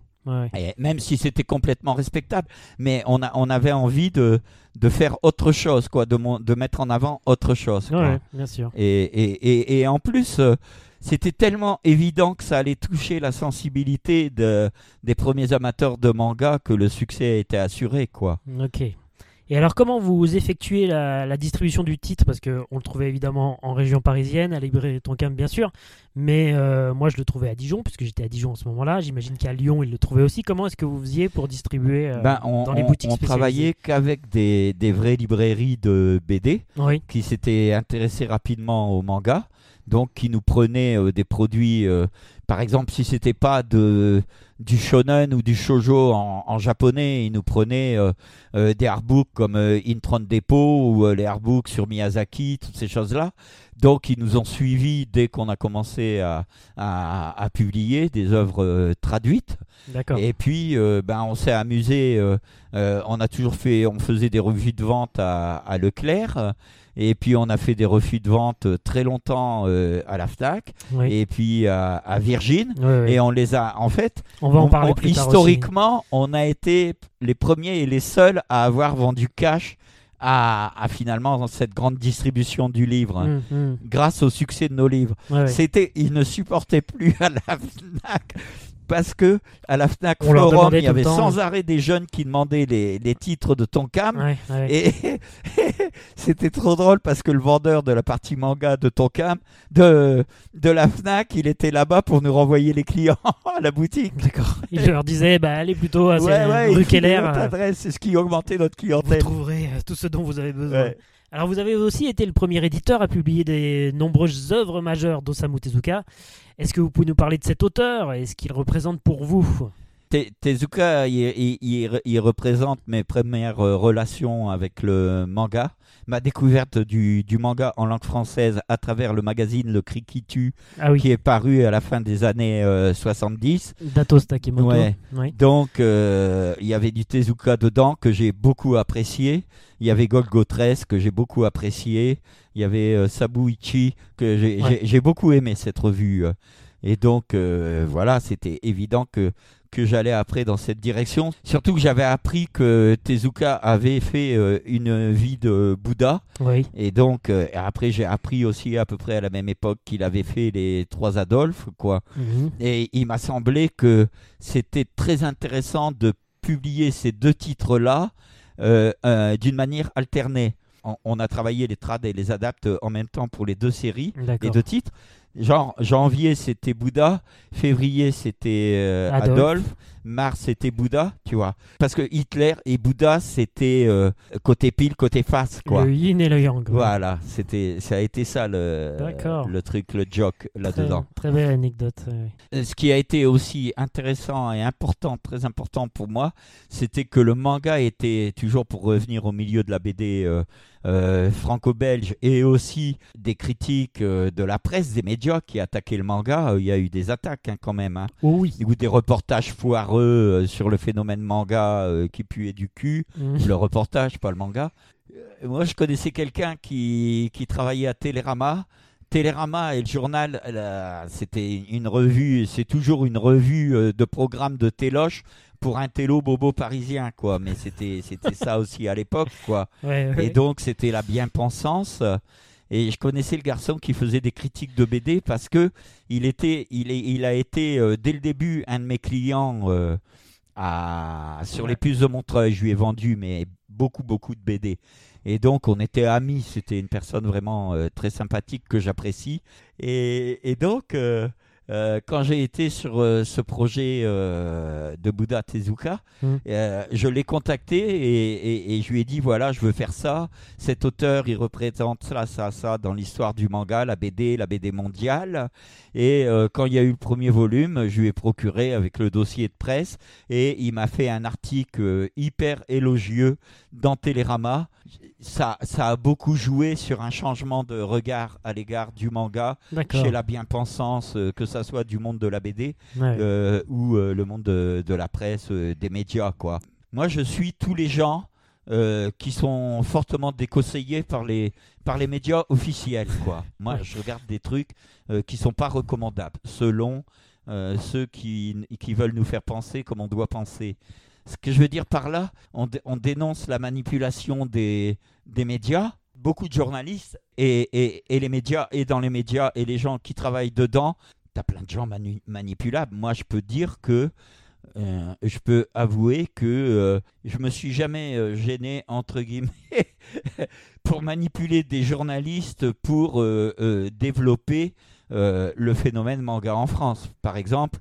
même si c'était complètement respectable, mais on, a, on avait envie de, de faire autre chose, quoi, de, de mettre en avant autre chose. bien sûr. Et, et, et, en plus, euh, c'était tellement évident que ça allait toucher la sensibilité de, des premiers amateurs de manga que le succès était assuré, quoi. Ok. Et alors, comment vous effectuez la, distribution du titre? Parce qu'on le trouvait évidemment en région parisienne, à librairie Tonkam, bien sûr. Mais euh, moi, je le trouvais à Dijon, puisque j'étais à Dijon en ce moment-là. J'imagine qu'à Lyon, il le trouvait aussi. Comment est-ce que vous faisiez pour distribuer euh, ben, dans les boutiques On travaillait qu'avec des, des, vraies librairies de BD qui s'étaient intéressées rapidement au manga. Donc, qui nous prenaient euh, des produits par exemple, si c'était pas de du shonen ou du shojo en, japonais, ils nous prenaient euh, euh, des artbooks comme euh, Intron Depot ou les artbooks sur Miyazaki, toutes ces choses-là. Donc, ils nous ont suivis dès qu'on a commencé à, à, publier des œuvres traduites. Et puis, ben, on s'est amusé. on a toujours fait, on faisait des revues de vente à, à Leclerc. Et puis on a fait des refus de vente euh, très longtemps euh, à la FNAC et puis à, Virgin. Et on les a, en fait, on va en parler plus historiquement, on a été les premiers et les seuls à avoir vendu cash à, finalement cette grande distribution du livre, hum, hum. grâce au succès de nos livres. C'était, ils ne supportaient plus <laughs> à la FNAC parce que à la Fnac On Forum, il y avait sans arrêt des jeunes qui demandaient les, les titres de Tonkam. Ouais, ouais. Et <laughs> c'était trop drôle parce que le vendeur de la partie manga de Tonkam, de, de la Fnac, il était là-bas pour nous renvoyer les clients <laughs> à la boutique. D'accord. Il leur disait, bah, allez plutôt à Ouais, ouais, rue Keller. euh, c'est ce qui augmentait notre Vous clientèle. trouverez euh, tout ce dont vous avez besoin. Alors, vous avez aussi été le premier éditeur à publier des nombreuses œuvres majeures d'Osamu Tezuka. Est-ce que vous pouvez nous parler de cet auteur et ce qu'il représente pour vous? Tezuka, il, il- il- il représente mes premières euh, relations avec le manga, ma découverte du, du manga en langue française à travers le magazine Le Cri qui tue, Ah oui, qui est paru à la fin des années euh, 70. Datos Takemoto. Ouais. Oui. Donc, euh, il y avait du Tezuka dedans que j'ai beaucoup apprécié. Il y avait Golgotres que j'ai beaucoup apprécié. Il y avait euh, Sabuichi que j'ai Ouais. beaucoup aimé cette revue. euh. Et donc, euh, voilà, c'était évident que, que j'allais après dans cette direction. Surtout que j'avais appris que Tezuka avait fait euh, une vie de Bouddha. Oui. Et donc, euh, après, j'ai appris aussi à peu près à la même époque qu'il avait fait les trois Adolphes, quoi. Mhm. Et il m'a semblé que c'était très intéressant de publier ces deux titres-là euh, euh, d'une manière alternée. On, on a travaillé les trades et les adaptes en même temps pour les deux séries, les deux titres. Genre, janvier, c'était Bouddha. Février, c'était euh, Adolphe. Adolphe. Mars, c'était Bouddha, tu vois. Parce que Hitler et Bouddha, c'était euh, côté pile, côté face, quoi. Le yin et le yang. Voilà, c'était, ça a été ça le, le truc, le joke là-dedans. très belle anecdote. Euh, Ce qui a été aussi intéressant et important, très important pour moi, c'était que le manga était toujours pour revenir au milieu de la BD euh, euh, franco-belge et aussi des critiques euh, de la presse, des médias qui attaquaient le manga. Euh, Il y a eu des attaques hein, quand même. hein. Oh oui. Ou des reportages foireux sur le phénomène manga qui puait du cul. Mhm. Le reportage, pas le manga. Moi, je connaissais quelqu'un qui, qui travaillait à Télérama. Télérama et le journal, euh, c'était une revue, c'est toujours une revue euh, de programme de téloche pour un télo bobo parisien, quoi. Mais c'était c'était ça <laughs> aussi à l'époque, quoi. Ouais, ouais. Et donc, c'était la bien-pensance. Et je connaissais le garçon qui faisait des critiques de BD parce que il, était, il, est, il a été, euh, dès le début, un de mes clients euh, à, sur Ouais. les puces de Montreuil. Je lui ai vendu mais beaucoup, beaucoup de BD. Et donc, on était amis. C'était une personne vraiment euh, très sympathique que j'apprécie. Et, et donc, euh, euh, quand j'ai été sur ce projet de Bouddha Tezuka, Mm. euh, je l'ai contacté et, et- et je lui ai dit voilà, je veux faire ça. Cet auteur, il représente ça, ça, ça dans l'histoire du manga, la BD, la BD mondiale. Et euh, quand il y a eu le premier volume, je lui ai procuré avec le dossier de presse et il m'a fait un article euh, hyper élogieux dans Télérama. Ça, ça a beaucoup joué sur un changement de regard à l'égard du manga chez la bien-pensance, euh, que ça soit du monde de la BD Ouais. euh, ou euh, le monde de, de la presse, des médias, quoi. Moi, je suis tous les gens euh, qui sont fortement déconseillés par les, par les médias officiels, quoi. Moi, je regarde des trucs euh, qui sont pas recommandables, selon euh, ceux qui, qui veulent nous faire penser comme on doit penser. Ce que je veux dire par là, on, dé- on dénonce la manipulation des, des médias, beaucoup de journalistes et, et- et les médias, et dans les médias, et les gens qui travaillent dedans, tu as plein de gens manu- manipulables. Moi, je peux dire que, euh, je peux avouer que euh, je me suis jamais euh, gêné, entre guillemets, <laughs> pour manipuler des journalistes pour euh, développer le phénomène manga en France. Par exemple,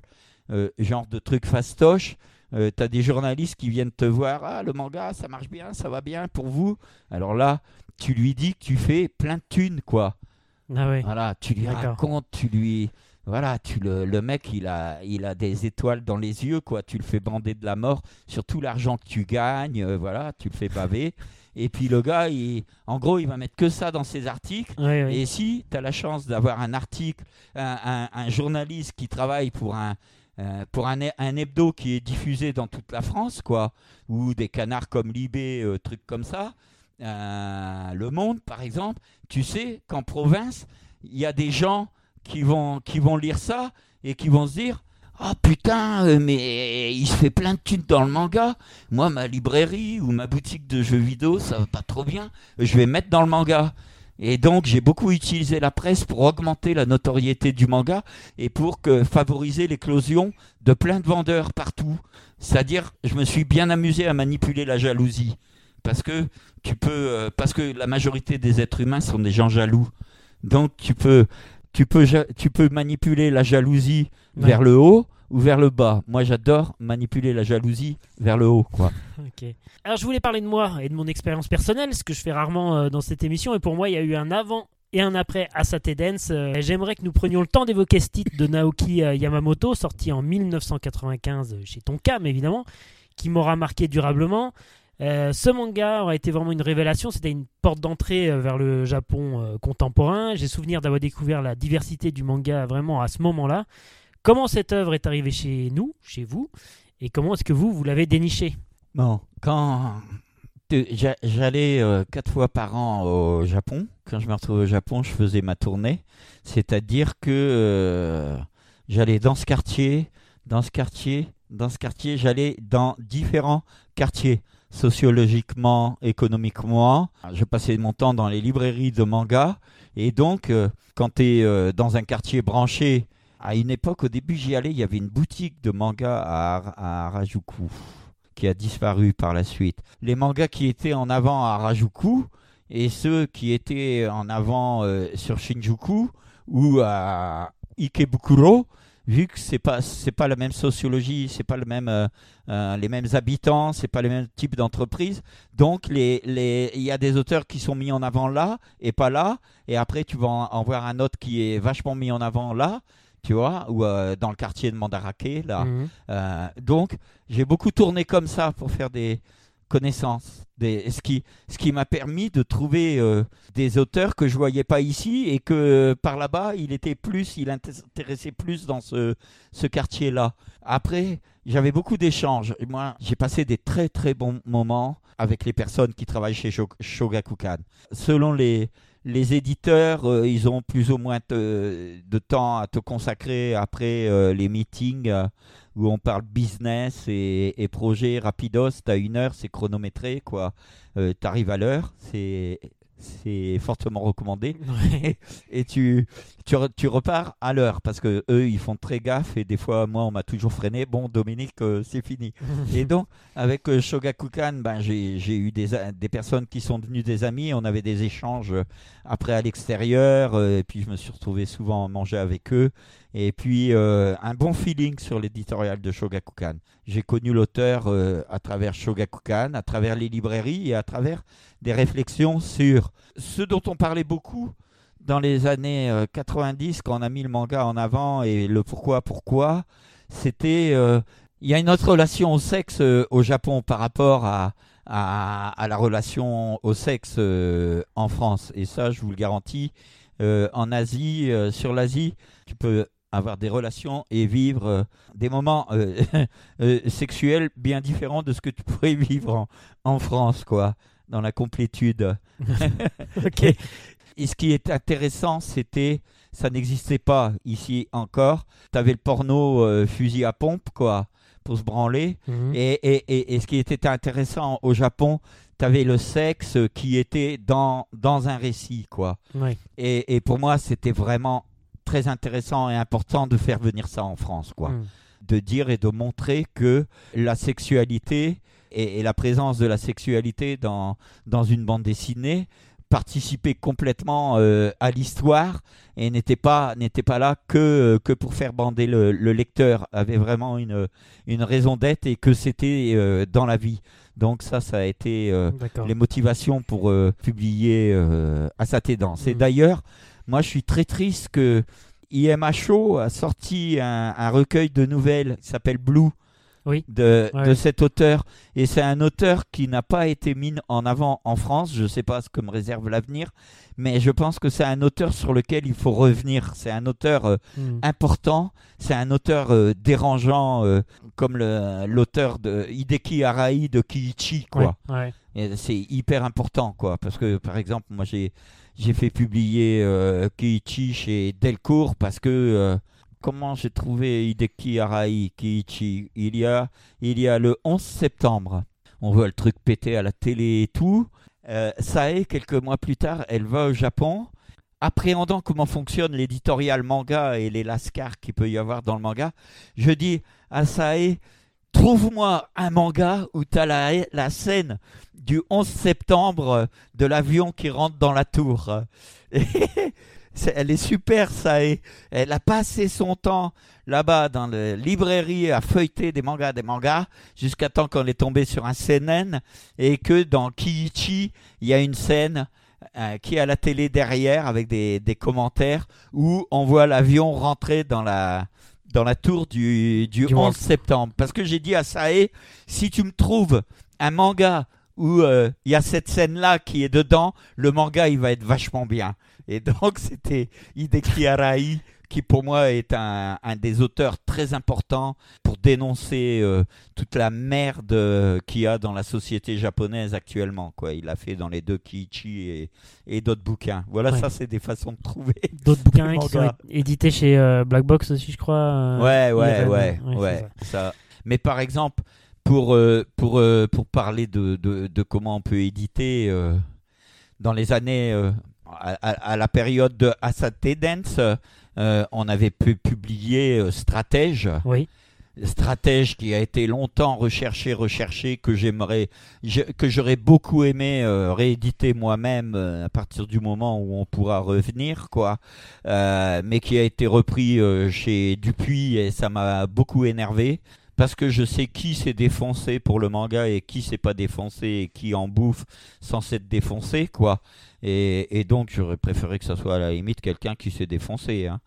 genre de truc fastoche. Tu as des journalistes qui viennent te voir, ah le manga ça marche bien, ça va bien pour vous. Alors là, tu lui dis que tu fais plein de thunes quoi. Ah ouais. Voilà, tu lui racontes, tu lui voilà, tu le, le mec il a il a des étoiles dans les yeux quoi, tu le fais bander de la mort sur tout l'argent que tu gagnes, euh, voilà, tu le fais baver. Et puis le gars, il, en gros, il va mettre que ça dans ses articles. Et si tu as la chance d'avoir un article, un, un- un journaliste qui travaille pour un, euh, pour un, un hebdo qui est diffusé dans toute la France, quoi, ou des canards comme Libé, euh, trucs comme ça, euh, Le Monde par exemple, tu sais qu'en province, il y a des gens qui vont, qui vont lire ça et qui vont se dire Ah putain, euh, mais il se fait plein de thunes dans le manga. Moi, ma librairie ou ma boutique de jeux vidéo, ça va pas trop bien. Je vais mettre dans le manga. Et donc j'ai beaucoup utilisé la presse pour augmenter la notoriété du manga et pour que, favoriser l'éclosion de plein de vendeurs partout. C'est-à-dire, je me suis bien amusé à manipuler la jalousie. Parce que tu peux, euh, parce que la majorité des êtres humains sont des gens jaloux. Donc tu peux, tu peux, tu peux manipuler la jalousie vers le haut ou vers le bas. Moi, j'adore manipuler la jalousie vers le haut, quoi. <laughs> Alors, je voulais parler de moi et de mon expérience personnelle, ce que je fais rarement euh, dans cette émission. Et pour moi, il y a eu un avant et un après Asate Dance. Euh, J'aimerais que nous prenions le temps d'évoquer ce titre de Naoki euh, Yamamoto, sorti en 1995 chez Tonkam, évidemment, qui m'aura marqué durablement. Ce manga aurait été vraiment une révélation, c'était une porte d'entrée vers le Japon contemporain. J'ai souvenir d'avoir découvert la diversité du manga vraiment à ce moment-là. Comment cette œuvre est arrivée chez nous, chez vous, et comment est-ce que vous, vous l'avez dénichée? Bon, quand j'allais euh, quatre fois par an au Japon, quand je me retrouvais au Japon, je faisais ma tournée, c'est-à-dire que euh, j'allais dans ce quartier, dans ce quartier, dans ce quartier, j'allais dans différents quartiers sociologiquement, économiquement. Je passais mon temps dans les librairies de manga. Et donc, euh, quand tu es dans un quartier branché à une époque, au début, j'y allais, il y avait une boutique de manga à, Harajuku qui a disparu par la suite. Les mangas qui étaient en avant à Harajuku et ceux qui étaient en avant euh, sur Shinjuku ou à Ikebukuro, vu que c'est pas c'est pas la même sociologie, c'est pas le même euh, euh, les mêmes habitants, c'est pas les mêmes types d'entreprises. Donc les les il y a des auteurs qui sont mis en avant là et pas là, et après tu vas en voir un autre qui est vachement mis en avant là tu vois, ou euh, dans le quartier de Mandarake, là. Mhm. Euh, donc, j'ai beaucoup tourné comme ça pour faire des connaissances, des, ce qui, ce qui m'a permis de trouver euh, des auteurs que je voyais pas ici et que par là-bas, il était plus, il intéressait plus dans ce, ce quartier-là. Après, j'avais beaucoup d'échanges. Moi, j'ai passé des très très bons moments avec les personnes qui travaillent chez Shogakukan. Selon les, les éditeurs, euh, ils ont plus ou moins de temps à te consacrer après euh, les meetings euh, où on parle business et, et projet rapidos. Tu as une heure, c'est chronométré, quoi. tu arrives à l'heure, c'est c'est fortement recommandé. <laughs> Et, tu, tu, repars à l'heure parce que eux ils font très gaffe et des fois moi on m'a toujours freiné. Bon Dominique euh, c'est fini. <laughs> et donc avec euh, Shogakukan ben, j'ai eu des, des personnes qui sont devenues des amis. On avait des échanges après à l'extérieur euh, et puis je me suis retrouvé souvent à manger avec eux. Et puis un bon feeling sur l'éditorial de Shogakukan. J'ai connu l'auteur à travers Shogakukan, à travers les librairies et à travers des réflexions sur ce dont on parlait beaucoup dans les années 90 euh, quand on a mis le manga en avant et le pourquoi pourquoi c'était euh, il y a une autre relation au sexe euh, au Japon par rapport à, à, la relation au sexe en France et ça je vous le garantis en Asie sur l'Asie tu peux avoir des relations et vivre des moments <laughs> sexuels bien différents de ce que tu pourrais vivre en, en France quoi dans la complétude. <laughs> ok. <laughs> Et ce qui est intéressant, c'était, ça n'existait pas ici encore. Tu avais le porno euh, fusil à pompe, quoi, pour se branler. Mhm. Et, et, et, ce qui était intéressant au Japon, tu avais le sexe qui était dans, dans un récit, quoi. Et, pour moi, c'était vraiment très intéressant et important de faire venir ça en France, quoi. Mhm. De dire et de montrer que la sexualité et, la présence de la sexualité dans, dans une bande dessinée participait complètement euh, à l'histoire et n'était pas n'était pas là que que pour faire bander le, lecteur avait vraiment une une raison d'être et que c'était euh, dans la vie. Donc ça ça a été euh, les motivations pour publier à sa danse et mmh. d'ailleurs moi je suis très triste que IMHO a sorti un, un recueil de nouvelles qui s'appelle Blue de, de, cet auteur. Et c'est un auteur qui n'a pas été mis en avant en France. Je ne sais pas ce que me réserve l'avenir, mais je pense que c'est un auteur sur lequel il faut revenir. C'est un auteur euh, hmm. important, c'est un auteur euh, dérangeant, euh, comme l'auteur de Hideki Arai de Kiichi. Quoi. c'est hyper important, quoi, parce que par exemple, moi j'ai j'ai fait publier Kiichi chez Delcourt parce que comment j'ai trouvé Hideki Arai Kiichi il y, a, il y a le 11 septembre. On voit le truc péter à la télé et tout. Euh, Sae, quelques mois plus tard, elle va au Japon. Appréhendant comment fonctionne l'éditorial manga et les lascars qu'il peut y avoir dans le manga, je dis à Sae, trouve-moi un manga où tu as la, la, scène du 11 septembre de l'avion qui rentre dans la tour. <laughs> elle est super, Sae. Elle a passé son temps là-bas dans la librairie à feuilleter des mangas, des mangas, jusqu'à temps qu'on est tombé sur un CNN et que dans Kiichi, il y a une scène euh, qui est à la télé derrière avec des, des commentaires où on voit l'avion rentrer dans la, dans la tour du, du, 11 septembre. Parce que j'ai dit à Sae, si tu me trouves un manga où euh, il y a cette scène-là qui est dedans, le manga, il va être vachement bien. Et donc, <laughs> c'était Hideki Arai qui pour moi est un, des auteurs très importants pour dénoncer euh, toute la merde euh, qu'il y a dans la société japonaise actuellement. Quoi. Il a fait dans les deux Kiichi et, et d'autres bouquins. Voilà, ça c'est des façons de trouver. <laughs> D'autres bouquins qui sont édités chez euh, Black Box aussi, je crois. ouais, ouais, ouais, ouais, ça. Mais par exemple, pour, pour, pour parler de, de, de, comment on peut éditer dans les années... À, à, la période de Asate Dance, euh, on avait pu publier euh, Stratège. Oui. Stratège qui a été longtemps recherché, recherché, que j'aimerais, que j'aurais beaucoup aimé euh, rééditer moi-même à partir du moment où on pourra revenir, quoi. mais qui a été repris chez Dupuis et ça m'a beaucoup énervé parce que je sais qui s'est défoncé pour le manga et qui s'est pas défoncé et qui en bouffe sans s'être défoncé, quoi. Et, donc, j'aurais préféré que ça soit à la limite quelqu'un qui s'est défoncé. Hein.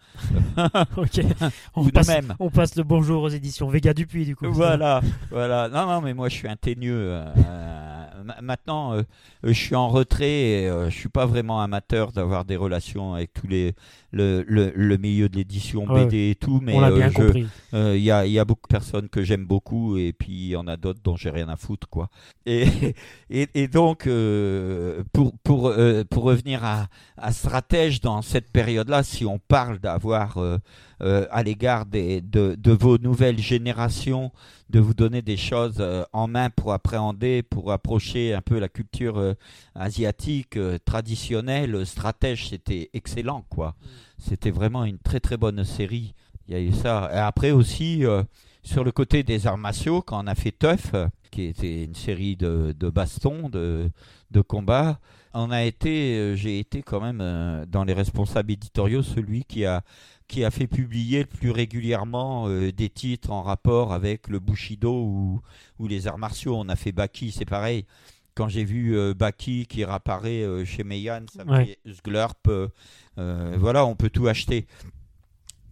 <laughs> ok. <laughs> On passe, même. on passe le bonjour aux éditions Vega Dupuis, du coup. Voilà, voilà. Non, non, mais moi, je suis un teigneux. Euh, maintenant, euh, je suis en retrait et euh, je suis pas vraiment amateur d'avoir des relations avec tous les le, le, milieu de l'édition BD et tout, mais il y, a, y a beaucoup de personnes que j'aime beaucoup et puis il y en a d'autres dont j'ai rien à foutre, quoi. Et, <laughs> et, et donc, pour, pour pour revenir à, Stratège dans cette période-là, si on parle d'avoir euh, euh, à l'égard de, vos nouvelles générations, de vous donner des choses euh, en main pour appréhender, pour approcher un peu la culture asiatique traditionnelle, Stratège, c'était excellent, quoi. C'était vraiment une très très bonne série. Il y a eu ça. Et après aussi, sur le côté des arts martiaux, quand on a fait Tough, qui était une série de, de bastons, de, de combats, on a été, euh, j'ai été quand même euh, dans les responsables éditoriaux celui qui a qui a fait publier le plus régulièrement euh, des titres en rapport avec le Bushido ou, ou les arts martiaux. On a fait Baki, c'est pareil. Quand j'ai vu Baki qui réapparaît chez Meian, ça me fait Sglurp. voilà, on peut tout acheter.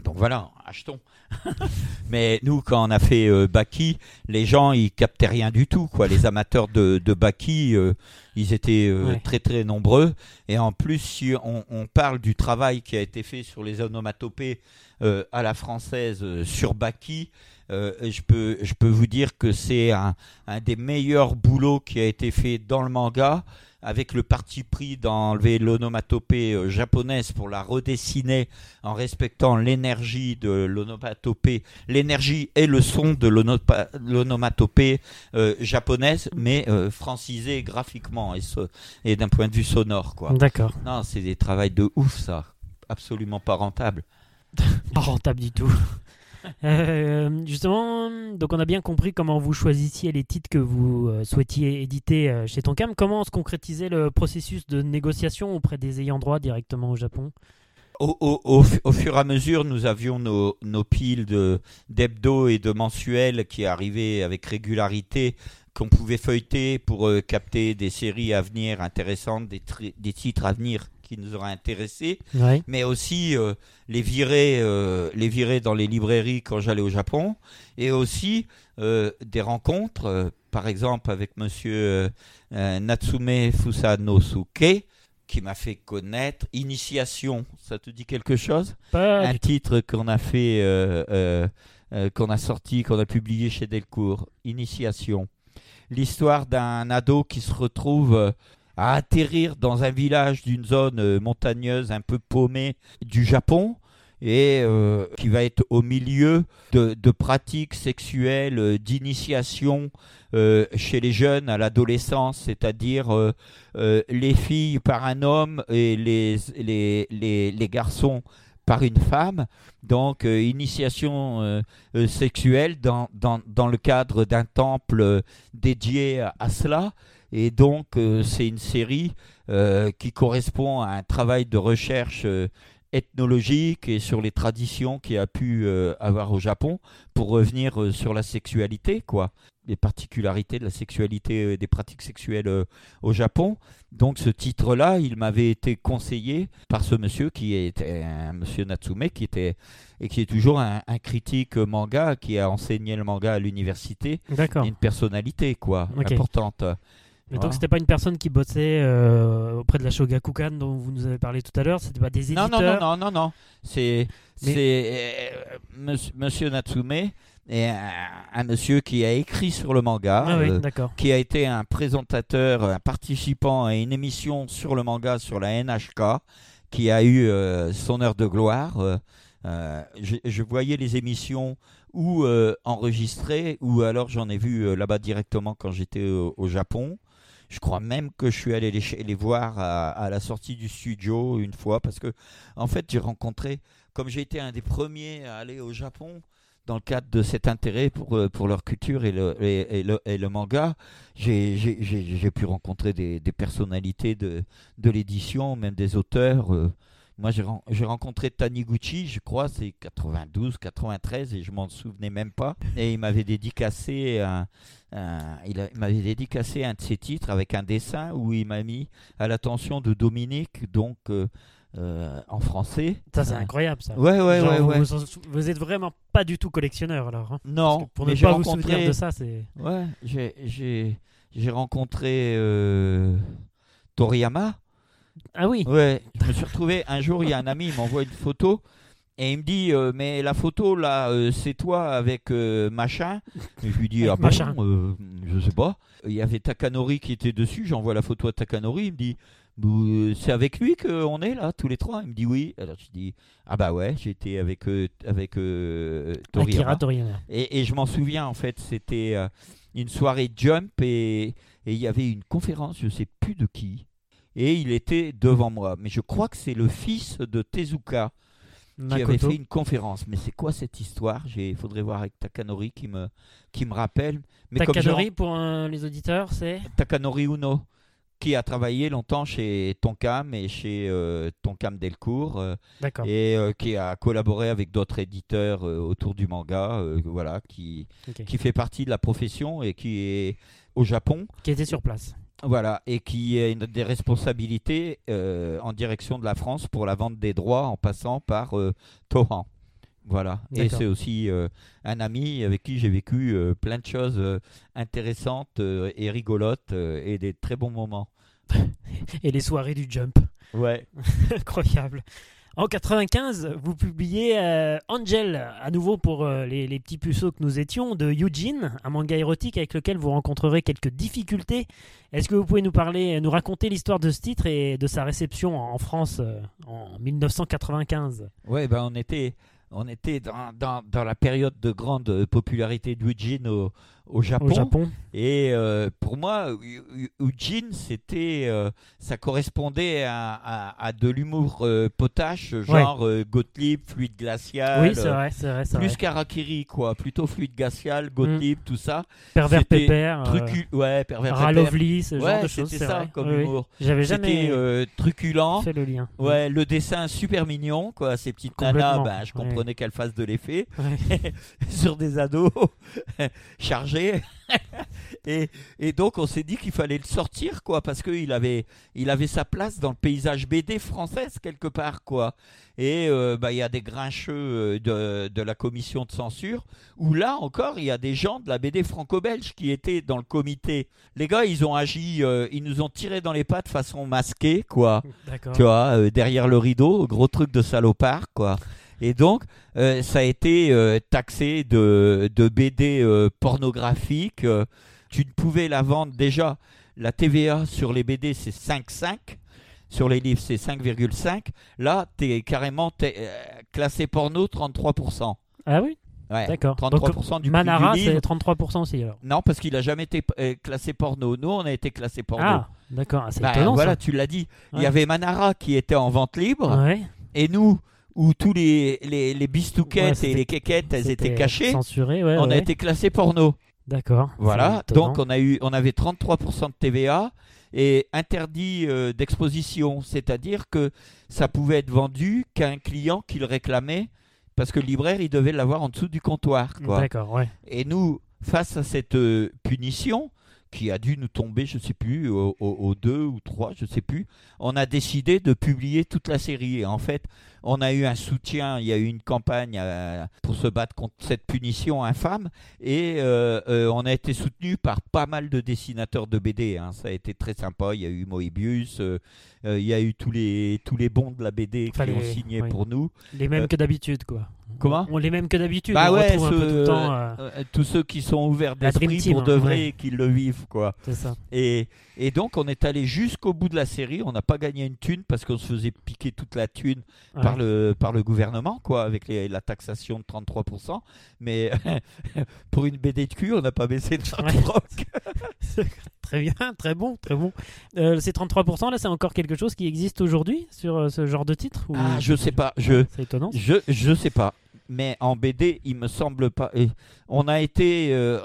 Donc voilà, achetons. <laughs> Mais nous, quand on a fait euh, Baki, les gens, ils captaient rien du tout. Quoi. Les amateurs de, de Baki, euh, ils étaient euh, très très nombreux. Et en plus, si on, parle du travail qui a été fait sur les onomatopées à la française sur Baki, je, peux, je peux vous dire que c'est un, un des meilleurs boulots qui a été fait dans le manga avec le parti pris d'enlever l'onomatopée euh, japonaise pour la redessiner en respectant l'énergie de l'onomatopée, l'énergie et le son de l'onomatopée euh, japonaise, mais euh, francisé graphiquement et, et d'un point de vue sonore. quoi. D'accord. Non, c'est des travaux de ouf, ça. Absolument pas rentable. <laughs> pas rentable du tout. <laughs> Euh, justement, donc on a bien compris comment vous choisissiez les titres que vous euh, souhaitiez éditer euh, chez Tonkam. Comment se concrétisait le processus de négociation auprès des ayants droit directement au Japon? Au, fur et à mesure, nous avions nos, piles d'hebdo et de mensuels qui arrivaient avec régularité, qu'on pouvait feuilleter pour capter des séries à venir intéressantes, des, des titres à venir qui nous auraient intéressés, mais aussi euh, les virer, euh, les virer dans les librairies quand j'allais au Japon, et aussi euh, des rencontres, par exemple avec Monsieur Natsume Fusanosuke, qui m'a fait connaître Initiation. Ça te dit quelque chose? Un titre qu'on a fait, qu'on a sorti, qu'on a publié chez Delcourt. Initiation. L'histoire d'un ado qui se retrouve à atterrir dans un village d'une zone euh, montagneuse un peu paumée du Japon et euh, qui va être au milieu de, pratiques sexuelles, euh, d'initiation chez les jeunes à l'adolescence, c'est-à-dire les filles par un homme et les, les, les, garçons par une femme. Donc, initiation sexuelle dans, dans, dans le cadre d'un temple dédié à cela. Et donc, euh, c'est une série euh, qui correspond à un travail de recherche euh, ethnologique et sur les traditions qu'il a pu euh, avoir au Japon pour revenir euh, sur la sexualité, quoi. Les particularités de la sexualité et des pratiques sexuelles euh, au Japon. Donc ce titre-là, il m'avait été conseillé par ce monsieur qui était un monsieur Natsume, qui était et qui est toujours un, un critique manga, qui a enseigné le manga à l'université, D'accord. une personnalité quoi, importante. Mais Voilà. donc c'était pas une personne qui bossait euh, auprès de la Shogakukan dont vous nous avez parlé tout à l'heure, c'était pas des Non, éditeurs. non, non, non, non, non. C'est Mais- euh, monsieur, Natsume est un, un monsieur qui a écrit sur le manga. Ah oui, euh, qui a été un présentateur, un participant à une émission sur le manga sur la NHK, qui a eu euh, son heure de gloire. Euh, je, je voyais les émissions ou enregistrées, ou alors j'en ai vu là-bas directement quand j'étais au, au Japon. Je crois même que je suis allé les, voir à, la sortie du studio une fois, parce que en fait j'ai rencontré, comme j'ai été un des premiers à aller au Japon, dans le cadre de cet intérêt pour, euh, leur culture et le, manga, j'ai- pu rencontrer des, personnalités de, de l'édition, même des auteurs. euh. Moi, j'ai ren- j'ai rencontré Taniguchi, je crois, c'est 92, 93, et je m'en souvenais même pas. Et il m'avait dédicacé un, un- il a- il m'avait dédicacé un de ses titres avec un dessin où il m'a mis à l'attention de Dominique, donc euh, euh, en français. Ça c'est Euh, incroyable ça. Ouais, ouais, Genre, ouais, vous, ouais. vous, vous êtes vraiment pas du tout collectionneur alors. hein Non, pour ne pas vous souvenir rencontré. de ça, c'est. Ouais, j'ai rencontré euh, Toriyama. Ah oui. Ouais, je me suis retrouvé un jour, il y a un ami, il m'envoie une photo et il me dit euh, mais la photo là, euh, c'est toi avec euh, machin. Et je lui dis ah bon, machin. je sais pas. Il y avait Takanori qui était dessus. J'envoie la photo à Takanori. Il me dit c'est avec lui qu'on est là tous les trois? Il me dit oui. Alors je dis ah bah ouais, j'étais avec euh, avec euh, Toriyama. Akira Toriyama. Et, et je m'en souviens, en fait, c'était euh, une soirée Jump et et il y avait une conférence, je sais plus de qui, et il était devant moi. Mais je crois que c'est le fils de Tezuka qui avait fait une conférence. Mais c'est quoi cette histoire? Il faudrait voir avec Takanori qui me, qui me rappelle. Mais Takanori pour les auditeurs, c'est? Takanori Uno, qui a travaillé longtemps chez Tonkam et chez euh, Tonkam Delcourt. euh, D'accord. et euh, qui a collaboré avec d'autres éditeurs euh, autour du manga, voilà, qui, qui fait partie de la profession et qui est au Japon, Qui était sur place. Voilà, et qui a une- des responsabilités euh, en direction de la France pour la vente des droits en passant par euh, Tohan. Voilà, et c'est aussi euh, un ami avec qui j'ai vécu euh, plein de choses intéressantes et rigolotes et des très bons moments. <laughs> Et les soirées du Jump. Ouais. <laughs> Incroyable. En 95, vous publiez euh, Angel, à nouveau pour euh, les, petits puceaux que nous étions, de Eugene, un manga érotique avec lequel vous rencontrerez quelques difficultés. Est-ce que vous pouvez nous parler, nous raconter l'histoire de ce titre et de sa réception en France euh, en 1995 Ouais, ben on était, on était dans, dans, la période de grande euh, popularité d'Eugene au, au Japon. au Japon Et euh, pour moi, Eugene, c'était, euh, ça correspondait à, à, à de l'humour euh, potache, genre euh, Gottlieb, fluide glacial. Oui, c'est vrai, c'est vrai. Plus vrai. qu'Arakiri, quoi. Plutôt fluide glacial, Gottlieb, tout ça. Pervers pépère, Trucu... Ouais, pervers pépère. Ralovely, ce genre Ouais, de choses. c'était ça vrai. comme Oui, oui. humour. J'avais jamais truculent. fait le lien. Ouais, le dessin super mignon, quoi. Ces petites nanas, ben, je ouais. comprenais qu'elles fassent de l'effet Ouais. <laughs> sur des ados <laughs> chargés. <laughs> et, et donc, on s'est dit qu'il fallait le sortir, quoi, parce qu'il avait, il avait sa place dans le paysage BD française, quelque part, quoi. Et euh, bah, il y a des grincheux euh, de, de la commission de censure, où là encore, il y a des gens de la BD franco-belge qui étaient dans le comité. Les gars, ils ont agi, euh, ils nous ont tiré dans les pattes façon masquée, quoi tu vois, euh, derrière le rideau, gros truc de salopard, quoi. Et donc, euh, ça a été euh, taxé de, de BD euh, pornographique. Euh, tu ne pouvais la vendre déjà. La TVA sur les BD, c'est 5,5. sur les livres, c'est 5,5. Là, tu es carrément classé porno 33%. Ah oui? Ouais, D'accord. 33% Donc, du, Manara, du livre. c'est 33% aussi alors. Non, parce qu'il a jamais été euh, classé porno. Nous, on a été classé porno. Ah, d'accord. Ah, c'est Bah, étonnant voilà, ça. tu l'as dit. Il y avait Manara qui était en vente libre. Ouais. Et nous, où tous les, les, les bistouquettes Ouais, et les quéquettes, elles étaient cachées, Censuré, ouais. on a été classé porno. D'accord. Voilà, donc on, a eu, on avait 33% de TVA et interdit euh, d'exposition, c'est-à-dire que ça pouvait être vendu qu'à un client qui le réclamait, parce que le libraire, il devait l'avoir en dessous du comptoir. D'accord, ouais. Et nous, face à cette euh, punition, qui a dû nous tomber, je ne sais plus, au, au- au deux ou trois, je ne sais plus, on a décidé de publier toute la série. Et en fait, on a eu un soutien, il y a eu une campagne euh, pour se battre contre cette punition infâme, et euh, euh, on a été soutenu par pas mal de dessinateurs de BD. hein. Ça a été très sympa. Il y a eu Moebius, il y a eu tous les, tous les bons de la BD Enfin, qui ont signé oui. pour nous. Les mêmes que d'habitude, quoi. comment On les mêmes que d'habitude. Bah on ouais, retrouve un peu ceux- tout le temps. euh, tous ceux qui sont ouverts d'esprit pour de hein, vrai ouais. et qui le vivent quoi. C'est ça. Et, et donc on est allé jusqu'au bout de la série, on n'a pas gagné une thune parce qu'on se faisait piquer toute la thune Ouais. Par, le, par le gouvernement quoi, avec les- la taxation de 33%. Mais <laughs> pour une BD de cul, on n'a pas baissé Ouais. <laughs> rock. <laughs> Très bien, très bon, très bon. Euh, ces 33%, là, c'est encore quelque chose qui existe aujourd'hui sur euh, ce genre de titre ou- Ah, je sais pas, je, C'est étonnant. je, je sais pas. Mais en BD, il me semble pas. et on a été, euh,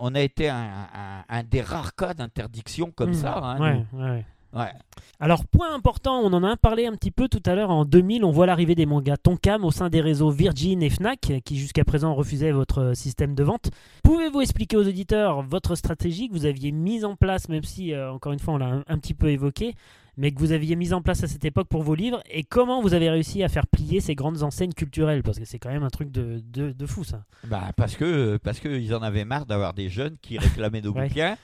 on a été un, un- un des rares cas d'interdiction comme Hmm. ça. hein, Ouais, ouais. Ouais. Alors, point important, on en a parlé un petit peu tout à l'heure. En 2000, on voit l'arrivée des mangas Tonkam au sein des réseaux Virgin et Fnac, qui jusqu'à présent refusaient votre euh, système de vente. Pouvez-vous expliquer aux auditeurs votre stratégie que vous aviez mise en place, même si, euh, encore une fois, on l'a un, un petit peu évoqué, mais que vous aviez mise en place à cette époque pour vos livres, et comment vous avez réussi à faire plier ces grandes enseignes culturelles? Parce que c'est quand même un truc de, de, de fou, ça. Bah, parce que parce qu'ils en avaient marre d'avoir des jeunes qui réclamaient nos <laughs> Ouais. bouquins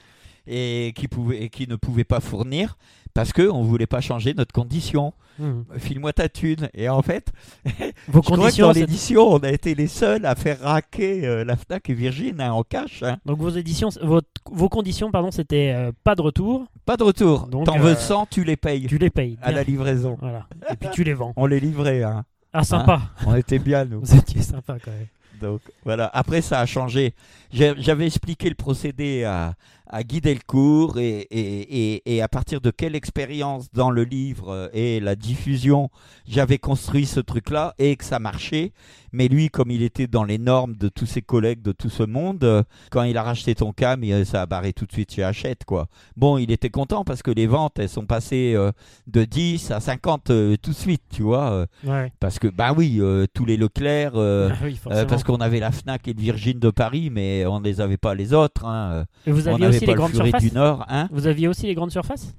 et qui pouvaient et qui ne pouvaient pas fournir parce que on voulait pas changer notre condition. Hmm. File-moi ta thune. Et en fait, <laughs> Vos je crois que dans l'édition, on a été les seuls à faire raquer euh, la Fnac et Virgin hein, en cash. hein. donc vos éditions, votre- vos conditions, pardon, c'était euh, pas de retour, Pas de retour. Donc, T'en euh, veux 100, tu les payes tu les payes. à la livraison. Voilà. Et puis tu les vends. On les livrait. Hein. Ah, sympa. On était bien nous. <laughs> Vous étiez sympa quand même. Donc voilà, après ça a changé. J'avais expliqué le procédé à, à Guy Delcourt et, et, et, et à partir de quelle expérience dans le livre et la diffusion j'avais construit ce truc-là et que ça marchait. Mais lui, comme il était dans les normes de tous ses collègues de tout ce monde, quand il a racheté ton cam, ça a barré tout de suite chez Hachette. Quoi. Bon, il était content parce que les ventes, elles sont passées euh, de 10 à 50 euh, tout de suite, tu vois. euh, Ouais. parce que, bah oui, tous les Leclerc... Ah <laughs> oui, parce qu'on avait la Fnac et le Virgin de Paris, mais on ne les avait pas les autres. hein. Et vous On aviez n'avait aussi pas les le grandes Furet surfaces du Nord. Hein Vous aviez aussi les grandes surfaces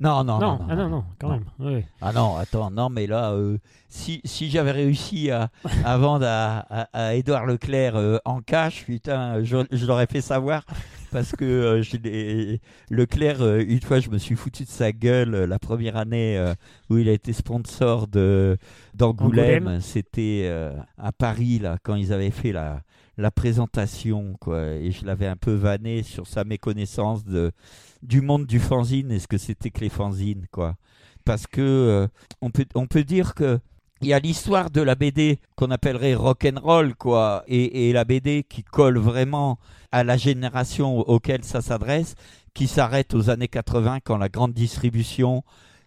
non, non, non, non, ah non, non, quand même. Oui. Ah non, attends, non, mais là, euh, si, si j'avais réussi à, à <laughs> vendre à, à, à Édouard Leclerc euh, en cash, putain, je, je l'aurais fait savoir. Parce que euh, je Leclerc, une fois, je me suis foutu de sa gueule la première année où il a été sponsor d'Angoulême. Angoulême. C'était à Paris, là, quand ils avaient fait la, la présentation, quoi. Et je l'avais un peu vanné sur sa méconnaissance de, du monde du fanzine et ce que c'était que les fanzines, quoi. Parce que euh, on, peut, on peut dire que il y a l'histoire de la BD qu'on appellerait rock'n'roll, quoi, et, et la BD qui colle vraiment à la génération auquel ça s'adresse, qui s'arrête aux années 80 quand la grande distribution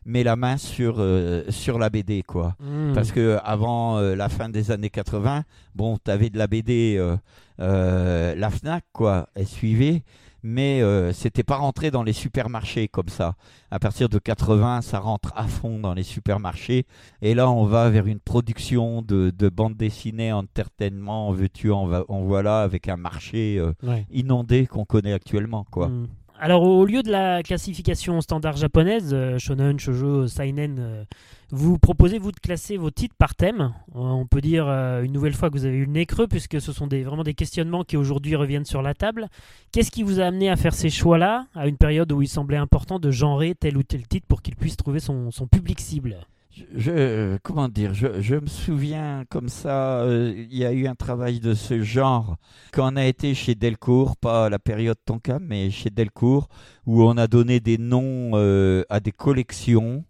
met la main sur, euh, sur la BD, quoi. Hmm. Parce que avant euh, la fin des années 80, bon, tu avais de la BD, euh, euh, la Fnac, quoi, elle suivait, mais c'était pas rentré dans les supermarchés comme ça. À partir de 80, ça rentre à fond dans les supermarchés, et là, on va vers une production de, de bandes dessinées, entertainment, en veux-tu, en, va- en voilà, avec un marché Ouais. inondé qu'on connaît actuellement, quoi. Hmm. Alors, au lieu de la classification standard japonaise, euh, shonen, shoujo, seinen, euh, vous proposez, vous, de classer vos titres par thème. Euh, on peut dire une nouvelle fois que vous avez eu le nez creux, puisque ce sont vraiment des questionnements qui aujourd'hui reviennent sur la table. Qu'est-ce qui vous a amené à faire ces choix-là, à une période où il semblait important de genrer tel ou tel titre pour qu'il puisse trouver son public cible? Je, comment dire, je, me souviens comme ça, euh, il y a eu un travail de ce genre quand on a été chez Delcourt, pas la période Tonkam, mais chez Delcourt, où on a donné des noms euh, à des collections.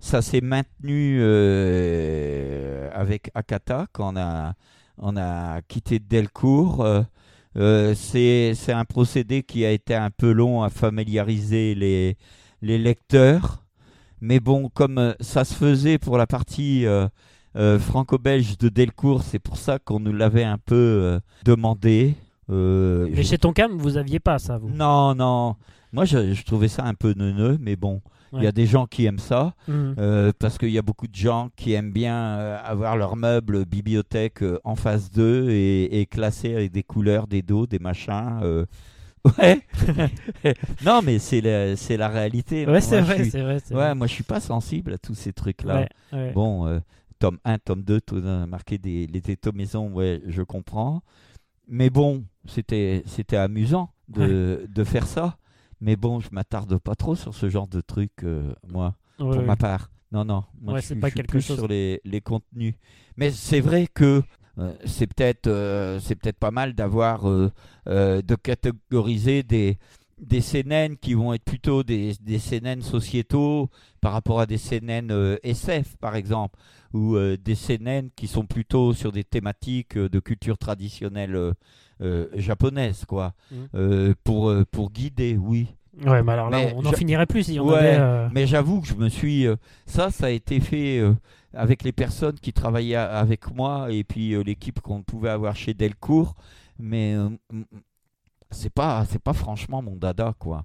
Ça s'est maintenu euh, avec Akata quand on a, on a quitté Delcourt. c'est un procédé qui a été un peu long à familiariser les, les lecteurs. Mais bon, comme euh, ça se faisait pour la partie euh, euh, franco-belge de Delcourt, c'est pour ça qu'on nous l'avait un peu demandé. mais chez Tonkam, vous aviez pas ça, vous Non, non. Moi, je, trouvais ça un peu neuneux, mais bon. Il y a des gens qui aiment ça, mmh. parce qu'il y a beaucoup de gens qui aiment bien avoir leur meuble bibliothèque en face d'eux et, et classé avec des couleurs, des dos, des machins. Ouais. <laughs> non, mais c'est la, c'est la réalité. Ouais, c'est vrai, c'est vrai, Ouais, moi je suis pas sensible à tous ces trucs-là. Bon, euh, tome 1, tome 2, tout marqué des les maison, ouais, je comprends. Mais bon, c'était c'était amusant de, de faire ça. Mais bon, je m'attarde pas trop sur ce genre de trucs, euh, moi, pour ma part. Non, non. Moi, je, pas suis quelque plus chose. sur les, les contenus. Mais c'est vrai que c'est peut-être euh, c'est peut-être pas mal d'avoir euh, de catégoriser des des CNN qui vont être plutôt des, des CNN sociétaux par rapport à des CNN SF par exemple ou des CNN qui sont plutôt sur des thématiques de culture traditionnelle japonaise quoi mmh. pour pour guider oui Ouais, mais alors là, on n'en finirait plus si on avait, Mais j'avoue que je me suis. ça, ça a été fait avec les personnes qui travaillaient avec moi et puis euh, l'équipe qu'on pouvait avoir chez Delcourt. Mais euh, c'est pas c'est pas franchement mon dada quoi.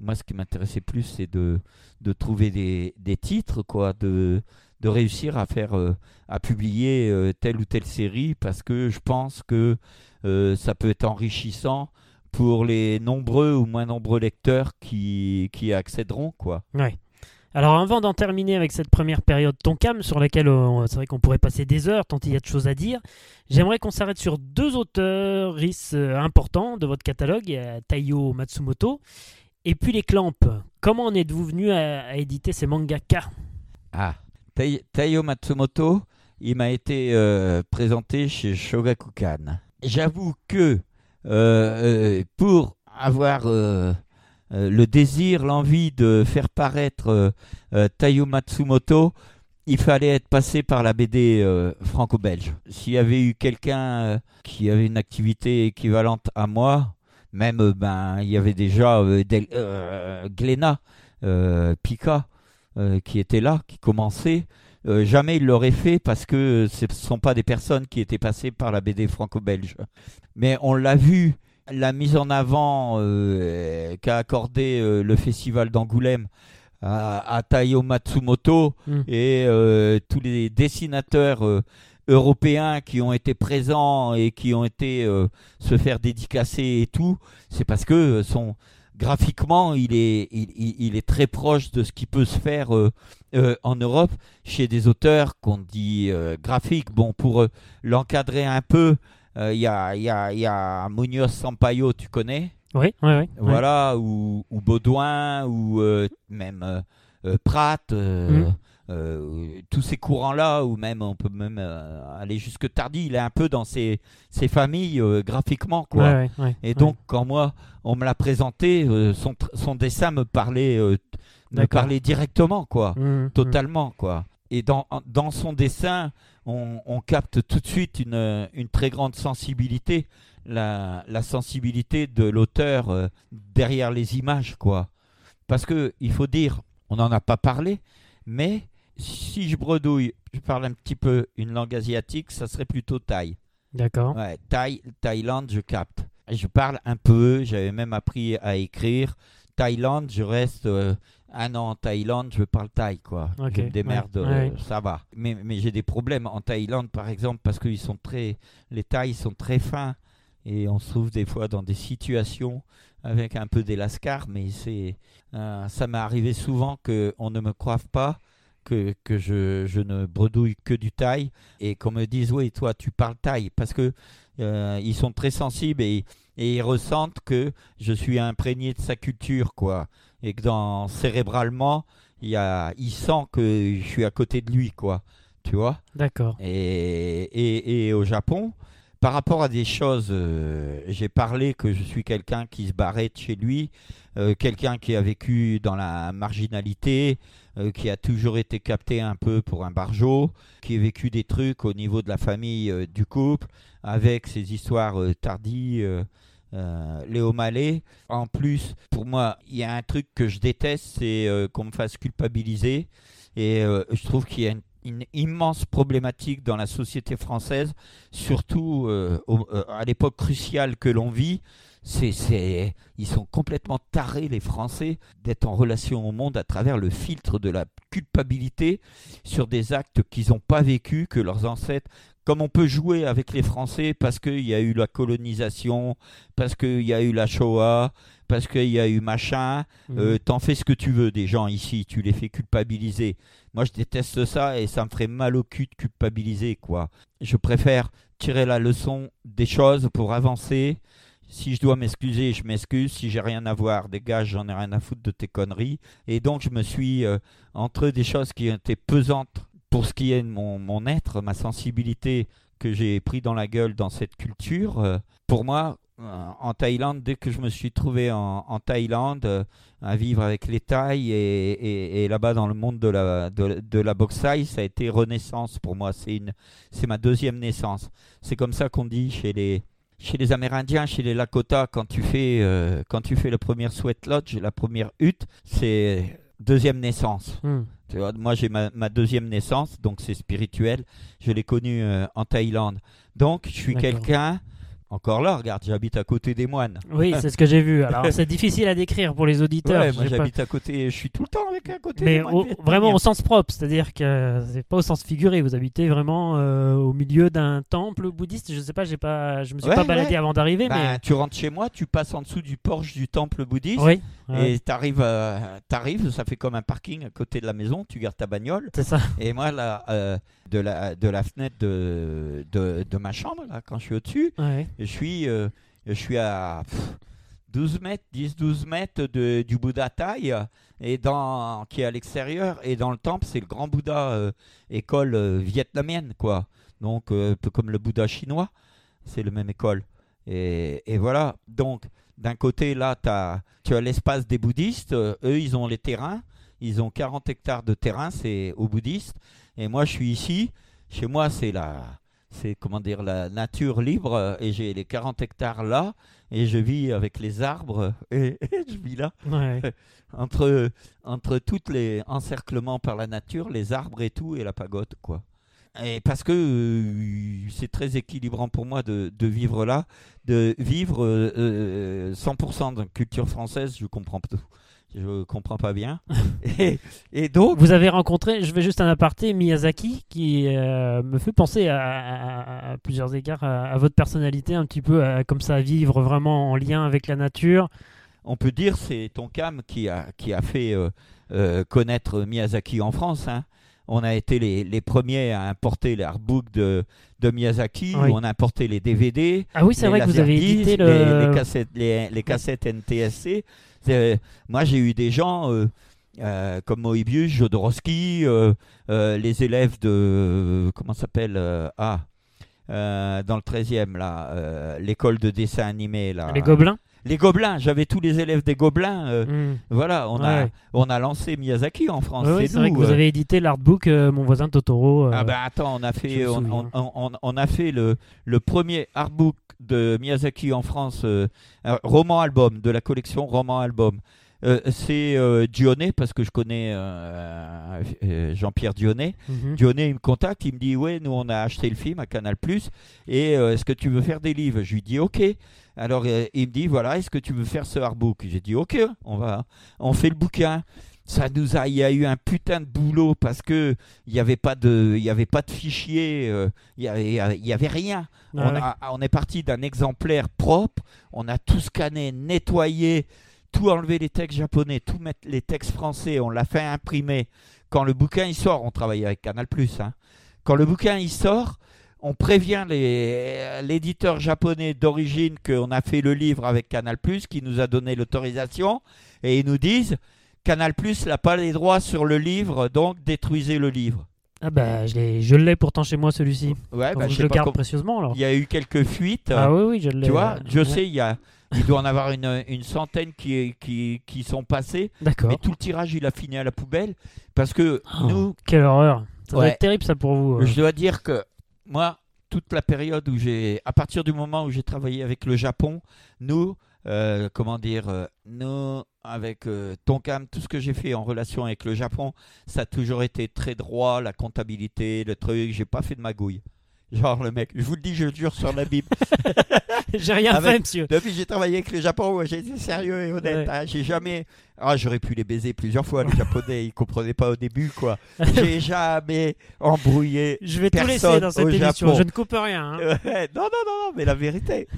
Moi ce qui m'intéressait plus c'est de, de trouver des, des, titres quoi, de, de réussir à faire euh, à publier telle ou telle série parce que je pense que ça peut être enrichissant pour les nombreux ou moins nombreux lecteurs qui, qui accéderont quoi. Ouais. Alors avant d'en terminer avec cette première période Tonkam, sur laquelle euh, c'est vrai qu'on pourrait passer des heures tant il y a de choses à dire, j'aimerais qu'on s'arrête sur deux auteurs euh, importants de votre catalogue, Taiyo Matsumoto et puis les Clamps. Comment en êtes-vous venu à, éditer ces mangaka? Ah, Taiyo Matsumoto, il m'a été euh, présenté chez Shogakukan. J'avoue que pour avoir euh, le désir, l'envie de faire paraître euh, euh, Taiyo Matsumoto, il fallait être passé par la BD franco-belge. S'il y avait eu quelqu'un qui avait une activité équivalente à moi, même ben il y avait déjà Glénat, Pika qui était là, qui commençait. Jamais il l'aurait fait parce que ce ne sont pas des personnes qui étaient passées par la BD franco-belge. Mais on l'a vu la mise en avant euh, qu'a accordé euh, le festival d'Angoulême à, à Taiyo Matsumoto hmm. et euh, tous les dessinateurs européens qui ont été présents et qui ont été se faire dédicacer et tout, c'est parce que son graphiquement, il est, il, est très proche de ce qui peut se faire en Europe chez des auteurs qu'on dit graphiques. Bon, pour l'encadrer un peu, il y, a, y, a, y a Munoz Sampaio, tu connais? Oui, oui, oui. Voilà, ou, ou Baudouin, ou euh, même euh, euh, tous ces courants-là, ou même on peut même aller jusque Tardy, il est un peu dans ces, ces familles graphiquement, quoi. Et donc, quand moi, on me l'a présenté, son, son, dessin me parlait, me parlait directement, quoi, mhm, mhm. totalement, quoi. Et dans, dans son dessin, on, capte tout de suite une, très grande sensibilité, la, sensibilité de l'auteur euh, derrière les images, quoi. Parce que il faut dire, on n'en a pas parlé, mais si je bredouille, je parle un petit peu une langue asiatique, ça serait plutôt Thaï. D'accord. Ouais, Thaï, Thaïlande, je capte. Je parle un peu, j'avais même appris à écrire. Thaïlande, je reste euh, un an en Thaïlande, je parle thaï, quoi. Je me démerde, euh, ça va. Mais, mais j'ai des problèmes en Thaïlande, par exemple, parce que sont très, les Thaïs sont très fins et on se trouve des fois dans des situations avec un peu d'élascar, mais c'est, euh, ça m'est arrivé souvent qu'on ne me croive pas. Que, que je, je, ne bredouille que du thaï et qu'on me dise oui toi tu parles thaï parce que euh, ils sont très sensibles et, et ils ressentent que je suis imprégné de sa culture quoi et que dans, cérébralement, il, y a, il sent que je suis à côté de lui, quoi. Tu vois? D'accord. et, et, et au Japon, par rapport à des choses, euh, j'ai parlé que je suis quelqu'un qui se barrait de chez lui, euh, quelqu'un qui a vécu dans la marginalité, euh, qui a toujours été capté un peu pour un barjot, qui a vécu des trucs au niveau de la famille euh, du couple, avec ses histoires euh, tardies. euh, Léo Mallet. En plus, pour moi, il y a un truc que je déteste, c'est qu'on me fasse culpabiliser. Et je trouve qu'il y a une, immense problématique dans la société française, surtout à l'époque cruciale que l'on vit. Ils sont complètement tarés, les Français, d'être en relation au monde à travers le filtre de la culpabilité sur des actes qu'ils n'ont pas vécus, que leurs ancêtres. Comme on peut jouer avec les Français parce qu'il y a eu la colonisation, parce qu'il y a eu la Shoah, parce qu'il y a eu machin, Mhm. euh, t'en fais ce que tu veux des gens ici, tu les fais culpabiliser. Moi, je déteste ça et ça me ferait mal au cul de culpabiliser, quoi. Je préfère tirer la leçon des choses pour avancer. Si je dois m'excuser, je m'excuse. Si j'ai rien à voir, dégage, j'en ai rien à foutre de tes conneries. Et donc, je me suis, euh, entre des choses qui étaient pesantes pour ce qui est de mon, être, ma sensibilité que j'ai pris dans la gueule dans cette culture, euh, pour moi, euh, en Thaïlande, dès que je me suis trouvé en, Thaïlande, euh, à vivre avec les Thaïs et, là-bas dans le monde de la, de, de la boxe thaï, ça a été renaissance pour moi. C'est ma deuxième naissance. C'est comme ça qu'on dit chez les, chez les Amérindiens, chez les Lakota, quand tu fais, euh, quand tu fais la première sweat lodge, la première hutte, c'est deuxième naissance. Tu vois, moi, j'ai ma, ma deuxième naissance, donc c'est spirituel. Je l'ai connu euh, en Thaïlande. Donc, je suis quelqu'un. Encore là, regarde, j'habite à côté des moines. Oui, c'est ce que j'ai vu. Alors, <laughs> c'est difficile à décrire pour les auditeurs. Ouais, moi pas- j'habite à côté, je suis tout le temps avec un côté. Mais des moines au- vietnamiens. vraiment au sens propre, c'est-à-dire que c'est pas au sens figuré. Vous habitez vraiment euh, au milieu d'un temple bouddhiste. Je sais pas, j'ai pas, je me suis Ouais, pas baladé ouais. avant d'arriver, Ben, Tu rentres chez moi, tu passes en dessous du porche du temple bouddhiste mais oui, et t'arrives, euh, t'arrives, ça fait comme un parking à côté de la maison, tu gardes ta bagnole c'est ça. et moi là, euh, de la de la fenêtre de, de, de ma chambre là, quand je suis au-dessus, Ouais. Je suis euh, je suis à pff, 12 mètres, 10-12 mètres de, du Bouddha Thaï et dans qui est à l'extérieur et dans le temple c'est le grand Bouddha euh, école euh, vietnamienne quoi. Donc un peu comme le Bouddha chinois c'est le même école. Et, et voilà. Donc d'un côté là t'as- tu as l'espace des bouddhistes. Eux ils ont les terrains. Ils ont 40 hectares de terrain c'est aux bouddhistes. Et moi je suis ici. Chez moi c'est la c'est comment dire la nature libre euh, et j'ai les 40 hectares là et je vis avec les arbres <laughs> et, et je vis là Ouais. <laughs> entre entre toutes les encerclements par la nature, les arbres et tout et la pagode quoi. Et parce que euh, c'est très équilibrant pour moi de, de vivre là, de vivre euh, euh, 100% de culture française, je comprends tout. Je comprends pas bien. <laughs> et, et donc, Vous avez rencontré, je vais juste un aparté, Miyazaki, qui euh, me fait penser à, à- à plusieurs égards à, à votre personnalité, un petit peu comme ça, à vivre vraiment en lien avec la nature. on peut dire c'est Tonkam qui a, qui a fait euh, euh, connaître Miyazaki en France. hein. On a été les, les premiers à importer les artbooks de, de Miyazaki, Oui. on a importé les DVD, Ah oui, c'est vrai que vous avez édité les, le. les cassettes, les, les cassettes NTSC. C'est- Moi, j'ai eu des gens euh, euh, comme Moebius, Jodorowsky, euh, euh, les élèves de. Comment s'appelle euh, Ah euh, dans le 13e, là, euh, l'école de dessin animé. Là. Les gobelins? Les Gobelins, j'avais tous les élèves des Gobelins. euh, Hmm. Voilà, on, a, on a lancé Miyazaki en France. Ouais, c'est vrai que vous euh. avez édité l'artbook euh, Mon voisin Totoro. euh, Ah bah attends, on a fait, on, souviens. on- on- on a fait le, le premier artbook de Miyazaki en France, euh, un roman album de la collection roman album. Euh, c'est euh, Dionnet parce que je connais euh, euh, Jean-Pierre Dionnet. mhm. Dionnet il me contacte, il me dit ouais nous on a acheté le film à Canal et euh, est-ce que tu veux faire des livres? Je lui dis ok. Alors euh, il me dit voilà est-ce que tu veux faire ce artbook J'ai dit ok on va on fait le bouquin. Ça nous a il y a eu un putain de boulot parce que il y avait pas de il y avait pas de fichier euh, il y avait il y avait rien. Ouais. On, a- on est parti d'un exemplaire propre, on a tout scanné, nettoyé, tout enlevé les textes japonais, tout mettre les textes français, on l'a fait imprimer. Quand le bouquin il sort, on travaille avec Canal hein. Quand le bouquin il sort, on prévient l'éditeur japonais d'origine qu'on a fait le livre avec Canal qui nous a donné l'autorisation et ils nous disent Canal Plus n'a pas les droits sur le livre, donc détruisez le livre. Ah bah je l'ai, je pourtant chez moi celui-ci. Ouais, bah, je le garde précieusement alors. Il y a eu quelques fuites. Ah oui oui je l'ai. Tu vois, je Ouais. sais, il y a, il doit en avoir une, une centaine qui, qui, qui sont passés, D'accord. mais tout le tirage, il a fini à la poubelle parce que Oh, nous, Quelle horreur. Ça doit Ouais. être terrible ça pour vous. euh. je dois dire que moi, toute la période où j'ai, à partir du moment où j'ai travaillé avec le Japon, nous, euh, comment dire, euh, nous, avec euh, Tonkam, tout ce que j'ai fait en relation avec le Japon, ça a toujours été très droit, la comptabilité, le truc, j'ai pas fait de magouille. Genre le mec, je vous le dis, je jure sur la Bible. <laughs> J'ai rien fait monsieur. Depuis que j'ai travaillé avec le Japon, moi, j'ai été sérieux et honnête. Ouais. hein. J'ai jamais. Ah, j'aurais pu les baiser plusieurs fois. Les Japonais, ils comprenaient pas au début, quoi. J'ai <laughs> jamais embrouillé. Je vais tout laisser dans cette émission. Japon. Je ne coupe rien. hein. <laughs> Ouais, non, non, non, mais la vérité.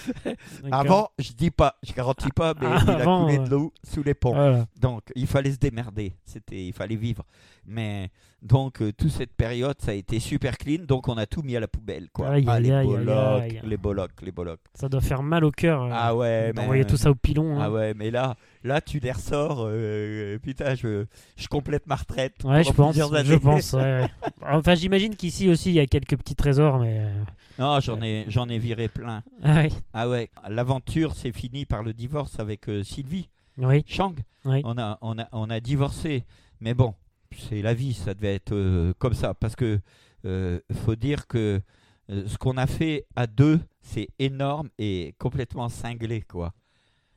<laughs> Avant, je dis pas, je garantis pas, mais Ah, il a avant, coulé de l'eau sous les ponts. Voilà. Donc, il fallait se démerder. C'était, il fallait vivre. Mais donc, euh, toute cette période, ça a été super clean. Donc, on a tout mis à la poubelle, quoi. Aïe, Ah, les aïe, bolocs, aïe. les bolocs, les bolocs. Ça doit faire mal au cœur. euh, Ah ouais, mais- tout ça au pilon. hein. Ah ouais, mais là, là, tu les ressors. euh, putain, je, je complète ma retraite. Ouais, je pense. Je ouais, ouais. <laughs> Enfin, j'imagine qu'ici aussi il y a quelques petits trésors, mais. euh, Non, j'en ai, j'en ai viré plein. Ah oui. Ah ouais, l'aventure s'est finie par le divorce avec euh, Sylvie Oui. Chang. Oui. On a, on a, on a divorcé. Mais bon, c'est la vie, ça devait être euh, comme ça. Parce que euh, faut dire que euh, ce qu'on a fait à deux, c'est énorme et complètement cinglé, quoi.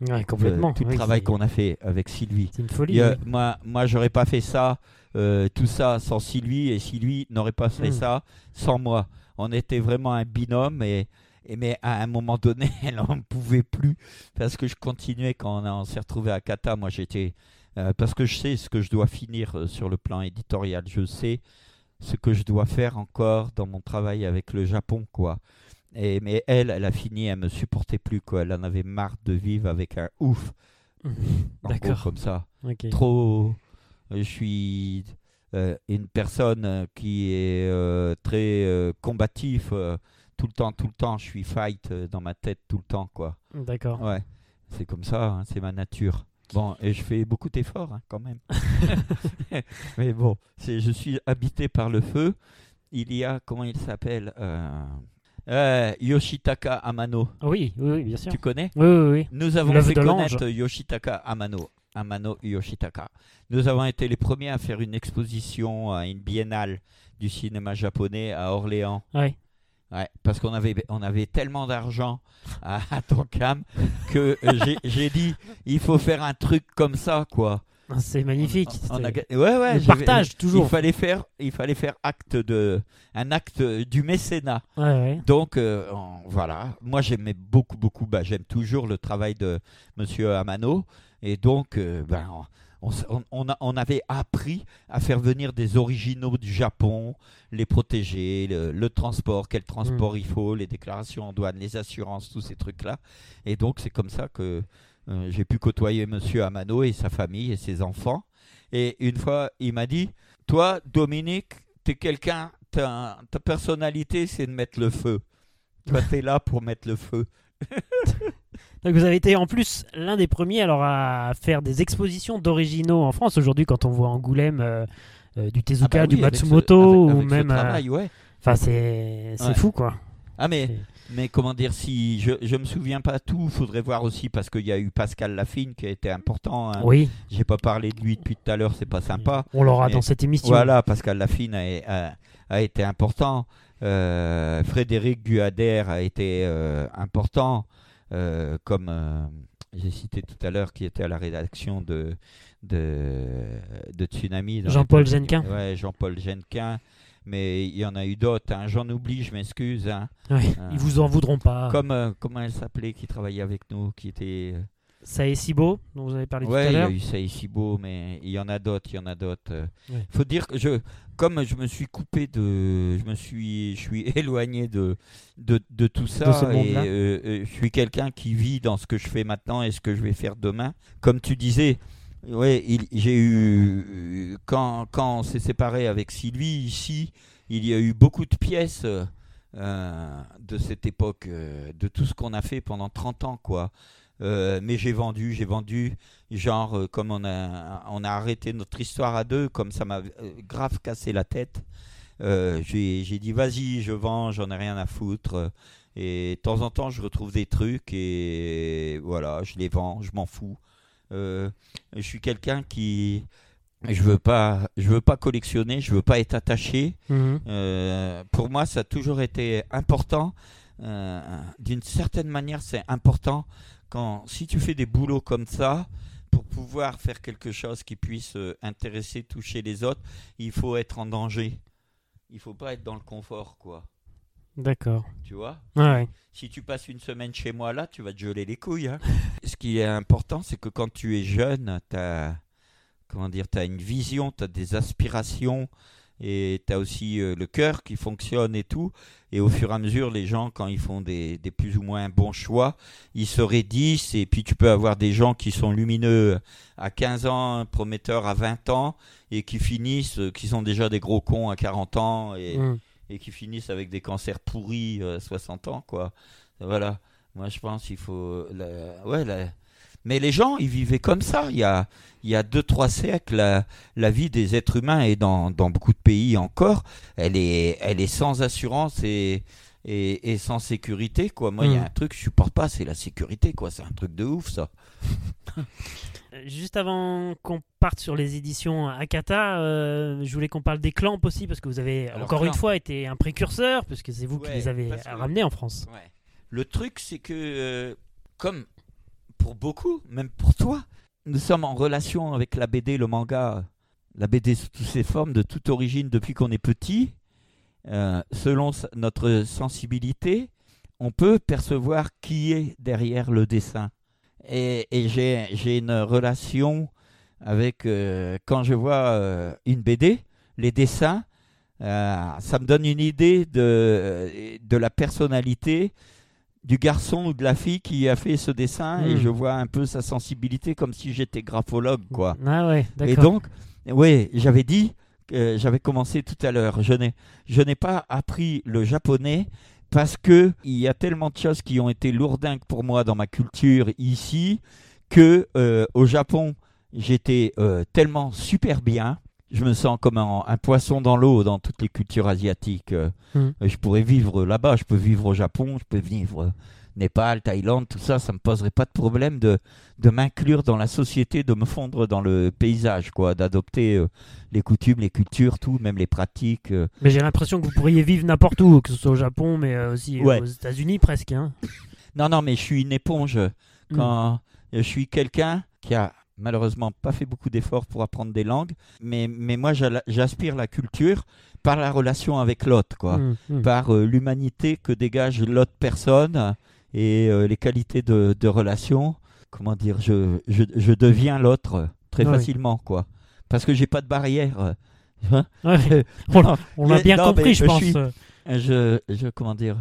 Ouais, complètement. Tout le Oui, travail qu'on a fait avec Sylvie. C'est une folie. Oui. Moi, moi j'aurais pas fait ça, euh, tout ça sans Sylvie, et Sylvie n'aurait pas fait Mm. ça sans moi. On était vraiment un binôme, et, et mais à un moment donné, <laughs> elle n'en pouvait plus, parce que je continuais quand on s'est retrouvé à Kata. Moi, j'étais. euh, parce que je sais ce que je dois finir euh, sur le plan éditorial. Je sais ce que je dois faire encore dans mon travail avec le Japon, quoi. Et, mais elle, elle a fini, elle me supportait plus, quoi. Elle en avait marre de vivre avec un ouf. gros, D'accord. comme ça Ok. trop. euh, Je suis euh, une personne euh, qui est euh, très euh, combatif tout le temps, tout le temps. Je suis fight dans ma tête tout le temps, quoi. D'accord. Ouais, c'est comme ça, hein, c'est ma nature. Bon, et je fais beaucoup d'efforts hein, quand même. <laughs> <laughs> Mais bon, je suis habité par le feu. Il y a, comment il s'appelle euh, euh, Yoshitaka Amano. Oui, oui, oui, bien sûr. Tu connais? Oui, oui, oui. nous avons fait connaître Yoshitaka Amano. Amano Yoshitaka. Nous avons été les premiers à faire une exposition à une biennale du cinéma japonais à Orléans. Ouais. Ouais, parce qu'on avait, on avait tellement d'argent à, <laughs> à Tonkam que euh, j'ai dit il faut faire un truc comme ça quoi. Ah, C'est magnifique. On a ouais ouais. Le partage, toujours. Il fallait faire, il fallait faire acte de, un acte du mécénat. Ouais, ouais. Donc euh, voilà, moi j'aimais beaucoup beaucoup, bah, j'aime toujours le travail de Monsieur Amano et donc euh, ben, on, on- on a- on avait appris à faire venir des originaux du Japon, les protéger, le, le transport, quel transport il faut, les déclarations en douane, les assurances, tous ces trucs là. Et donc c'est comme ça que euh, j'ai pu côtoyer Monsieur Amano et sa famille et ses enfants. Et une fois il m'a dit, toi Dominique, t'es quelqu'un, ta, ta personnalité c'est de mettre le feu. Toi, t'es là pour mettre le feu. <laughs> Donc vous avez été en plus l'un des premiers alors à faire des expositions d'originaux en France. Aujourd'hui, quand on voit Angoulême euh, euh, du Tezuka, Ah bah du ce- Matsumoto avec- ou même, euh, ouais. enfin c'est c'est Ouais. fou quoi. Ah mais, mais comment dire, si je, je me souviens pas tout, faudrait voir aussi parce qu'il y a eu Pascal Lafine qui a été important. hein. Oui, J'ai pas parlé de lui depuis tout à l'heure, c'est pas sympa. on l'aura dans cette émission. Voilà, Pascal Lafine a, a- a été important. Euh, Frédéric Guader a été euh, important, euh, comme j'ai cité tout à l'heure, qui était à la rédaction de, de, de Tsunami. Jean-Paul Genquin. Ouais, Jean-Paul Genquin. Mais il y en a eu d'autres. hein. J'en oublie, je m'excuse. hein. Ouais, Ah. Ils vous en voudront pas. Comme, euh, comment elle s'appelait, qui travaillait avec nous, qui était... euh, Ça est si beau, dont vous avez parlé Ouais, tout il à y a l'heure. eu ça ici beau, mais il y en a d'autres, il y en a d'autres. euh. Ouais. Faut dire que je, comme je me suis coupé de, je me suis, je suis <laughs> éloigné de, de, de tout ça, De et euh, euh, je suis quelqu'un qui vit dans ce que je fais maintenant et ce que je vais faire demain. Comme tu disais, il- j'ai eu quand quand on s'est séparé avec Sylvie ici, il y a eu beaucoup de pièces. euh, de cette époque, euh, de tout ce qu'on a fait pendant 30 ans, quoi. Euh, mais j'ai vendu, j'ai vendu, genre, comme on a, on a arrêté notre histoire à deux, comme ça m'a grave cassé la tête. j'ai dit, vas-y, je vends, j'en ai rien à foutre. Et de temps en temps, je retrouve des trucs et voilà, je les vends, je m'en fous. Euh, je suis quelqu'un qui. Je veux pas, je veux pas collectionner, je veux pas être attaché. Mhm. Euh, pour moi, ça a toujours été important. Euh, D'une certaine manière, c'est important quand, si tu fais des boulots comme ça, pour pouvoir faire quelque chose qui puisse euh, intéresser, toucher les autres, il faut être en danger. Il faut pas être dans le confort, quoi. D'accord. Tu vois Ouais. Si tu passes une semaine chez moi là, tu vas te geler les couilles. hein. <laughs> Ce qui est important, c'est que quand tu es jeune, tu as, comment dire, as une vision, tu as des aspirations et tu as aussi euh, le cœur qui fonctionne et tout. Et au fur et à mesure, les gens, quand ils font des, des plus ou moins bons choix, ils se raidissent. Et puis tu peux avoir des gens qui sont lumineux à 15 ans, prometteurs à 20 ans, et qui finissent, euh, qui sont déjà des gros cons à 40 ans. Et, Mhm. Et qui finissent avec des cancers pourris euh, à 60 ans, quoi. Voilà. Moi, je pense qu'il faut. Ouais, la- Mais les gens, ils vivaient comme ça. Il y a, il y a deux, trois siècles, la, la vie des êtres humains, et dans, dans beaucoup de pays encore, elle est, elle est sans assurance et, et, et sans sécurité, quoi. Moi, il y a Mm. un truc que je supporte pas, c'est la sécurité, quoi. C'est un truc de ouf, ça. Euh, Juste avant qu'on parte sur les éditions Akata, euh, je voulais qu'on parle des clamps aussi, parce que vous avez Alors, encore une fois été un précurseur, puisque c'est vous qui les avez que- ramenés en France. Ouais. Le truc, c'est que, euh, comme pour beaucoup, même pour toi, nous sommes en relation avec la BD, le manga, la BD sous toutes ses formes, de toute origine, depuis qu'on est petit. Euh, selon notre sensibilité, on peut percevoir qui est derrière le dessin. Et, et j'ai une relation avec, euh, quand je vois euh, une BD, les dessins, ça me donne une idée de, de la personnalité du garçon ou de la fille qui a fait ce dessin et Mm. je vois un peu sa sensibilité comme si j'étais graphologue quoi. Ah ouais, Et donc, oui, j'avais dit, que j'avais commencé tout à l'heure, je n'ai, je n'ai pas appris le japonais parce que il y a tellement de choses qui ont été lourdingues pour moi dans ma culture ici que euh, au Japon j'étais euh, tellement super bien. Je me sens comme un, un poisson dans l'eau dans toutes les cultures asiatiques. Euh, Mm. Je pourrais vivre là-bas, je peux vivre au Japon, je peux vivre euh, Népal, Thaïlande, tout ça, ça me poserait pas de problème de, de m'inclure dans la société, de me fondre dans le paysage, quoi, d'adopter euh, les coutumes, les cultures, tout, même les pratiques. euh. Mais j'ai l'impression que vous pourriez vivre n'importe où, que ce soit au Japon, mais euh, aussi Ouais. aux États-Unis presque. Hein. <laughs> Non, non, mais je suis une éponge. Mm. Quand je suis quelqu'un qui a malheureusement pas fait beaucoup d'efforts pour apprendre des langues, mais, mais moi j'aspire la culture par la relation avec l'autre, quoi. Mm, mm. par euh, l'humanité que dégage l'autre personne et euh, les qualités de, de relation. Comment dire, je, je, je deviens l'autre très Ouais. facilement, quoi. Parce que j'ai pas de barrière. Hein Ouais, <laughs> on l'a- bien non, compris, je je pense. suis- je, je, comment dire,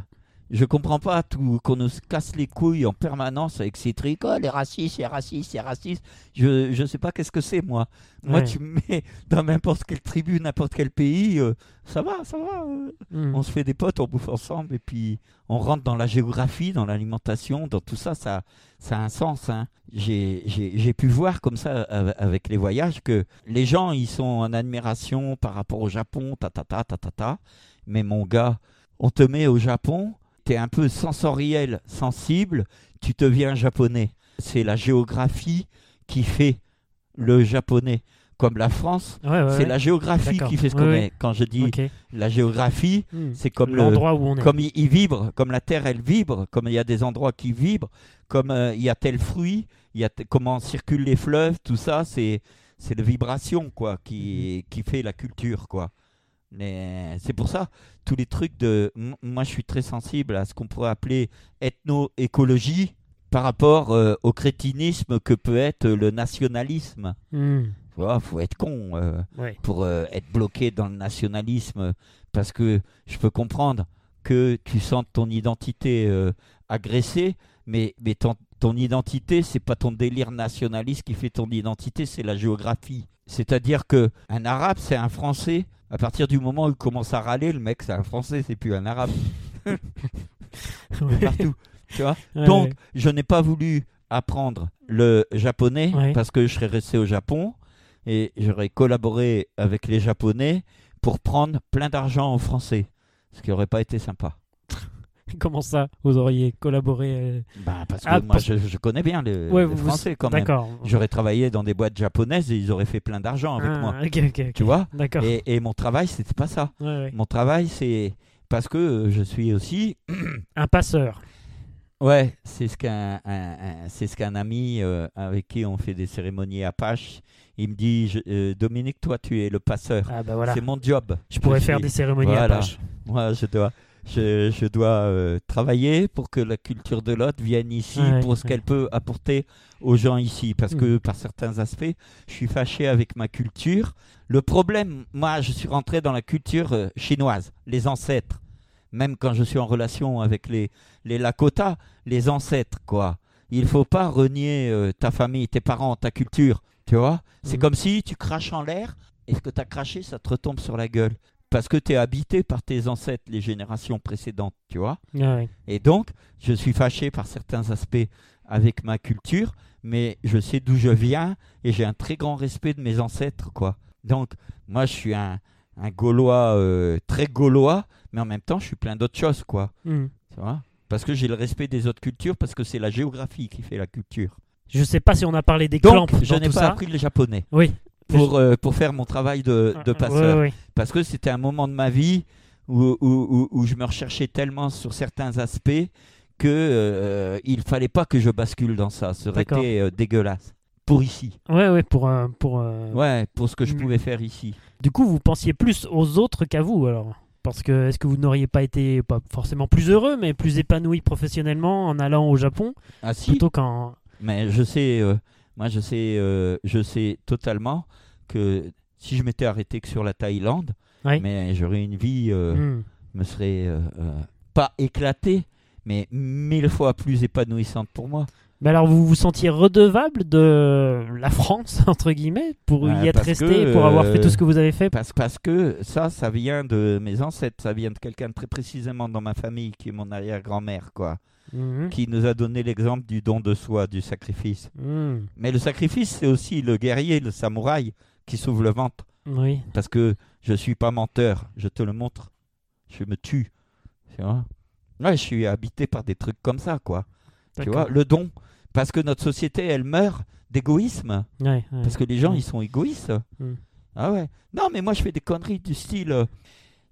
je comprends pas tout qu'on nous casse les couilles en permanence avec ces trucs. Oh, les racistes, les racistes, les racistes. Je, je sais pas qu'est-ce que c'est, moi. Moi, Ouais. tu me mets dans n'importe quelle tribu, n'importe quel pays, euh, ça va, ça va. euh, Mm. on se fait des potes, on bouffe ensemble et puis on rentre dans la géographie, dans l'alimentation, dans tout ça, ça, ça a un sens. hein. J'ai j'ai- j'ai pu voir comme ça av- avec les voyages que les gens ils sont en admiration par rapport au Japon, ta ta ta ta ta ta. Mais mon gars, on te met au Japon, tu es un peu sensoriel, sensible, tu deviens japonais. C'est la géographie qui fait le japonais. Comme la France, Ouais, ouais, c'est ouais. la géographie qui fait ce qu'on est. Quand je dis la géographie, Mm. c'est comme le, l'endroit où on est. comme il, il vibre, comme la terre elle vibre, comme il y a des endroits qui vibrent, comme euh, il y a tel fruit, il y a comment circulent les fleuves, tout ça, c'est c'est la vibration quoi qui qui fait la culture quoi. Mais c'est pour ça tous les trucs de moi je suis très sensible à ce qu'on pourrait appeler ethno-écologie par rapport euh, au crétinisme que peut être le nationalisme. Mm. Tu vois, faut être con. euh, Ouais. pour euh, être bloqué dans le nationalisme parce que je peux comprendre que tu sens ton identité agressée, mais, mais ton, ton identité, c'est pas ton délire nationaliste qui fait ton identité, c'est la géographie. C'est-à-dire que un arabe, c'est un français. À partir du moment où il commence à râler, le mec, c'est un français, c'est plus un arabe <laughs> Ouais. partout. Tu vois Ouais, Donc, ouais. je n'ai pas voulu apprendre le japonais parce que je serais resté au Japon et j'aurais collaboré avec les Japonais pour prendre plein d'argent aux Français. Ce qui n'aurait pas été sympa. <laughs> Comment ça Vous auriez collaboré euh, Bah, parce que Ah, moi, parce- je, je connais bien les, Ouais, les vous- Français quand même. J'aurais travaillé dans des boîtes japonaises et ils auraient fait plein d'argent avec Ah, moi. Tu vois? Et, et mon travail, c'était pas ça. Ouais, ouais. Mon travail, c'est parce que euh, je suis aussi Un passeur. Ouais, c'est ce qu'un c'est ce qu'un ami euh, avec qui on fait des cérémonies Apache, il me dit je- euh, Dominique, toi tu es le passeur. Ah bah voilà. C'est mon job. Je pourrais Je faire suis- des cérémonies Voilà. Apache. Moi, je dois je, je dois euh, travailler pour que la culture de l'autre vienne ici pour ce qu'elle peut apporter aux gens ici parce Mm. que par certains aspects, je suis fâché avec ma culture. Le problème, moi, je suis rentré dans la culture euh, chinoise, les ancêtres. Même quand je suis en relation avec les, les Lakota, les ancêtres, quoi. Il faut pas renier euh, ta famille, tes parents, ta culture, tu vois. C'est Mhm. comme si tu craches en l'air et ce que tu as craché, ça te retombe sur la gueule. Parce que tu es habité par tes ancêtres, les générations précédentes, tu vois. Ouais. Et donc, je suis fâché par certains aspects avec ma culture, mais je sais d'où je viens et j'ai un très grand respect de mes ancêtres, quoi. Donc, moi, je suis un, un Gaulois, euh, très Gaulois, mais en même temps, je suis plein d'autres choses, quoi. Hmm. Tu vois? Parce que j'ai le respect des autres cultures, parce que c'est la géographie qui fait la culture. Je sais pas si on a parlé des Donc, clampes je n'ai pas ça. appris le japonais Oui. Pour, euh, pour faire mon travail de, de Ouais, passeur. ouais, Parce que c'était un moment de ma vie où, où, où- où je me recherchais tellement sur certains aspects que euh, il fallait pas que je bascule dans ça. Ça aurait été euh, dégueulasse. Pour ici. ouais, ouais, pour, pour euh, Ouais, pour ce que je Mm. pouvais faire ici. Du coup, vous pensiez plus aux autres qu'à vous, alors? Parce que est-ce que vous n'auriez pas été, pas forcément plus heureux, mais plus épanoui professionnellement en allant au Japon Ah si, plutôt qu'en. mais je sais, euh, moi je sais, euh, je sais totalement que si je m'étais arrêté que sur la Thaïlande, mais j'aurais une vie, euh, Hmm. me serait euh, euh, pas éclatée, mais mille fois plus épanouissante pour moi. Mais alors, vous vous sentiez redevable de la France, <laughs> entre guillemets, pour Ouais, y être resté, que, pour avoir fait tout ce que vous avez fait? Parce, parce que ça, ça vient de mes ancêtres, ça vient de quelqu'un très précisément dans ma famille, qui est mon arrière-grand-mère, quoi, Mhm. qui nous a donné l'exemple du don de soi, du sacrifice. Hmm. Mais le sacrifice, c'est aussi le guerrier, le samouraï, qui s'ouvre le ventre. Oui. Parce que je suis pas menteur, je te le montre. Je me tue. Tu vois? Ouais, je suis habité par des trucs comme ça, quoi. Tu vois, le don. Parce que notre société, elle meurt d'égoïsme. Ouais, ouais. Parce que les gens, ils sont égoïstes. Mm. Ah ouais. Non, mais moi, je fais des conneries du style.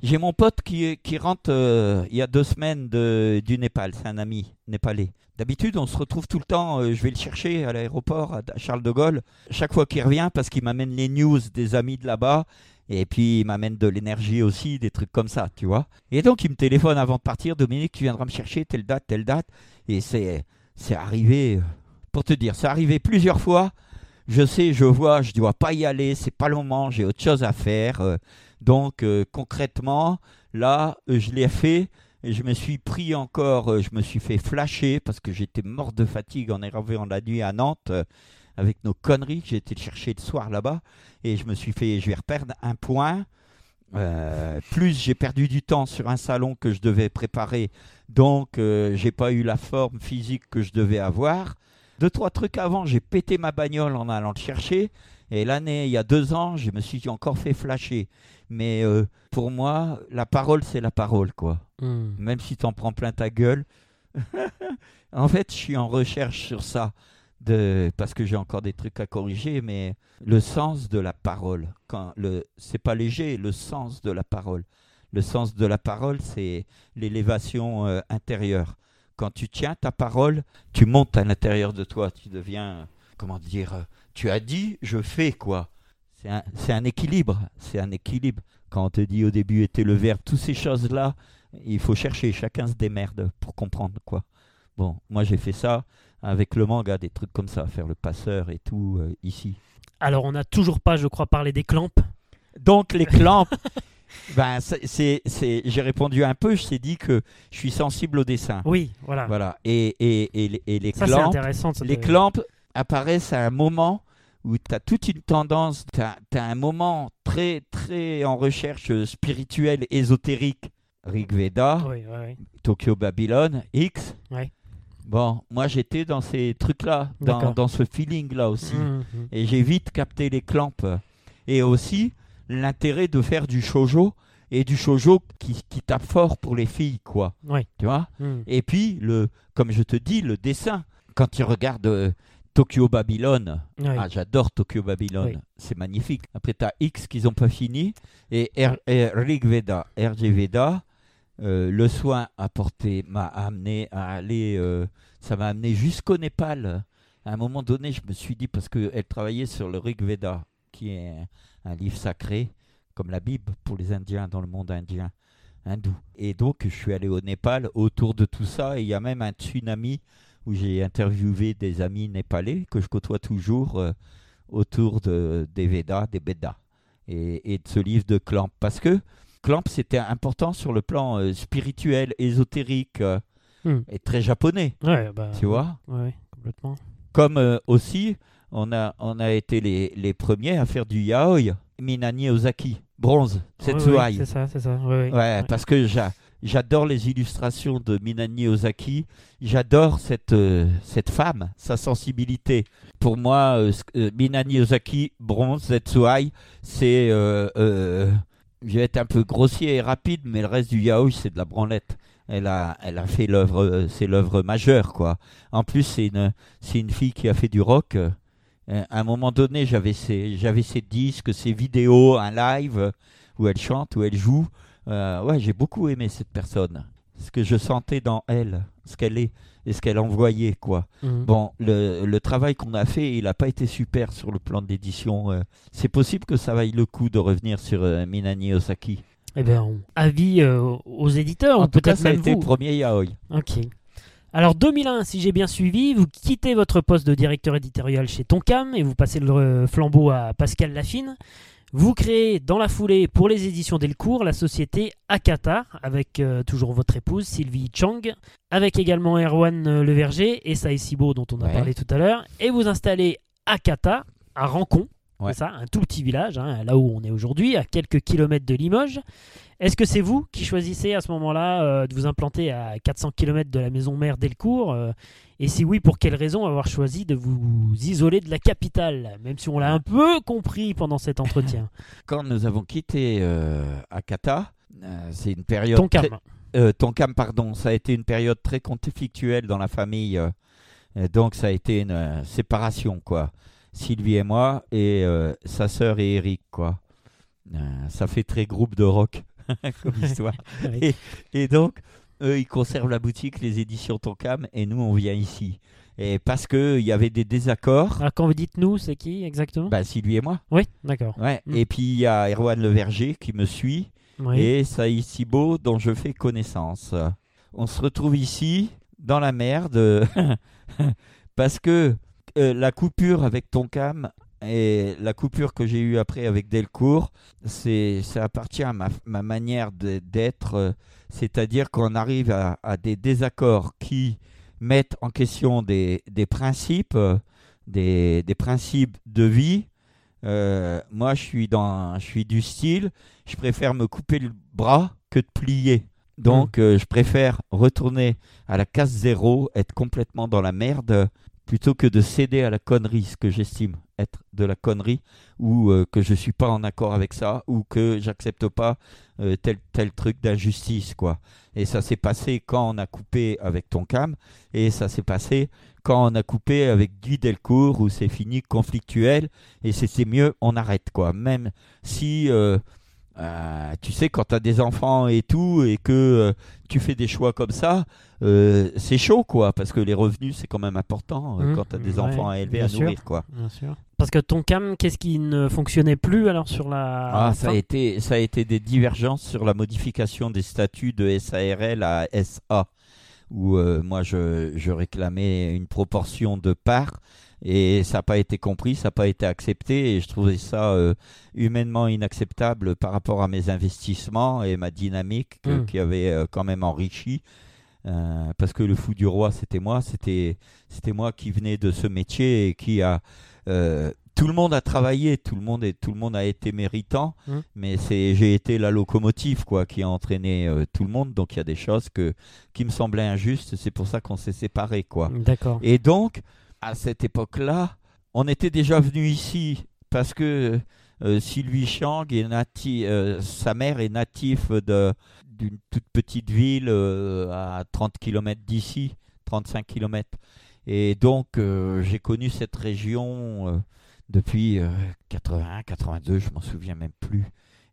J'ai mon pote qui, rentre euh, il y a deux semaines du Népal. C'est un ami népalais. D'habitude, on se retrouve tout le temps. euh, je vais le chercher à l'aéroport, à Charles de Gaulle. Chaque fois qu'il revient, parce qu'il m'amène les news des amis de là-bas. Et puis, il m'amène de l'énergie aussi, des trucs comme ça, tu vois. Et donc, il me téléphone avant de partir. Dominique, tu viendras me chercher telle date, telle date. Et c'est arrivé, euh, pour te dire, c'est arrivé plusieurs fois. Je sais, je vois, je dois pas y aller, c'est pas le moment, j'ai autre chose à faire. Donc euh, concrètement, là, euh, je l'ai fait. Et je me suis pris encore, euh, je me suis fait flasher parce que j'étais mort de fatigue en arrivant la nuit à Nantes avec nos conneries que j'ai été chercher le soir là-bas. Et je me suis fait, je vais reperdre un point. Plus j'ai perdu du temps sur un salon que je devais préparer, donc j'ai pas eu la forme physique que je devais avoir. Deux trois trucs avant, j'ai pété ma bagnole en allant le chercher. Et l'année, il y a deux ans, je me suis encore fait flasher. Mais euh, pour moi, la parole, c'est la parole, quoi. Hmm. Même si t'en prends plein ta gueule. <laughs> en fait, je suis en recherche sur ça. De... Parce que j'ai encore des trucs à corriger, mais le sens de la parole. Quand le... C'est pas léger, le sens de la parole. Le sens de la parole, c'est l'élévation euh, intérieure. Quand tu tiens ta parole, tu montes à l'intérieur de toi. Tu deviens, comment dire, euh, tu as dit, je fais quoi? C'est un, un équilibre. C'est un équilibre. Quand on te dit au début était le verbe, toutes ces choses-là, il faut chercher. Chacun se démerde pour comprendre quoi. Bon, moi j'ai fait ça avec le manga, des trucs comme ça, faire le passeur et tout euh, ici. Alors, on n'a toujours pas, je crois, parlé des clampes. Donc les clampes, <laughs> ben, c'est, j'ai répondu un peu, je t'ai dit que je suis sensible au dessin. Oui, voilà. Voilà. Et, et, et, les- et les Ça, ça les clampes apparaissent à un moment où tu as toute une tendance, tu as, un moment très, très en recherche spirituelle, ésotérique. Rig Veda, Oui, oui, oui. Tokyo Babylone, X. Bon, moi j'étais dans ces trucs-là, dans, dans ce feeling-là aussi. Mhm, mhm. Et j'ai vite capté les clamps. Et aussi l'intérêt de faire du shoujo et du shoujo qui, qui tape fort pour les filles, quoi. Tu vois? Mhm. Et puis, le, comme je te dis, le dessin. Quand tu regardes euh, Tokyo Babylone, ah, j'adore Tokyo Babylone, Oui. c'est magnifique. Après, tu as X qu'ils n'ont pas fini et, R, et Rig Veda, RG Veda. euh, le soin apporté m'a amené à aller, euh, ça m'a amené jusqu'au Népal. À un moment donné, je me suis dit, parce qu'elle travaillait sur le Rig Veda, qui est un, un livre sacré, comme la Bible pour les Indiens dans le monde indien, hindou. Et donc, je suis allé au Népal autour de tout ça, et il y a même un tsunami où j'ai interviewé des amis népalais que je côtoie toujours euh, autour de, des Védas, des Bédas, et, et de ce livre de Clamp. Parce que Clamp, c'était important sur le plan euh, spirituel, ésotérique, euh, Hmm. et très japonais, Ouais, bah, tu vois Ouais, complètement. comme aussi, on a, on a été les, les premiers à faire du yaoi. Minani Ozaki, bronze, ouais, Setsuai. c'est ça, c'est ça. Parce que j'a- j'adore les illustrations de Minani Ozaki. J'adore cette, euh, cette femme, sa sensibilité. Pour moi, euh, euh, Minani Ozaki, bronze, Setsuai, c'est. euh, je vais être un peu grossier et rapide, mais le reste du yaoi, c'est de la branlette. Elle a, elle a fait l'œuvre, c'est l'œuvre majeure, quoi. En plus, c'est une, une fille qui a fait du rock. À un moment donné, j'avais ses, j'avais ses disques, ses vidéos, un live où elle chante, où elle joue. Euh, ouais, j'ai beaucoup aimé cette personne. Ce que je sentais dans elle, ce qu'elle est et ce qu'elle envoyait, quoi. Mhm. Bon, le, le travail qu'on a fait, il n'a pas été super sur le plan de l'édition. euh. C'est possible que ça vaille le coup de revenir sur euh, Minani Osaki. Eh bien, avis euh, aux éditeurs, en peut-être ça a été vous. le premier yaoi. Ok. Alors 2001, si j'ai bien suivi, vous quittez votre poste de directeur éditorial chez Tonkam et vous passez le euh, flambeau à Pascal Lafine. Vous créez dans la foulée pour les éditions Delcourt la société Akata avec euh, toujours votre épouse Sylvie Chang, avec également Erwan euh, Leverger et Saï Sibo dont on a Ouais. parlé tout à l'heure. Et vous installez Akata à Rancon, Ouais. c'est ça, un tout petit village, hein, là où on est aujourd'hui, à quelques kilomètres de Limoges. Est-ce que c'est vous qui choisissez à ce moment-là euh, de vous implanter à 400 km de la maison mère Delcourt euh, Et si oui, pour quelle raison avoir choisi de vous isoler de la capitale Même si on l'a un peu compris pendant cet entretien? <laughs> Quand nous avons quitté euh, Akata, euh, c'est une période. Tonkam. très- euh, Tonkam, pardon, ça a été une période très conflictuelle dans la famille. euh, donc, ça a été une euh, séparation, quoi. Sylvie et moi, et sa sœur et Eric, quoi. Ça fait très groupe de rock <laughs> comme <laughs> histoire. Et donc, eux, ils conservent la boutique, les éditions Tonkam, et nous, on vient ici. Et parce qu'il y avait des désaccords, Alors quand vous dites nous, c'est qui exactement? Bah, Sylvie et moi. Oui, d'accord. Ouais. Mm. Et puis, il y a Erwan Leverger qui me suit, Oui. et Saïd Sibo dont je fais connaissance. On se retrouve ici dans la merde <laughs> parce que euh, la coupure avec Tonkam et la coupure que j'ai eue après avec Delcourt, c'est ça appartient à ma, ma manière de- d'être, euh, c'est-à-dire qu'on arrive à, à des désaccords qui mettent en question des, des principes, euh, des, des principes de vie. Euh, moi, je suis dans, je suis du style, je préfère me couper le bras que de plier. Donc, euh, je préfère retourner à la case zéro, être complètement dans la merde, plutôt que de céder à la connerie, ce que j'estime être de la connerie, ou euh, que je suis pas en accord avec ça, ou que j'accepte pas euh, tel tel truc d'injustice, quoi. Et ça s'est passé quand on a coupé avec Tonkam, et ça s'est passé quand on a coupé avec Guy Delcourt, où c'est fini conflictuel, et c'était mieux, on arrête, quoi. Même si euh, euh, tu sais, quand tu as des enfants et tout, et que euh, tu fais des choix comme ça, euh, c'est chaud, quoi, parce que les revenus, c'est quand même important Mmh, quand tu as des ouais, enfants à élever, à sûr. nourrir, quoi. Bien sûr. Parce que ton cam, qu'est-ce qui ne fonctionnait plus alors sur la Ah, ça a, été, ça a été des divergences sur la modification des statuts de SARL à SA, où moi je, je réclamais une proportion de parts, et ça n'a pas été compris, ça n'a pas été accepté, et je trouvais ça euh, humainement inacceptable par rapport à mes investissements et ma dynamique que- Mm. qui avait euh, quand même enrichi. Euh, parce que le fou du roi, c'était moi, c'était c'était moi qui venais de ce métier et qui a euh, tout le monde a travaillé, tout le monde, est, tout le monde a été méritant, Hum. mais c'est, j'ai été la locomotive quoi, qui a entraîné euh, tout le monde. Donc il y a des choses que, qui me semblaient injustes. C'est pour ça qu'on s'est séparés. Quoi. D'accord. Et donc, à cette époque-là, on était déjà venu ici parce que euh, Sylvie Chang est nati- euh, sa mère est native d'une toute petite ville euh, à 30 km d'ici, 35 km. Et donc, j'ai connu cette région depuis 81, 82, je m'en souviens même plus.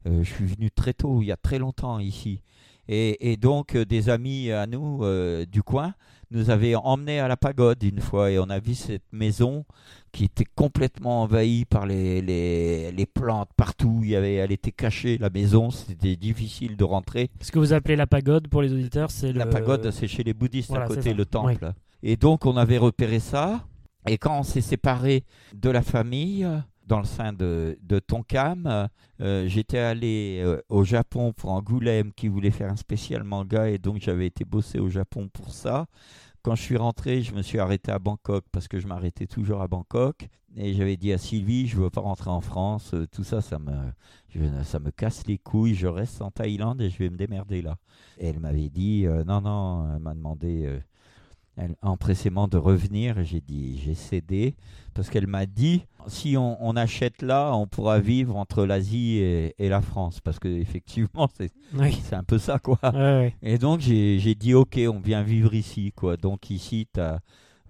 Je suis venu très tôt, il y a très longtemps ici. Et, donc, des amis à nous du coin nous avaient emmenés à la pagode une fois et on a vu cette maison qui était complètement envahie par les, les, les plantes partout. Il y avait, elle était cachée, la maison, c'était difficile de rentrer. Ce que vous appelez la pagode pour les auditeurs, c'est La le... pagode, c'est chez les bouddhistes Voilà, à côté, le temple. Et donc, on avait repéré ça. Et quand on s'est séparé de la famille, dans le sein de, de Tonkam, euh, j'étais allé euh, au Japon pour Angoulême qui voulait faire un spécial manga. Et donc, j'avais été bosser au Japon pour ça. Quand je suis rentré, je me suis arrêté à Bangkok parce que je m'arrêtais toujours à Bangkok. Et j'avais dit à Sylvie, je veux pas rentrer en France. Euh, Tout ça, ça me, je- ça me casse les couilles. Je reste en Thaïlande et je vais me démerder là. Et elle m'avait dit, euh, non, non, elle m'a demandé euh, elle- empressément de revenir. J'ai dit, j'ai cédé. Parce qu'elle m'a dit, si on, on achète là, on pourra vivre entre l'Asie et, et la France. Parce que effectivement, c'est Oui. un peu ça, quoi. Ouais, ouais. Et donc j'ai dit ok, on vient vivre ici quoi. Donc ici t'as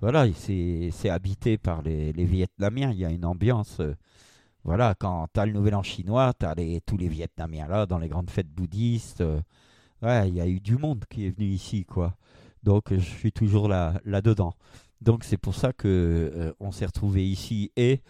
voilà, c'est c'est habité par les, les Vietnamiens. Il y a une ambiance. euh, voilà, quand t'as le Nouvel An chinois, t'as les, tous les Vietnamiens là dans les grandes fêtes bouddhistes. euh, ouais, il y a eu du monde qui est venu ici quoi. Donc je suis toujours là là dedans. Donc c'est pour ça que euh, on s'est retrouvé ici et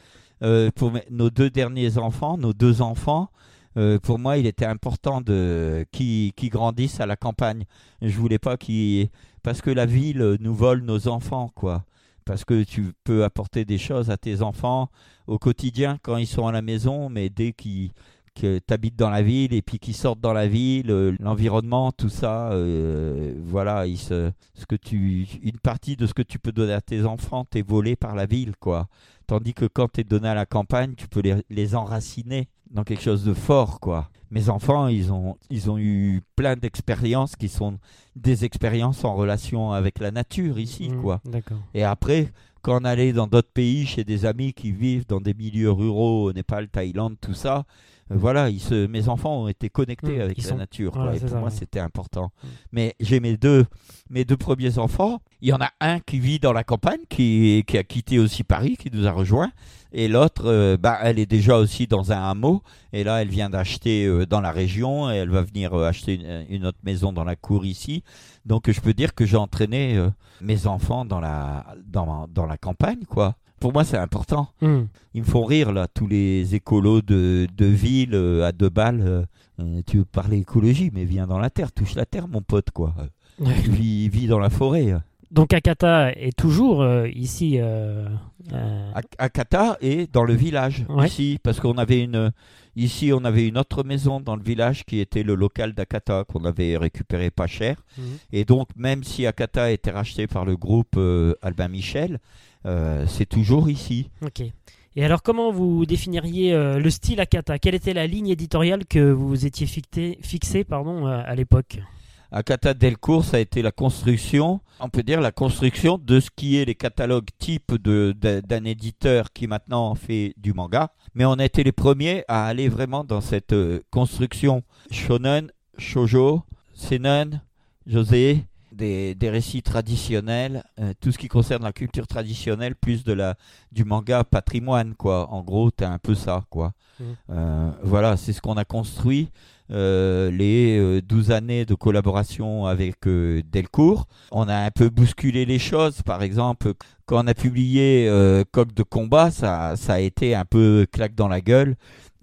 euh, pour nos deux derniers enfants, nos deux enfants. euh, pour moi, il était important de qu'ils grandissent à la campagne. Je voulais pas qu'ils parce que la ville nous vole nos enfants quoi. Parce que tu peux apporter des choses à tes enfants au quotidien quand ils sont à la maison, mais dès qu'ils que tu habites dans la ville et puis qu'ils sortent dans la ville, euh, l'environnement, tout ça, euh, voilà, se, ce que tu, une partie de ce que tu peux donner à tes enfants t'est volé par la ville, quoi. Tandis que quand tu es donné à la campagne, tu peux les, les enraciner dans quelque chose de fort, quoi. Mes enfants, ils ont, ils ont eu plein d'expériences qui sont des expériences en relation avec la nature ici, Mmh, quoi. D'accord. Et après, quand on allait dans d'autres pays, chez des amis qui vivent dans des milieux ruraux, au Népal, Thaïlande, tout ça, voilà, ils se, mes enfants ont été connectés Mm, avec la sont- nature. voilà, et pour ça, moi, ouais. c'était important. Mm. Mais j'ai mes deux, mes deux premiers enfants. Il y en a un qui vit dans la campagne, qui, qui a quitté aussi Paris, qui nous a rejoints. Et l'autre, euh, bah, elle est déjà aussi dans un hameau. Et là, elle vient d'acheter euh, dans la région. Et elle va venir euh, acheter une, une autre maison dans la cour ici. Donc, je peux dire que j'ai entraîné euh, mes enfants dans la, dans, dans la campagne, quoi. Pour moi, c'est important. Mmh. Ils me font rire, là, tous les écolos de, de ville euh, à deux balles. euh, euh, tu veux parler écologie, mais viens dans la terre, touche la terre, mon pote, quoi. Vis, vis dans la forêt. Donc Akata est toujours euh, ici. euh, euh, À, à Kata et dans le village, Ouais. ici, parce qu'on avait une. Ici, on avait une autre maison dans le village qui était le local d'Akata, qu'on avait récupéré pas cher. Mhm. Et donc, même si Akata été racheté par le groupe Albin Michel, c'est toujours ici. Ok. Et alors, comment vous définiriez euh, le style Akata? Quelle était la ligne éditoriale que vous étiez fixé, fixée pardon, euh, à l'époque? Akata Delcourt, ça a été la construction, on peut dire la construction de ce qui est les catalogues de- d'un éditeur qui maintenant fait du manga. Mais on a été les premiers à aller vraiment dans cette euh, construction shonen, shoujo, seinen, josei, des, des récits traditionnels, euh, tout ce qui concerne la culture traditionnelle, plus de la du manga patrimoine, quoi. En gros, t'as un peu ça, quoi. Mhm. Euh, voilà, c'est ce qu'on a construit euh, les euh, 12 années de collaboration avec Delcourt. On a un peu bousculé les choses. Par exemple, quand on a publié Coq de combat, ça, ça a été un peu claque dans la gueule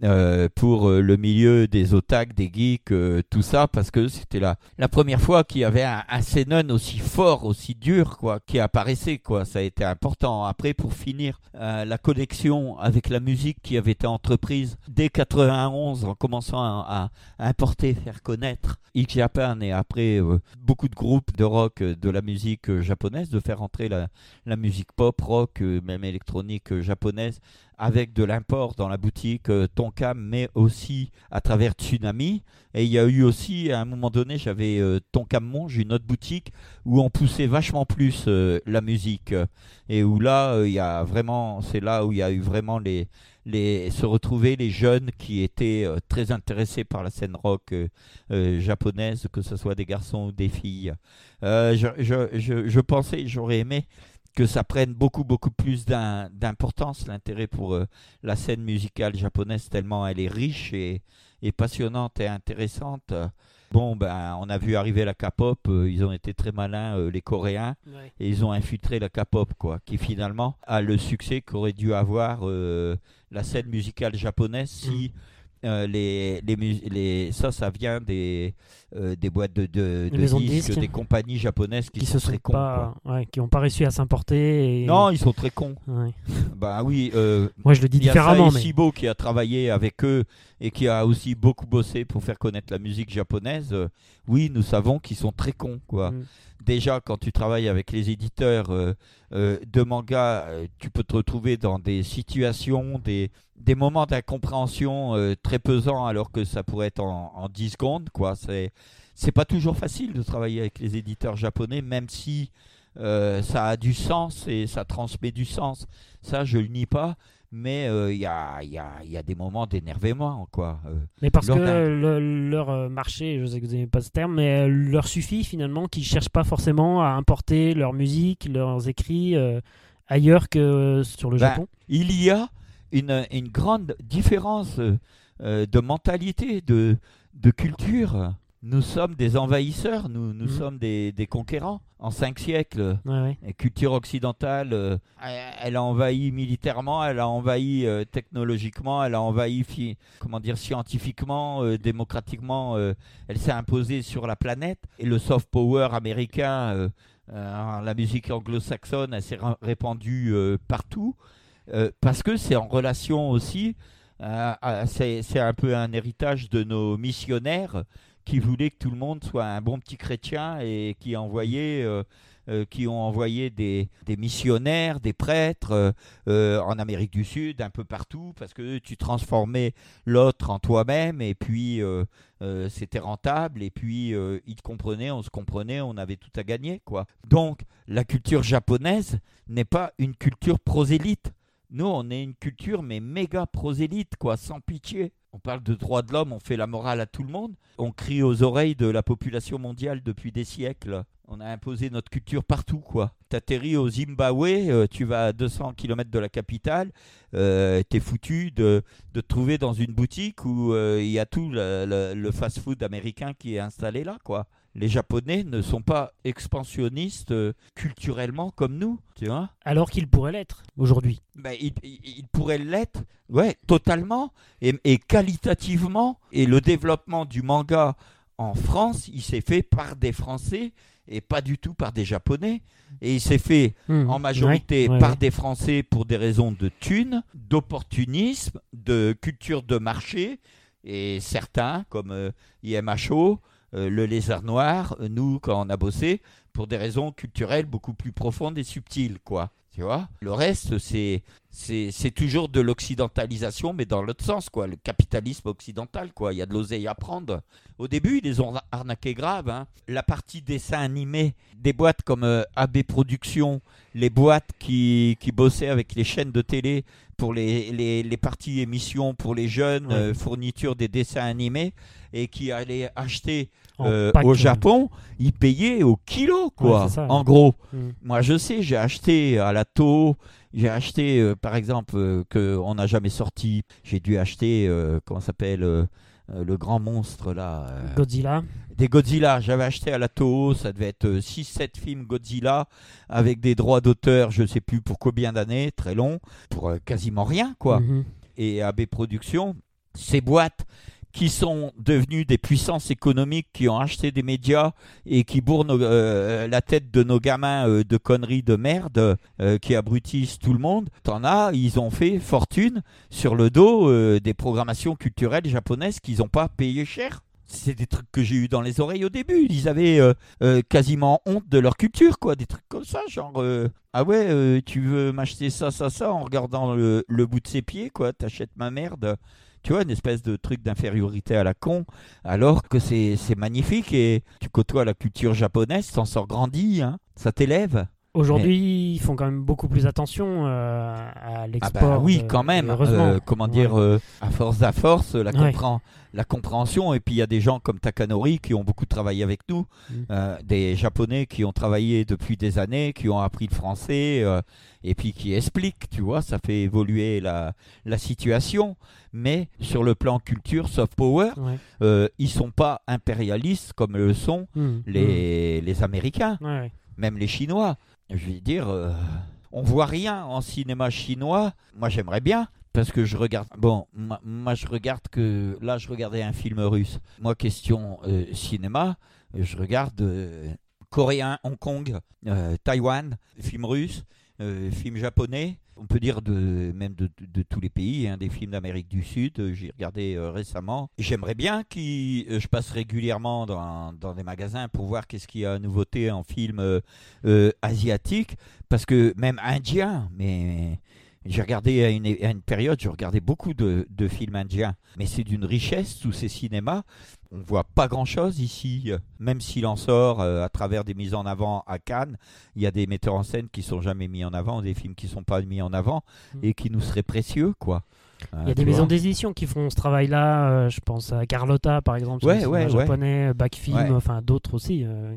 euh, pour euh, le milieu des otaques, des geeks, euh, tout ça, parce que c'était la, la première fois qu'il y avait un, un aussi fort, aussi dur, quoi, qui apparaissait, quoi. Ça a été important. Après, pour finir, la connexion avec la musique qui avait été entreprise dès 91, en commençant à, importer, faire connaître X Japan et après beaucoup de groupes de rock, de la musique japonaise, de faire entrer la, la musique pop, rock, même électronique japonaise avec de l'import dans la boutique Tonkam, mais aussi à travers Tsunami. Et il y a eu aussi, à un moment donné, j'avais Tonkam Monge, une autre boutique, où on poussait vachement plus la musique. Et où là, il y a vraiment, c'est là où il y a eu vraiment les, se retrouver les jeunes qui étaient euh, très intéressés par la scène rock euh, euh, japonaise, que ce soit des garçons ou des filles. Je, je, je, pensais, j'aurais aimé que ça prenne beaucoup beaucoup plus d'importance l'intérêt pour la scène musicale japonaise tellement elle est riche et, et passionnante et intéressante. Bon, ben, on a vu arriver la K-pop, euh, ils ont été très malins, euh, les Coréens, et ils ont infiltré la K-pop, quoi, qui finalement a le succès qu'aurait dû avoir euh, la scène musicale japonaise si mm. Euh, les, les, les, ça, ça vient des, euh, des boîtes de, de, disques, des compagnies japonaises qui, sont très cons. qui n'ont pas réussi à s'importer. Non, ils sont très cons. <laughs> Bah oui. Euh, Moi, je le dis différemment. Il y a qui a travaillé avec eux et qui a aussi beaucoup bossé pour faire connaître la musique japonaise. oui, nous savons qu'ils sont très cons, quoi. Mm déjà quand tu travailles avec les éditeurs de manga, tu peux te retrouver dans des situations, des, des moments d'incompréhension très pesants alors que ça pourrait être en, en 10 secondes. quoi. C'est, c'est pas toujours facile de travailler avec les éditeurs japonais, même si ça a du sens et ça transmet du sens. Ça, je le nie pas mais il y, a, y, a, y, a, des moments d'énervement quoi. mais parce que leur marché, je sais que vous n'aimez pas ce terme, mais leur suffit finalement qu'ils cherchent pas forcément à importer leur musique, leurs écrits ailleurs que sur le ben, Japon. Il y a une, une grande différence de mentalité, de, de culture. Nous sommes des envahisseurs, nous, nous mhm. sommes des, des, conquérants. En cinq siècles, la culture occidentale, euh, elle a envahi militairement, elle a envahi euh, technologiquement, elle a envahi comment dire, scientifiquement, euh, démocratiquement, elle s'est imposée sur la planète. Et le soft power américain, la musique anglo-saxonne, elle s'est répandue partout. Parce que c'est en relation aussi, c'est un peu un héritage de nos missionnaires qui voulait que tout le monde soit un bon petit chrétien et qui envoyait euh, euh, qui ont envoyé des, des missionnaires, des prêtres euh, en Amérique du Sud, un peu partout, parce que tu transformais l'autre en toi-même, et puis c'était rentable, et puis ils te comprenaient, on se comprenait, on avait tout à gagner. quoi. Donc la culture japonaise n'est pas une culture prosélyte. Nous, on est une culture, mais méga prosélyte, quoi, sans pitié. On parle de droits de l'homme, on fait la morale à tout le monde. On crie aux oreilles de la population mondiale depuis des siècles. On a imposé notre culture partout, quoi. T'atterris au Zimbabwe, euh, tu vas à 200 km de la capitale, euh, t'es foutu de, te trouver dans une boutique où euh, il y a tout le fast-food américain qui est installé là, quoi les Japonais ne sont pas expansionnistes euh, culturellement comme nous, tu vois. Alors qu'ils pourraient l'être aujourd'hui. Ben, ils, pourraient l'être, ouais, totalement et, qualitativement. Et le développement du manga en France, il s'est fait par des Français et pas du tout par des Japonais. Et il s'est fait hmm. en majorité par des Français pour des raisons de thunes, d'opportunisme, de culture de marché. Et certains, comme euh, IMHO, le lézard noir, euh, nous, quand on a bossé, pour des raisons culturelles beaucoup plus profondes et subtiles, quoi. Tu vois? Le reste, c'est, c'est, toujours de l'occidentalisation, mais dans l'autre sens, quoi. Le capitalisme occidental, quoi. Il y a de l'oseille à prendre. Au début, ils les ont arnaqués grave. Hein. La partie dessin animé, des boîtes comme euh, AB Productions, les boîtes qui, qui bossaient avec les chaînes de télé pour les, les, les parties émissions pour les jeunes, fourniture des dessins animés, et qui allaient acheter euh, au Japon, ils payaient au kilo, quoi, en gros. Mm. Moi, je sais, j'ai acheté à la Tau, j'ai acheté, euh, par exemple, euh, qu'on n'a jamais sorti, j'ai dû acheter, comment s'appelle, le grand monstre, là. Godzilla des Godzilla. J'avais acheté à la Toho, ça devait être 6-7 films Godzilla avec des droits d'auteur, je ne sais plus pour combien d'années, très long, pour quasiment rien, quoi. Mm-hmm. Et AB Productions, ces boîtes, qui sont devenus des puissances économiques, qui ont acheté des médias et qui bourrent euh, la tête de nos gamins euh, de conneries de merde, euh, qui abrutissent tout le monde. T'en as, ils ont fait fortune sur le dos des programmations culturelles japonaises qu'ils n'ont pas payé cher. c'est des trucs que j'ai eu dans les oreilles au début. Ils avaient quasiment honte de leur culture, quoi. Des trucs comme ça, genre ah ouais, tu veux m'acheter ça, ça, ça en regardant le, le bout de ses pieds, quoi. T'achètes ma merde. Tu vois, une espèce de truc d'infériorité à la con, alors que c'est magnifique et tu côtoies la culture japonaise, t'en sors grandi, hein. ça t'élève? Aujourd'hui, ils font quand même beaucoup plus attention euh, à l'export. Ah bah oui, quand même. Euh, comment dire, euh, à force à force, la, la compréhension. Et puis il y a des gens comme Takanori qui ont beaucoup travaillé avec nous, mm. des Japonais qui ont travaillé depuis des années, qui ont appris le français, et puis qui expliquent, tu vois, ça fait évoluer la, la situation. Mais sur le plan culture, soft power, ils sont pas impérialistes comme le sont mm. les, mm. les Américains, même les Chinois je vais dire, euh, on voit rien en cinéma chinois. Moi, j'aimerais bien. Parce que je regarde. Bon, moi, je regarde que. Là, je regardais un film russe. Moi, question euh, cinéma, je regarde euh, coréen, Hong Kong, Taïwan, film russe, film japonais on peut dire de, même de, tous les pays, hein, des films d'Amérique du Sud, euh, j'ai regardé euh, récemment. J'aimerais bien que euh, je passe régulièrement dans, des magasins pour voir qu'est-ce qu'il y a à nouveauté en film asiatique, parce que même indien, mais j'ai regardé à une, période, je regardais beaucoup de, films indiens, mais c'est d'une richesse tous ces cinémas. On voit pas grand-chose ici, même s'il en sort euh, à travers des mises en avant à Cannes. Il y a des metteurs en scène qui sont jamais mis en avant, des films qui sont pas mis en avant mm. et qui nous seraient précieux, quoi. Il y a des maisons d'édition qui font ce travail-là. Euh, je pense à Carlotta, par exemple, ouais, ouais, japonais, Backfilm, enfin d'autres aussi. Euh,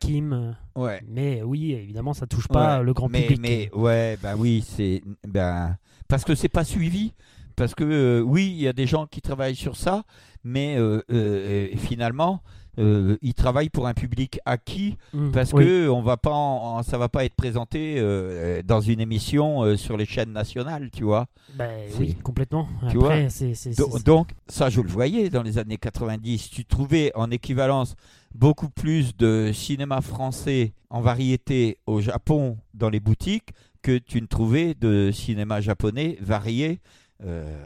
Kim. Euh. Mais oui, évidemment, ça touche pas le grand public. Mais ouais, bah oui, c'est ben parce que c'est pas suivi. Parce que oui, il y a des gens qui travaillent sur ça, mais finalement, euh, il travaille pour un public acquis mmh, parce que on va pas ça va pas être présenté euh, dans une émission euh, sur les chaînes nationales, tu vois. Ben oui, complètement. Tu vois donc, ça, je le voyais dans les années 90. Tu trouvais en équivalence beaucoup plus de cinéma français en variété au Japon dans les boutiques que tu ne trouvais de cinéma japonais varié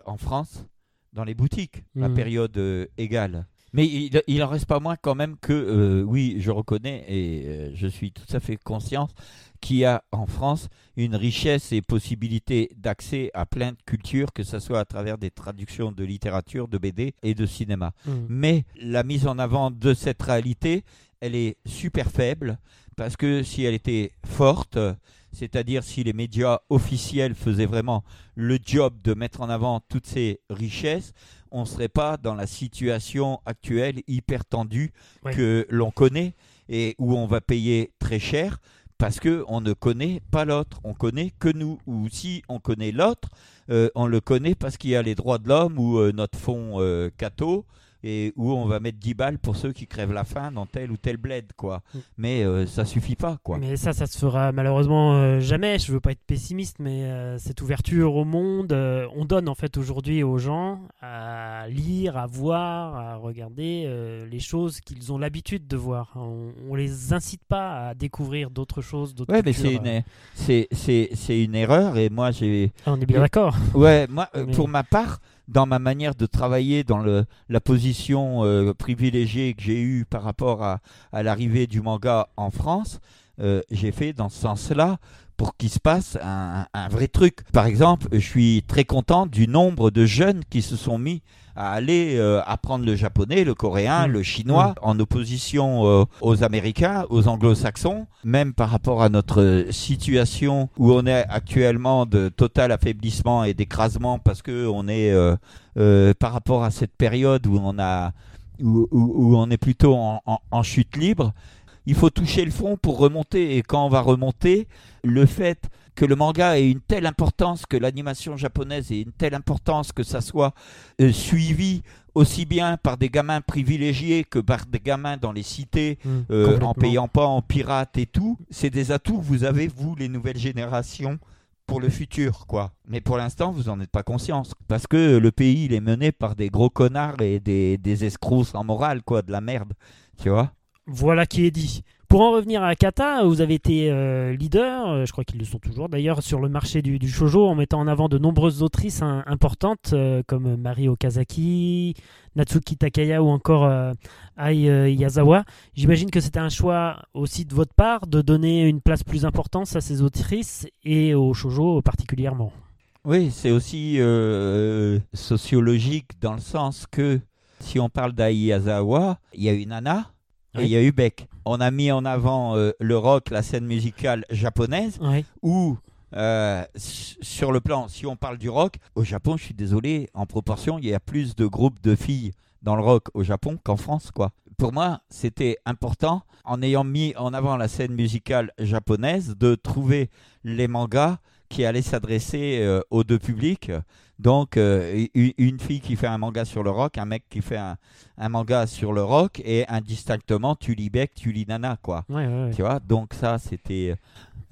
en France dans les boutiques à mmh. période égale. Mais il, il en reste pas moins quand même que, euh, oui, je reconnais et euh, je suis tout à fait conscient qu'il y a en France une richesse et possibilité d'accès à plein de cultures, que ce soit à travers des traductions de littérature, de BD et de cinéma. Mmh. Mais la mise en avant de cette réalité, elle est super faible parce que si elle était forte, c'est-à-dire si les médias officiels faisaient vraiment le job de mettre en avant toutes ces richesses, on ne serait pas dans la situation actuelle hyper tendue que l'on connaît et où on va payer très cher parce que on ne connaît pas l'autre, on connaît que nous. Ou si on connaît l'autre, euh, on le connaît parce qu'il y a les droits de l'homme ou euh, notre fonds euh, Cato et où on va mettre 10 balles pour ceux qui crèvent la faim dans tel ou tel bled quoi. Mm. Mais euh, ça suffit pas quoi. Mais ça ça se fera malheureusement euh, jamais, je veux pas être pessimiste mais euh, cette ouverture au monde, on donne en fait aujourd'hui aux gens à lire, à voir, à regarder les choses qu'ils ont l'habitude de voir. On, on, les incite pas à découvrir d'autres choses, d'autres Ouais, mais c'est une c'est c'est une erreur et moi j'ai ah, On est bien d'accord. Ouais, moi <laughs> pour ma part dans ma manière de travailler, dans la position euh, privilégiée que j'ai eue par rapport à, l'arrivée du manga en France, euh, j'ai fait dans ce sens-là pour qu'il se passe un, vrai truc. Par exemple, je suis très content du nombre de jeunes qui se sont mis à aller euh, apprendre le japonais, le coréen, mm. le chinois, mm. en opposition euh, aux Américains, aux Anglo-Saxons, même par rapport à notre situation où on est actuellement de total affaiblissement et d'écrasement parce que on est euh, par rapport à cette période où on a où, où, on est plutôt en, en, en chute libre. Il faut toucher le fond pour remonter et quand on va remonter, le fait que le manga ait une telle importance, que l'animation japonaise ait une telle importance, que ça soit euh, suivi aussi bien par des gamins privilégiés que par des gamins dans les cités, mmh, euh, en payant pas en pirate et tout, c'est des atouts que vous avez, vous, les nouvelles générations, pour le futur, quoi. Mais pour l'instant, vous n'en êtes pas conscience. Parce que le pays, il est mené par des gros connards et des, des escrocs sans morale, quoi, de la merde. Tu vois Voilà qui est dit. Pour en revenir à Kata, vous avez été euh, leader, euh, je crois qu'ils le sont toujours d'ailleurs, sur le marché du, du shoujo en mettant en avant de nombreuses autrices importantes euh, comme Mari Okazaki, Natsuki Takaya ou encore Ai Yazawa. J'imagine que c'était un choix aussi de votre part de donner une place plus importante à ces autrices et au shoujo particulièrement. Oui, c'est aussi sociologique dans le sens que si on parle d'Ai Yazawa, il y a eu Nana et Oui. il y a eu Beck. On a mis en avant euh, le rock, la scène musicale japonaise, Ouais. où euh, sur le plan, si on parle du rock, au Japon, je suis désolé, en proportion, il y a plus de groupes de filles dans le rock au Japon qu'en France, quoi. Pour moi, c'était important, en ayant mis en avant la scène musicale japonaise, de trouver les mangas qui allaient s'adresser euh, aux deux publics. Donc, euh, une fille qui fait un manga sur le rock, un mec qui fait un, un manga sur le rock, et indistinctement, tu lis Beck, tu lis Nana, quoi. Ouais, ouais, ouais. Tu vois, donc ça, c'était.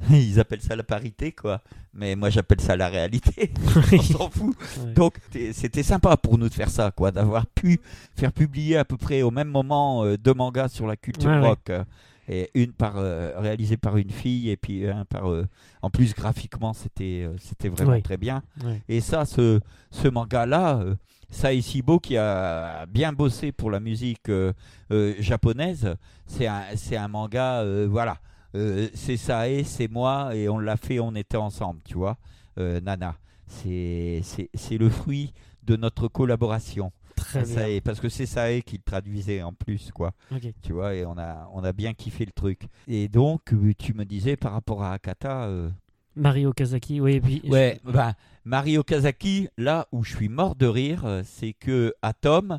<laughs> Ils appellent ça la parité, quoi. Mais moi, j'appelle ça la réalité. <laughs> On s'en fout. Donc, c'était sympa pour nous de faire ça, quoi. D'avoir pu faire publier à peu près au même moment euh, deux mangas sur la culture rock. euh, et une par euh, réalisée par une fille et puis un par euh, en plus graphiquement c'était euh, c'était vraiment très bien. Et ça ce ce manga là Saisibo qui a bien bossé pour la musique euh, euh, japonaise c'est un c'est un manga euh, voilà. C'est Sae c'est moi et on l'a fait on était ensemble tu vois Nana. C'est le fruit de notre collaboration Très bien. Sae, parce que c'est Sae qui le traduisait en plus quoi tu vois, et on a, on a bien kiffé le truc. Et donc, euh, tu me disais par rapport à Akata, euh, Mario Kazaki, oui, et puis. ouais, ben, Mario Kazaki, là où je suis mort de rire, euh, c'est que Atom,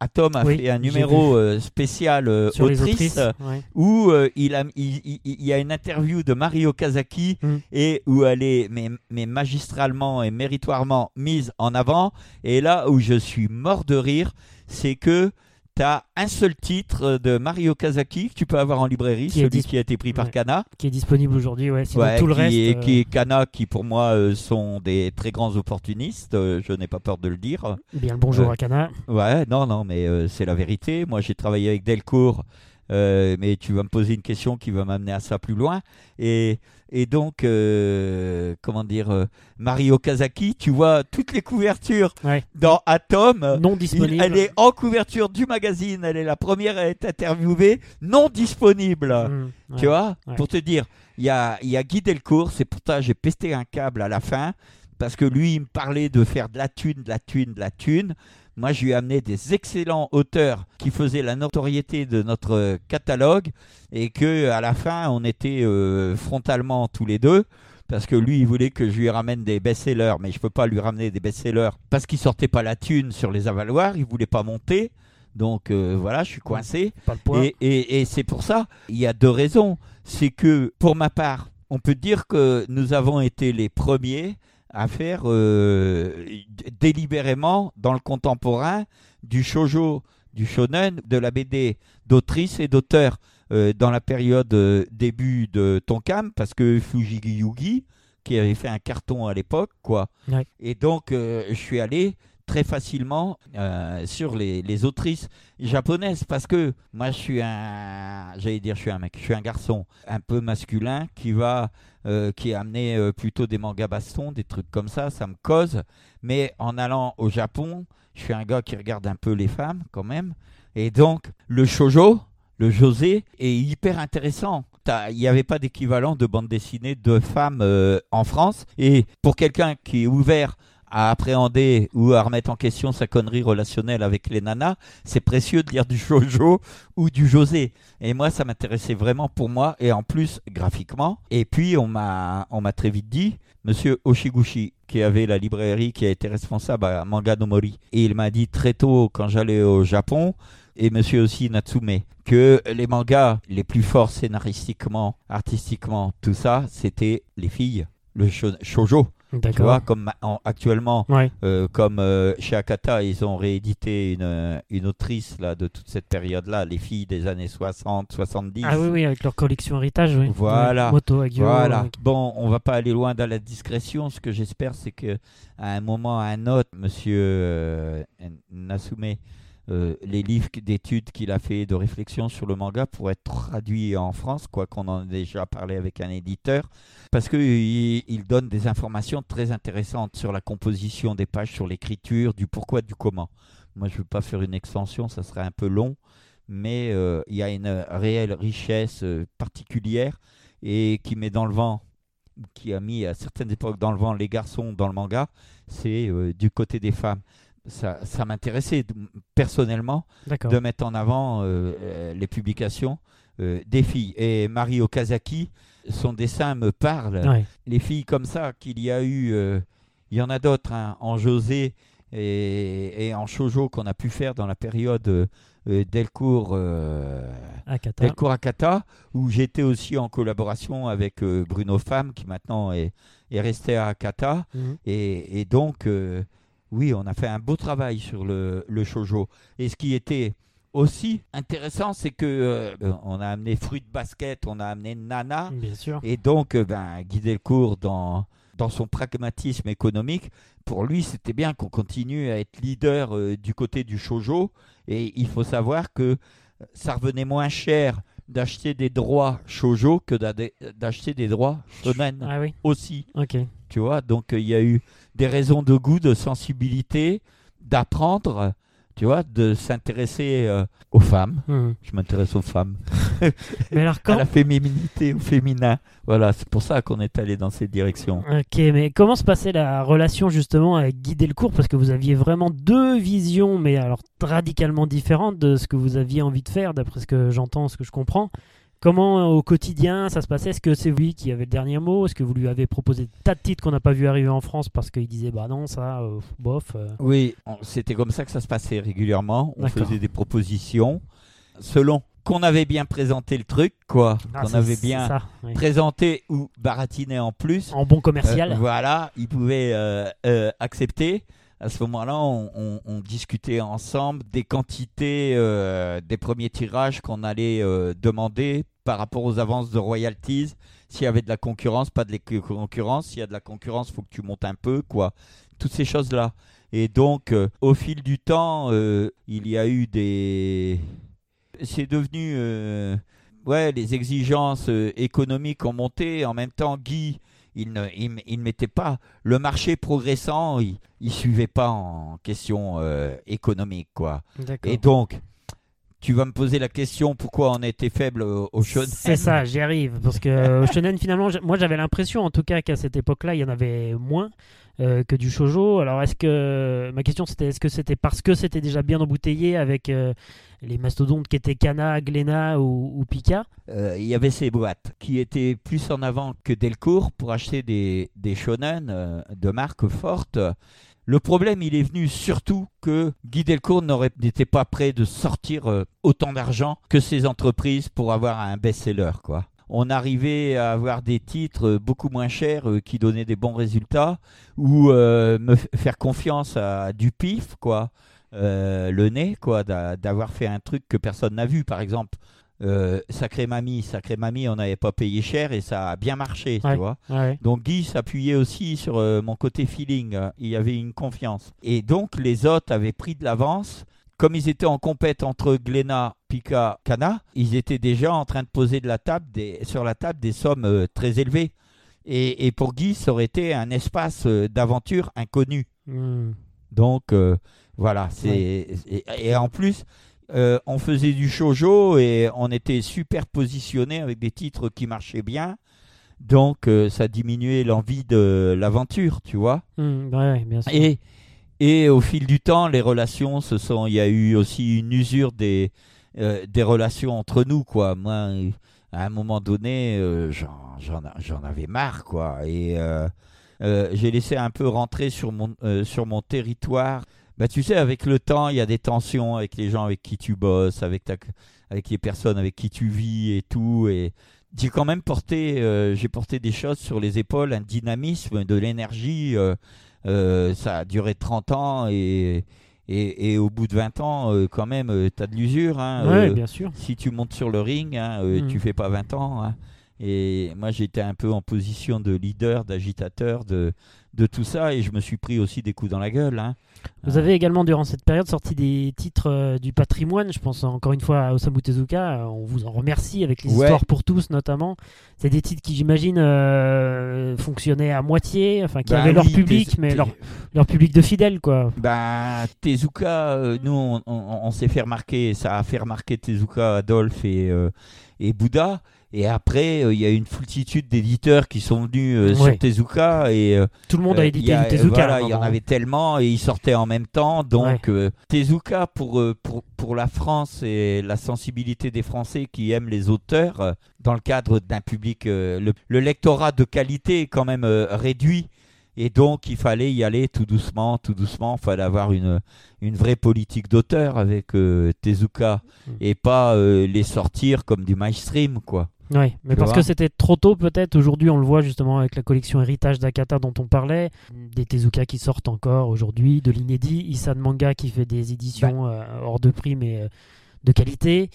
Atom a Oui, fait un numéro euh, spécial euh, sur les autrice, autrices. ouais. où euh, il, a, il, il- il y a une interview de Mario Kazaki Mm. et où elle est mais, mais magistralement et méritoirement mise en avant. Et là où je suis mort de rire, c'est que tu as un seul titre de Mario Kazaki que tu peux avoir en librairie, Qui celui qui a été pris par Ouais. Kana. Qui est disponible aujourd'hui, ouais. Sinon, Ouais, tout le qui, reste. est, euh, qui est Kana, qui pour moi euh, sont des très grands opportunistes, euh, je n'ai pas peur de le dire. Bien le bonjour Euh, à Kana. Ouais, non, non, mais euh, c'est la vérité. Moi, j'ai travaillé avec Delcourt, euh, mais tu vas me poser une question qui va m'amener à ça plus loin. Et, et donc, euh, comment dire, euh, Mario Kazaki, tu vois toutes les couvertures Ouais. dans Atom. Non disponible. elle est en couverture du magazine, elle est la première à être interviewée, non disponible. Mmh, ouais. Tu vois ouais. Pour te dire, il y a, il y a Guy Delcourt, c'est pour ça que j'ai pesté un câble à la fin, parce que lui, il me parlait de faire de la thune, de la thune, de la thune. Moi, je lui ai amené des excellents auteurs qui faisaient la notoriété de notre catalogue et que à la fin, on était euh, frontalement tous les deux. Parce que lui, il voulait que je lui ramène des best-sellers, mais je peux pas lui ramener des best-sellers parce qu'il sortait pas la thune sur les avaloirs, il voulait pas monter. Donc euh, voilà, je suis coincé. Et c'est pour ça, il y a deux raisons. C'est que, pour ma part, on peut dire que nous avons été les premiers à faire euh, délibérément dans le contemporain du shojo, du shonen, de la BD d'autrices et d'auteurs euh, dans la période euh, début de Tonkam, parce que Fujigi Yugi, qui avait fait un carton à l'époque, quoi. Ouais. Et donc, euh, je suis allé très facilement euh, sur les, les autrices japonaises parce que moi je suis un j'allais dire je suis un mec je suis un garçon un peu masculin qui va euh, qui est amené euh, plutôt des mangas bastons des trucs comme ça ça me cause. Mais en allant au Japon je suis un gars qui regarde un peu les femmes quand même. Et donc le shojo le josé est hyper intéressant. Il n'y avait pas d'équivalent de bande dessinée de femmes en France. Et pour quelqu'un qui est ouvert à appréhender ou à remettre en question sa connerie relationnelle avec les nanas, c'est précieux de lire du shoujo ou du josé. Et moi, ça m'intéressait vraiment pour moi, et en plus, graphiquement. Et puis, on m'a, on m'a très vite dit, monsieur Oshiguchi, qui avait la librairie, qui a été responsable à Manga no Mori, et il m'a dit très tôt, quand j'allais au Japon, et monsieur aussi Natsume, que les mangas les plus forts scénaristiquement, artistiquement, tout ça, c'était les filles, le sho- shoujo. Tu vois, D'accord. comme en- actuellement, Ouais. euh, comme euh, chez Akata, ils ont réédité une, euh, une autrice là, de toute cette période-là, les filles des années 60, 70. Ah oui, oui, avec leur collection héritage, oui. Voilà. Ouais. Moto, Agio. Voilà. Bon, on va pas aller loin dans la discrétion. Ce que j'espère, c'est que à un moment, à un autre, Monsieur euh, Nasume euh, les livres d'études qu'il a fait de réflexion sur le manga pour être traduits en France, quoi qu'on en ait déjà parlé avec un éditeur, parce qu'il il donne des informations très intéressantes sur la composition des pages, sur l'écriture, du pourquoi, du comment. Moi, je ne veux pas faire une extension, ça serait un peu long, mais euh, il y a une réelle richesse euh, particulière et qui met dans le vent, qui a mis à certaines époques dans le vent les garçons dans le manga, c'est du côté des femmes ça, ça m'intéressait personnellement de mettre en avant euh, euh, les publications euh, des filles. Et Marie Okazaki, son dessin me parle. Les filles comme ça qu'il y a eu, il y en a d'autres, hein, en José et, en Shoujo qu'on a pu faire dans la période Delcourt, Akata. Delcourt Akata, où j'étais aussi en collaboration avec Bruno Femme, qui maintenant est, est resté à Akata. Mhm. Et, et, donc oui, on a fait un beau travail sur le, le shoujo. Et ce qui était aussi intéressant, c'est que euh, on a amené Fruit de Basket, on a amené Nana. Bien sûr. Et donc, euh, ben, guider le cours dans, dans son pragmatisme économique. Pour lui, c'était bien qu'on continue à être leader euh, du côté du shoujo. Et il faut savoir que ça revenait moins cher d'acheter des droits shoujo que d'acheter des droits shonen ah oui. aussi. Ok. Tu vois, donc il y a eu des raisons de goût, de sensibilité, d'apprendre, tu vois, de s'intéresser euh, aux femmes. Hmm. Je m'intéresse aux femmes. <laughs> mais alors quand... <laughs> À la féminité, au féminin. Voilà, c'est pour ça qu'on est allé dans cette direction. Ok, mais comment se passait la relation justement avec Guy Delcourt? Parce que vous aviez vraiment deux visions, mais alors radicalement différentes de ce que vous aviez envie de faire, d'après ce que j'entends, ce que je comprends. Comment euh, au quotidien ça se passait? Est-ce que c'est lui qui avait le dernier mot? Est-ce que vous lui avez proposé tas de titres qu'on n'a pas vu arriver en France parce qu'il disait bah non ça euh, bof euh. Oui, c'était comme ça que ça se passait régulièrement. On faisait des propositions selon qu'on avait bien présenté le truc, quoi, ah, qu'on avait bien présenté ou baratiné en plus. En bon commercial. voilà, il pouvait accepter à ce moment-là, on, discutait ensemble des quantités euh, des premiers tirages qu'on allait euh, demander par rapport aux avances de royalties. S'il y avait de la concurrence, pas de la concurrence. S'il y a de la concurrence, faut que tu montes un peu, quoi. Toutes ces choses-là. Et donc, euh, au fil du temps, il y a eu des. C'est devenu. ouais, les exigences économiques ont monté. En même temps, Guy il ne, il, mettait pas le marché progressant, il, ne suivait pas en question euh, économique quoi. Et donc tu vas me poser la question pourquoi on était faible au, shonen. C'est ça, j'y arrive parce que au shonen finalement, moi j'avais l'impression en tout cas qu'à cette époque-là, il y en avait moins. Euh, que du shojo. Alors est-ce que ma question c'était est-ce que c'était parce que c'était déjà bien embouteillé avec euh, les mastodontes qui étaient Kana, Glena ou, Pika? Euh, Il y avait ces boîtes qui étaient plus en avant que Delcourt pour acheter des, des shonen de marque forte. Le problème, il est venu surtout que Guy Delcourt n'était pas prêt de sortir autant d'argent que ces entreprises pour avoir un best-seller, quoi. On arrivait à avoir des titres beaucoup moins chers euh, qui donnaient des bons résultats ou euh, me faire confiance à du pif quoi euh, le nez quoi d'avoir fait un truc que personne n'a vu. Par exemple Sacré Mamie, Sacré Mamie, on n'avait pas payé cher et ça a bien marché, tu vois. Donc Guy s'appuyait aussi sur mon côté feeling, il y avait une confiance. Et donc les autres avaient pris de l'avance comme ils étaient en compète entre Glénat, Pika, Cana, ils étaient déjà en train de poser de la table sur la table des sommes euh, très élevées. Et, pour Guy, ça aurait été un espace euh, d'aventure inconnu. Hmm. Donc euh, voilà, c'est et, en plus, on faisait du shoujo et on était super positionné avec des titres qui marchaient bien. Donc ça diminuait l'envie de l'aventure, tu vois. Hmm, bien sûr. Et et au fil du temps, les relations, ce sont, il y a eu aussi une usure des, euh, des relations entre nous, quoi. Moi, à un moment donné, euh, j'en avais marre, quoi. Et euh, j'ai laissé un peu rentrer sur mon, sur mon territoire. Bah, tu sais, avec le temps, il y a des tensions avec les gens avec qui tu bosses, avec, ta, avec les personnes avec qui tu vis et tout. Et j'ai quand même porté, j'ai porté des choses sur les épaules, un dynamisme, de l'énergie euh, ça a duré 30 ans et, et, au bout de 20 ans, euh, quand même, euh, tu as de l'usure. Hein, bien sûr. Si tu montes sur le ring, hein, mm. tu fais pas 20 ans. Hein. Et moi, j'étais un peu en position de leader, d'agitateur de, de tout ça, et je me suis pris aussi des coups dans la gueule. Hein. Vous avez également, durant cette période, sorti des titres euh, du patrimoine. Je pense encore une fois à Osamu Tezuka. Euh, on vous en remercie avec les histoires pour tous, notamment. C'est des titres qui, j'imagine, euh, fonctionnaient à moitié, enfin, qui bah avaient leur public, mais leur, leur, public de fidèles, quoi. Bah, Tezuka, nous, on, s'est fait remarquer, ça a fait remarquer Tezuka, Adolphe et, et Bouddha. Et après, euh, il y a une foultitude d'éditeurs qui sont venus euh, sur Tezuka. Et, euh, Tout le monde a édité du Tezuka. il y en avait tellement et ils sortaient en même temps. Donc, Tezuka, pour, pour, pour la France et la sensibilité des Français qui aiment les auteurs, dans le cadre d'un public, le, lectorat de qualité est quand même réduit. Et donc, il fallait y aller tout doucement, tout doucement. Il fallait avoir une, une vraie politique d'auteur avec Tezuka mm. et pas les sortir comme du mainstream, quoi. Oui, mais parce que c'était trop tôt peut-être. Aujourd'hui, on le voit justement avec la collection Héritage d'Akata dont on parlait, des Tezuka qui sortent encore aujourd'hui, de l'inédit, Isan Manga qui fait des éditions bah. euh, hors de prix mais euh, de qualité.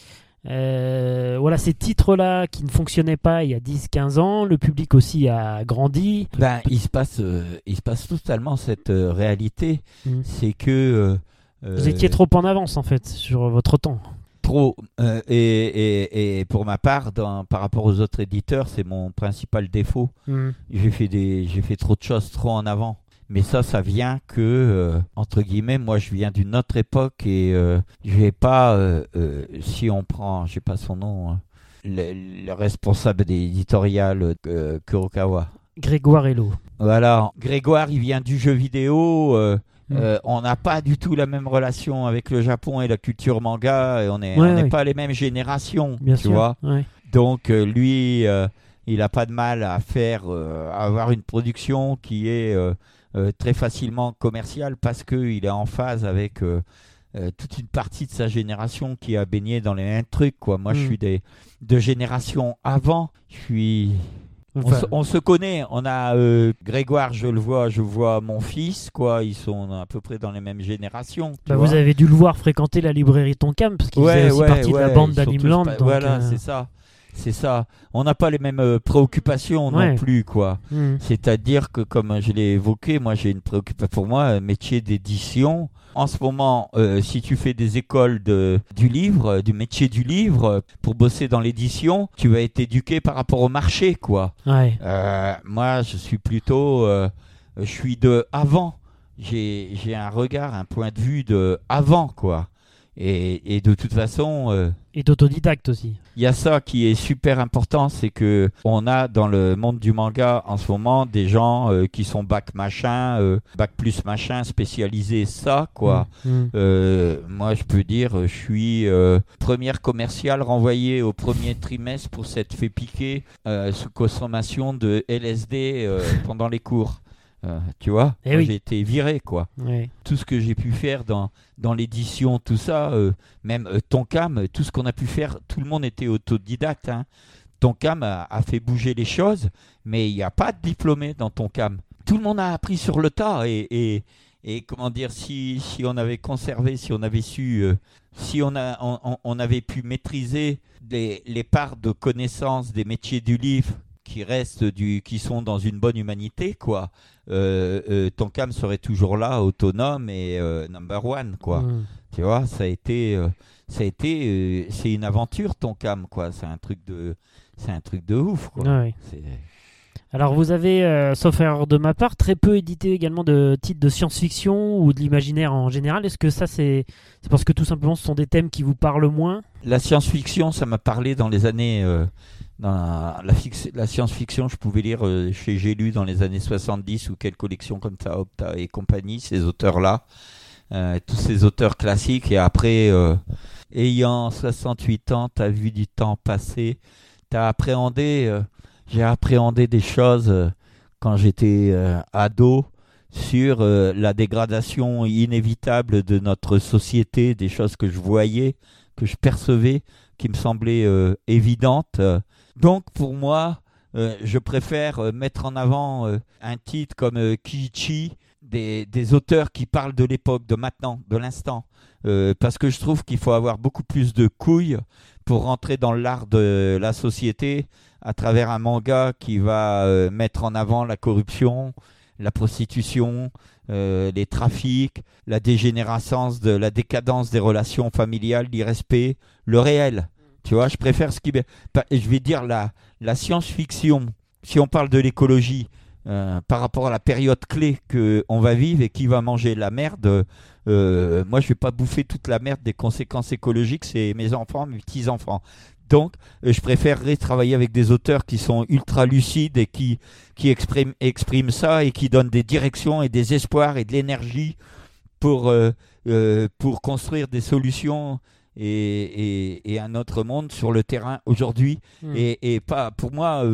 Euh, voilà, ces titres-là qui ne fonctionnaient pas il y a 10-15 ans, le public aussi a grandi. Ben, il, se passe, il se passe totalement cette réalité. Mm. C'est que... Vous étiez trop en avance en fait sur votre temps Euh, et, pour ma part, par rapport aux autres éditeurs, c'est mon principal défaut. Hmm. J'ai fait des, j'ai fait trop de choses trop en avant. Mais ça, ça vient que, euh, entre guillemets, moi je viens d'une autre époque et euh, je vais pas, si on prend, je sais pas son nom, hein, le, responsable des éditoriales Kurokawa. Grégoire Hello. Voilà, Grégoire, il vient du jeu vidéo. Mm. Euh, on n'a pas du tout la même relation avec le Japon et la culture manga. Et on n'est pas les mêmes générations, tu vois. Donc euh, lui, euh, il n'a pas de mal à faire, avoir une production qui est très facilement commerciale parce qu'il est en phase avec toute une partie de sa génération qui a baigné dans les mêmes trucs. Quoi. Moi, je mm. suis des, de génération avant. Je suis on, se, connaît, on a euh, Grégoire, je le vois, je vois mon fils, quoi, ils sont à peu près dans les mêmes générations. Bah, vous avez dû le voir fréquenter la librairie Tonkam, parce qu'il faisait aussi partie de la bande d'Animland. Voilà, euh, c'est ça. C'est ça. On n'a pas les mêmes euh, préoccupations non plus, quoi. Hmm. C'est-à-dire que, comme je l'ai évoqué, moi j'ai une préoccupation pour moi, métier d'édition. En ce moment, euh, si tu fais des écoles de, du livre, du métier du livre, pour bosser dans l'édition, tu vas être éduqué par rapport au marché, quoi. Euh, moi, je suis plutôt, je suis de avant. J'ai un regard, un point de vue de avant, quoi. Et, de toute façon. Euh, et d'autodidacte aussi. Il y a ça qui est super important, c'est que on a dans le monde du manga en ce moment des gens euh, qui sont bac machin, euh, bac plus machin, spécialisés ça quoi. Mmh, mmh. moi je peux dire, je suis première commerciale renvoyée au premier trimestre pour s'être fait piquer sous consommation de LSD pendant les cours. Euh, tu vois, eh j'ai été viré, quoi. Tout ce que j'ai pu faire dans, dans l'édition, tout ça, euh, même euh, Tonkam, tout ce qu'on a pu faire, tout le monde était autodidacte. Hein. Tonkam a, a, fait bouger les choses, mais il n'y a pas de diplômé dans Tonkam. Tout le monde a appris sur le tas et, et, comment dire, si, si, on avait conservé, si on avait su, si on, a, on, on, avait pu maîtriser les, les parts de connaissances des métiers du livre qui restent du, qui sont dans une bonne humanité, quoi. Euh, euh, ton cam serait toujours là, autonome et euh, number one, quoi. Mm. Tu vois, ça a été, ça a été, c'est une aventure ton cam, quoi. C'est un truc de, c'est un truc de ouf, quoi. Alors vous avez, sauf erreur de ma part, très peu édité également de titres de science-fiction ou de l'imaginaire en général. Est-ce que ça c'est, parce que tout simplement ce sont des thèmes qui vous parlent moins? La science-fiction, ça m'a parlé dans les années dans la, science-fiction, je pouvais lire euh, chez J'ai dans les années 70 ou quelle collection comme ça, Opta et compagnie, ces auteurs-là, euh, tous ces auteurs classiques. Et après, euh, ayant 68 ans, tu as vu du temps passer, tu as appréhendé, j'ai appréhendé des choses quand j'étais ado sur la dégradation inévitable de notre société, des choses que je voyais, que je percevais, qui me semblaient évidentes donc pour moi, euh, je préfère euh, mettre en avant euh, un titre comme Kiichi, des, des, auteurs qui parlent de l'époque, de maintenant, de l'instant. parce que je trouve qu'il faut avoir beaucoup plus de couilles pour rentrer dans l'art de la société à travers un manga qui va euh, mettre en avant la corruption, la prostitution, euh, les trafics, la dégénérescence, de, la décadence des relations familiales, l'irrespect, le réel. Tu vois, je préfère ce qui. Je vais dire la, la science-fiction. Si on parle de l'écologie, euh, par rapport à la période clé qu'on va vivre et qui va manger la merde, moi je vais pas bouffer toute la merde des conséquences écologiques, c'est mes enfants, mes petits-enfants. Donc, euh, je préférerais travailler avec des auteurs qui sont ultra lucides et qui, qui expriment, expriment ça et qui donnent des directions et des espoirs et de l'énergie pour, pour construire des solutions et, et, un autre monde sur le terrain aujourd'hui. Hmm. Et, et, pas, pour moi,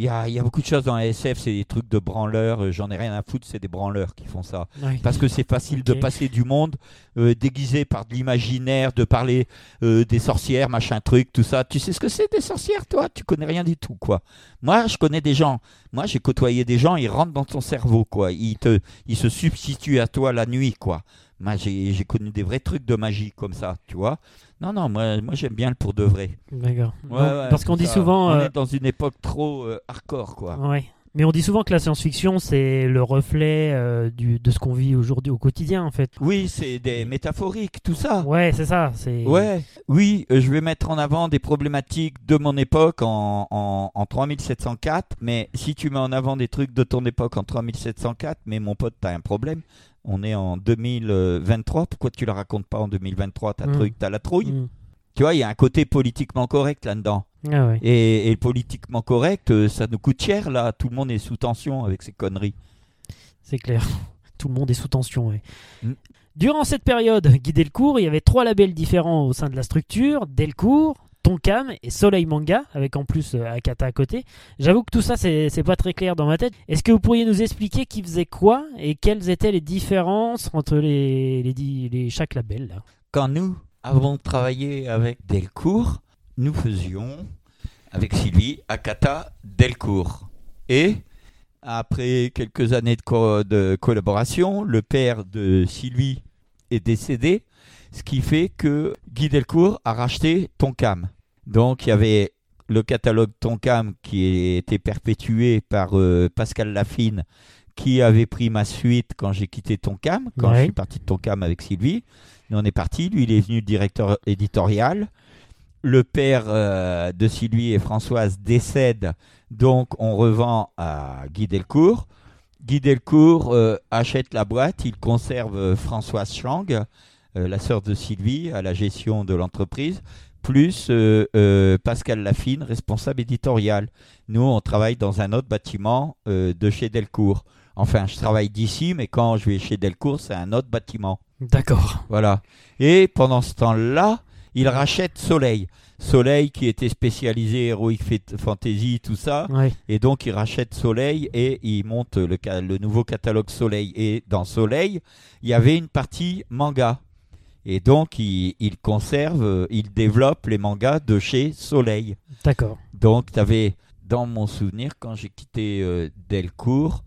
il y, a, beaucoup de choses dans la SF, c'est des trucs de branleurs, euh, j'en ai rien à foutre, c'est des branleurs qui font ça. Parce que c'est facile de passer du monde euh, déguisé par de l'imaginaire, de parler euh, des sorcières, machin truc, tout ça. Tu sais ce que c'est des sorcières, toi? Tu connais rien du tout, quoi. Moi, je connais des gens. Moi, j'ai côtoyé des gens, ils rentrent dans ton cerveau, quoi. Ils, te, ils se substituent à toi la nuit, quoi. Moi, j'ai connu des vrais trucs de magie comme ça, tu vois. Non, non, moi, moi j'aime bien le pour de vrai. D'accord. parce qu'on dit souvent. On euh, est dans une époque trop euh, hardcore, quoi. Ouais. Mais on dit souvent que la science-fiction, c'est le reflet euh, du, de ce qu'on vit aujourd'hui au quotidien, en fait. Oui, c'est des métaphoriques, tout ça. Ouais, c'est ça. C'est... Ouais, oui, je vais mettre en avant des problématiques de mon époque en, en, en, 3704, mais si tu mets en avant des trucs de ton époque en 3704, mais mon pote, t'as un problème. On est en 2023. Pourquoi tu la racontes pas en 2023 Ta mm. truc, t'as la trouille. Mm. Tu vois, il y a un côté politiquement correct là-dedans. Ah et, politiquement correct, euh, ça nous coûte cher là. Tout le monde est sous tension avec ces conneries. C'est clair. <laughs> Tout le monde est sous tension. oui. Mm. Durant cette période, Guy Delcourt, il y avait trois labels différents au sein de la structure Delcourt, Tonkam et Soleil Manga, avec en plus euh, Akata à côté. J'avoue que tout ça, c'est pas très clair dans ma tête. Est-ce que vous pourriez nous expliquer qui faisait quoi et quelles étaient les différences entre les, les, chaque label Quand nous avons travaillé avec Delcourt, nous faisions avec Sylvie Akata Delcourt. Et après quelques années de collaboration, le père de Sylvie est décédé ce qui fait que Guy Delcourt a racheté Tonkam. Donc il y avait le catalogue Tonkam qui était perpétué par euh, Pascal Lafine, qui avait pris ma suite quand j'ai quitté Tonkam, quand je suis parti de Tonkam avec Sylvie. Et on est parti, lui il est venu directeur éditorial. Le père euh, de Sylvie et Françoise décède, donc on revend à Guy Delcourt. Guy Delcourt euh, achète la boîte, il conserve Françoise Chang, la sœur de Sylvie, à la gestion de l'entreprise, plus euh, euh, Pascal Lafine, responsable éditorial. Nous, on travaille dans un autre bâtiment de chez Delcourt. Enfin, je travaille d'ici, mais quand je vais chez Delcourt, c'est un autre bâtiment. D'accord. Voilà. Et pendant ce temps-là, il rachète Soleil. Soleil qui était spécialisé Heroic Fantasy, tout ça. Et donc il rachète Soleil et il monte le, le nouveau catalogue Soleil. Et dans Soleil, il y avait une partie manga. Et donc, il, conserve, euh, il développe les mangas de chez Soleil. D'accord. Donc, tu avais, dans mon souvenir, quand j'ai quitté euh, Delcourt,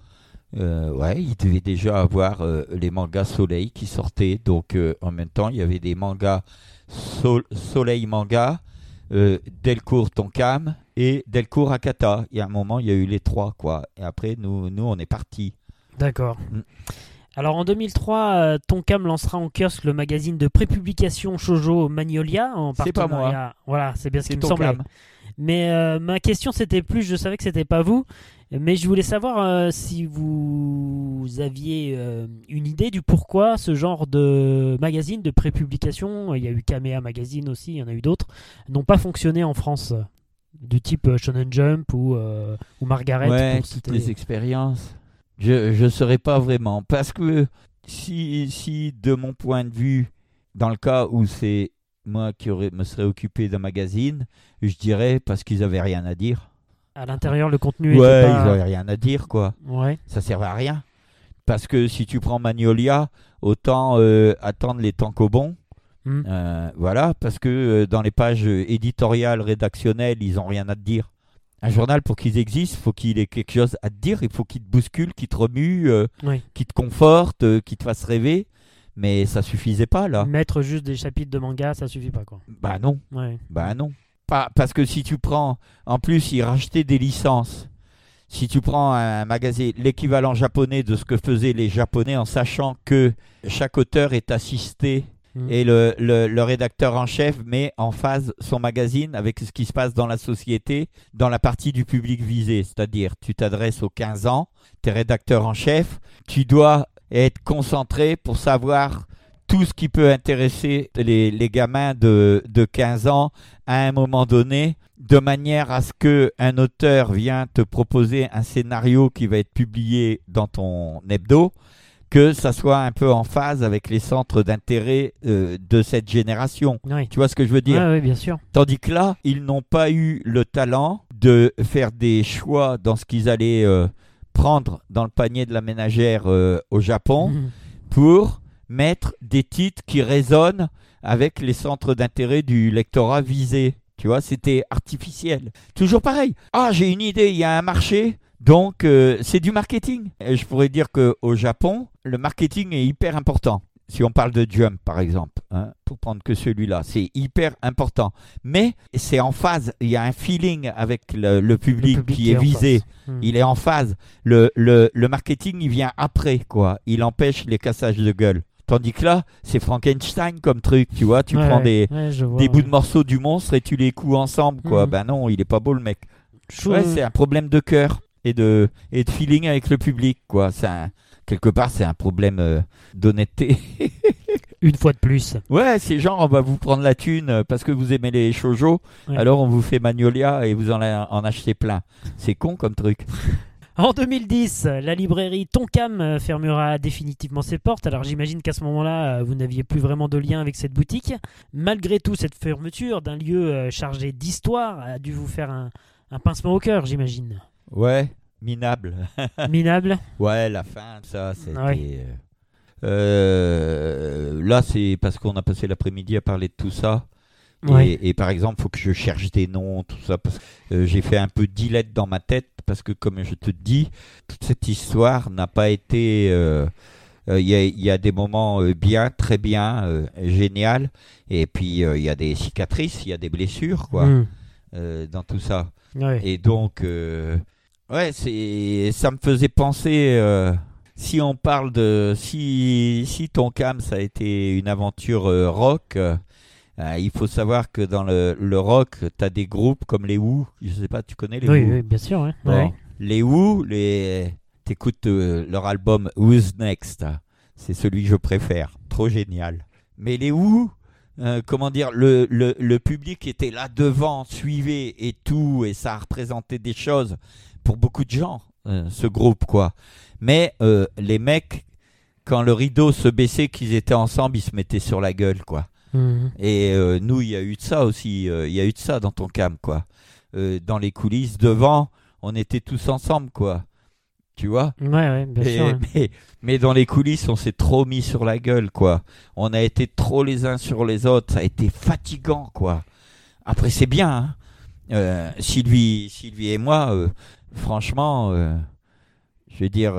euh, ouais, il devait déjà avoir les mangas Soleil qui sortaient. Donc, en même temps, il y avait des mangas Soleil Manga, Delcourt Tonkam et Delcourt Akata. Il y a un moment, il y a eu les trois, quoi. Et après, nous, nous on est partis. D'accord. Mm. Alors en 2003, euh, Tonkam lancera en kiosque le magazine de prépublication Shoujo Magnolia en C'est pas moi. Voilà, c'est bien ce qui me semblait. Mais euh, ma question c'était plus, je savais que c'était pas vous, mais je voulais savoir euh, si vous aviez une idée du pourquoi ce genre de magazine de prépublication, il y a eu Kamea Magazine aussi, il y en a eu d'autres, n'ont pas fonctionné en France, du type Shonen Jump ou, ou Margaret. Ouais, toutes les expériences. Je ne saurais pas vraiment. Parce que si, si, de mon point de vue, dans le cas où c'est moi qui aurais, me serais occupé d'un magazine, je dirais parce qu'ils n'avaient rien à dire. À l'intérieur, le contenu Ouais, pas... ils n'avaient rien à dire, quoi. Ouais. Ça servait à rien. Parce que si tu prends Magnolia, autant euh, attendre les temps qu'au bon. Hmm. Euh, voilà, parce que euh, dans les pages éditoriales, rédactionnelles, ils n'ont rien à te dire un journal, pour qu'il existe, faut qu'il ait quelque chose à te dire, il faut qu'il te bouscule, qu'il te remue, euh, qu'il te conforte, euh, qu'il te fasse rêver. Mais ça suffisait pas là. Mettre juste des chapitres de manga, ça suffit pas quoi. Bah non. Ouais. Bah non. Pas, parce que si tu prends, en plus, ils rachetaient des licences. Si tu prends un magazine, l'équivalent japonais de ce que faisaient les Japonais en sachant que chaque auteur est assisté Mhm. et le, le- rédacteur en chef met en phase son magazine avec ce qui se passe dans la société, dans la partie du public visé. C'est-à-dire, tu t'adresses aux 15 ans, tu es rédacteur en chef, tu dois être concentré pour savoir tout ce qui peut intéresser les, les gamins de, de 15 ans à un moment donné, de manière à ce que un auteur vient te proposer un scénario qui va être publié dans ton hebdo, que ça soit un peu en phase avec les centres d'intérêt euh, de cette génération. Tu vois ce que je veux dire? Ouais, bien sûr. Tandis que là, ils n'ont pas eu le talent de faire des choix dans ce qu'ils allaient euh, prendre dans le panier de la ménagère euh, au Japon Mhm. pour mettre des titres qui résonnent avec les centres d'intérêt du lectorat visé. Tu vois, c'était artificiel. Toujours pareil. Ah, j'ai une idée, il y a un marché, donc euh, c'est du marketing. Et je pourrais dire qu'au Japon, le marketing est hyper important. Si on parle de Jump, par exemple, hein, pour prendre que celui-là, c'est hyper important. Mais c'est en phase, il y a un feeling avec le, le public, public qui est visé. Il est en phase. Le, marketing, il vient après, quoi. Il empêche les cassages de gueule. Tandis que là, c'est Frankenstein comme truc, tu vois. Tu Ouais, prends des, ouais, je vois, des bouts de morceaux du monstre et tu les couds ensemble, quoi. Mhm. Ben non, il est pas beau, le mec. C'est un problème de cœur et de, et de feeling avec le public, quoi. C'est un- quelque part, c'est un problème euh, d'honnêteté. <laughs> Une fois de plus. ouais, c'est genre, on va vous prendre la thune euh, parce que vous aimez les shoujo, Ouais. alors on vous fait Magnolia et vous en, en achetez plein. C'est con comme truc. En 2010, la librairie Tonkam euh, fermera définitivement ses portes. Alors j'imagine qu'à ce moment-là, vous n'aviez plus vraiment de lien avec cette boutique. Malgré tout, cette fermeture d'un lieu chargé d'histoire a dû vous faire un, un pincement au cœur, j'imagine. Ouais, minable. <laughs> Minable? Ouais, la fin, ça, c'était. Ouais. euh, là, c'est parce qu'on a passé l'après-midi à parler de tout ça. Et, Ouais. et par exemple, faut que je cherche des noms, tout ça, parce que euh, j'ai fait un peu d'ilette dans ma tête, parce que comme je te dis, toute cette histoire n'a pas été. euh, euh, Il y, a, il y a des moments euh, bien, très bien, euh, génial, et puis euh, il y a des cicatrices, il y a des blessures, quoi, Mm. euh, dans tout ça. Ouais. Et donc, euh, ouais, c'est, ça me faisait penser. euh, si on parle de, si, si ton cam ça a été une aventure euh, rock, euh, il faut savoir que dans le, le rock, tu as des groupes comme les Who. Je sais pas, tu connais les Oui, Who? oui, bien sûr. ouais. Bon, Ouais. Les Who, les, t'écoutes leur album Who's Next. C'est celui que je préfère. Trop génial. Mais les Who, euh, comment dire, le, le, le public était là devant, suivait et tout, et ça représentait des choses pour beaucoup de gens, euh, ce groupe, quoi. Mais euh, les mecs, quand le rideau se baissait, qu'ils étaient ensemble, ils se mettaient sur la gueule, quoi. Mhm. Et nous, il y a eu de ça aussi. Il y a eu de ça dans ton cam, quoi. Dans les coulisses, devant, on était tous ensemble, quoi. Tu vois Ouais, ouais, bien Et- sûr. mais, mais dans les coulisses, on s'est trop mis sur la gueule, quoi. On a été trop les uns sur les autres. Ça a été fatigant, quoi. Après, c'est bien. hein. Euh, Sylvie, Sylvie et moi, euh, franchement, euh, je veux dire,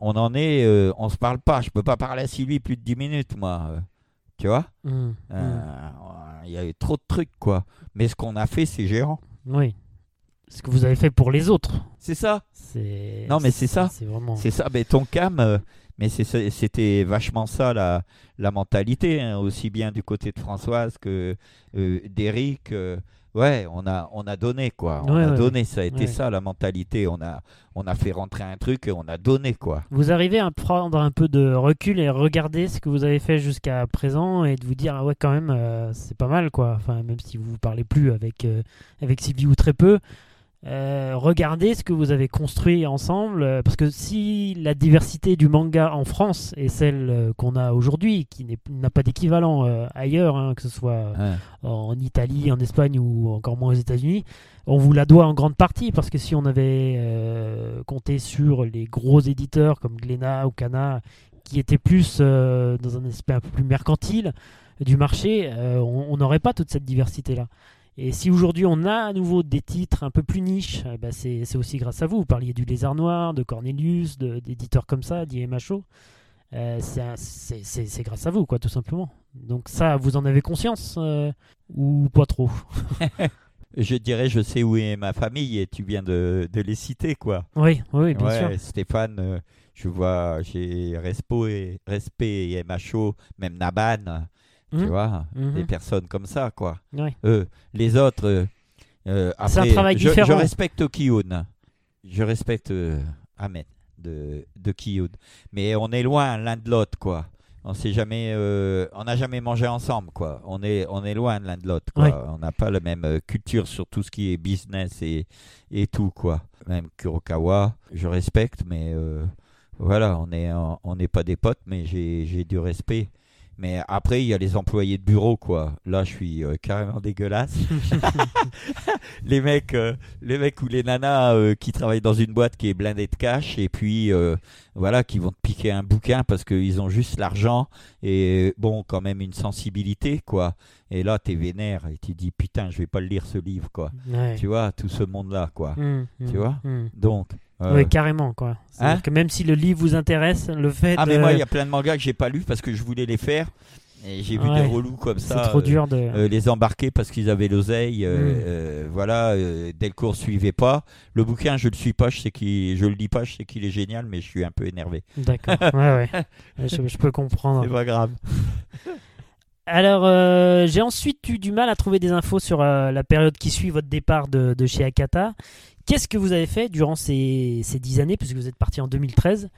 on en est, on se parle pas. Je peux pas parler à Sylvie plus de 10 minutes, moi. tu vois Mhm. euh, Il y a eu trop de trucs, quoi. Mais ce qu'on a fait, c'est géant. Oui. Ce que vous avez fait pour les autres. C'est ça. Non, mais c'est ça. C'est vraiment. C'est ça. Mais ton cam, euh, mais c'était vachement ça la, la mentalité, hein, aussi bien du côté de Françoise que euh, d'Eric. euh, ouais, on a, on a donné, quoi. On Ouais, a ouais, donné. Ça a été ouais. ça la mentalité. On a, on a fait rentrer un truc et on a donné, quoi. Vous arrivez à prendre un peu de recul et regarder ce que vous avez fait jusqu'à présent et de vous dire ah ouais quand même euh, c'est pas mal quoi. Enfin même si vous parlez plus avec avec Sylvie ou très peu, euh, regardez ce que vous avez construit ensemble euh, parce que si la diversité du manga en France est celle euh, qu'on a aujourd'hui, qui n'a pas d'équivalent ailleurs, hein, que ce soit Ouais. en Italie, en Espagne ou encore moins aux États-Unis. On vous la doit en grande partie parce que si on avait compté sur les gros éditeurs comme Glénat ou Cana qui étaient plus dans un aspect un peu plus mercantile du marché, on on n'aurait pas toute cette diversité-là. Et si aujourd'hui on a à nouveau des titres un peu plus niches, eh ben c'est aussi grâce à vous. Vous parliez du Lézard Noir, de Cornelius, de- d'éditeurs comme ça, d'IMHO. euh, c'est grâce à vous, quoi, tout simplement. Donc ça, vous en avez conscience euh, ou pas trop <laughs> Je dirais, je sais où est ma famille et tu viens de, de les citer, quoi. Oui, oui, bien ouais, sûr. Stéphane, euh, je vois, j'ai Respo et, Respect et MHO, même Naban, tu Mhm. vois, Mhm. des personnes comme ça, quoi. Ouais. Eux, les autres, euh, euh, C'est un après, travail je, différent. je respecte Kiyun. Je respecte euh, Ahmed de, de Kiyun. Mais on est loin l'un de l'autre, quoi. On s'est jamais, euh, on n'a jamais mangé ensemble, quoi. On est, on est loin l'un de l'autre, quoi. Ouais. On n'a pas la même euh, culture sur tout ce qui est business et, et tout, quoi. Même Kurokawa, je respecte, mais voilà, on est, on n'est pas des potes, mais j'ai du respect. Mais après, il y a les employés de bureau, quoi. Là, je suis euh, carrément dégueulasse. <laughs> <laughs> les mecs, euh, les mecs ou les nanas euh, qui travaillent dans une boîte qui est blindée de cash et puis voilà, qui vont te piquer un bouquin parce qu'ils ont juste l'argent et bon, quand même une sensibilité, quoi. Et là, t'es vénère et tu dis putain, je vais pas le lire ce livre, quoi. Ouais. Tu vois, tout ce monde-là, quoi. Mm, Tu mm, vois mm. Donc. Euh, Oui, carrément, quoi. C'est-à-dire Hein que même si le livre vous intéresse, le fait ah, de... mais moi, il y a plein de mangas que j'ai pas lus parce que je voulais les faire. Et j'ai vu des relous comme c'est ça. trop euh, dur de... euh, les embarquer parce qu'ils avaient l'oseille. euh, Mm. voilà, Delcourt suivait pas. Le bouquin, je le suis pas, je sais qu'il, je le lis pas, je sais qu'il est génial, mais je suis un peu énervé. D'accord, ouais, ouais. <laughs> Ouais, Je, je peux comprendre. C'est pas grave. <laughs> Alors, euh, j'ai ensuite eu du mal à trouver des infos sur euh, la période qui suit votre départ de, de chez Akata. Qu'est-ce que vous avez fait durant ces, ces 10 années, puisque vous êtes parti en 2013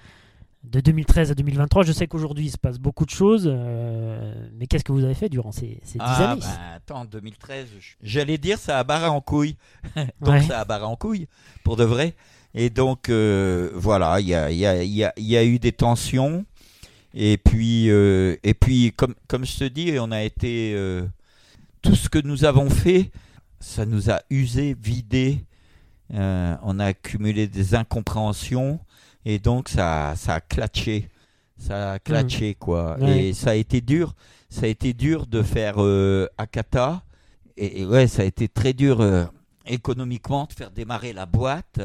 De 2013 à 2023, je sais qu'aujourd'hui il se passe beaucoup de choses, euh, mais qu'est-ce que vous avez fait durant ces, ces 10 Ah, années? bah, attends, 2013, je- j'allais dire ça a barré en couille. <laughs> donc Ouais. ça a barré en couille, pour de vrai. Et donc, voilà, il y a, y, a, y a eu des tensions. Et puis, euh, et puis comme, comme je te dis, on a été. euh, tout ce que nous avons fait, ça nous a usé, vidé. Euh, on a accumulé des incompréhensions. Et donc, ça, ça a clatché. Ça a clatché, quoi. Ouais. Et ça a été dur. Ça a été dur de faire Akata. Et, et ouais, ça a été très dur économiquement de faire démarrer la boîte.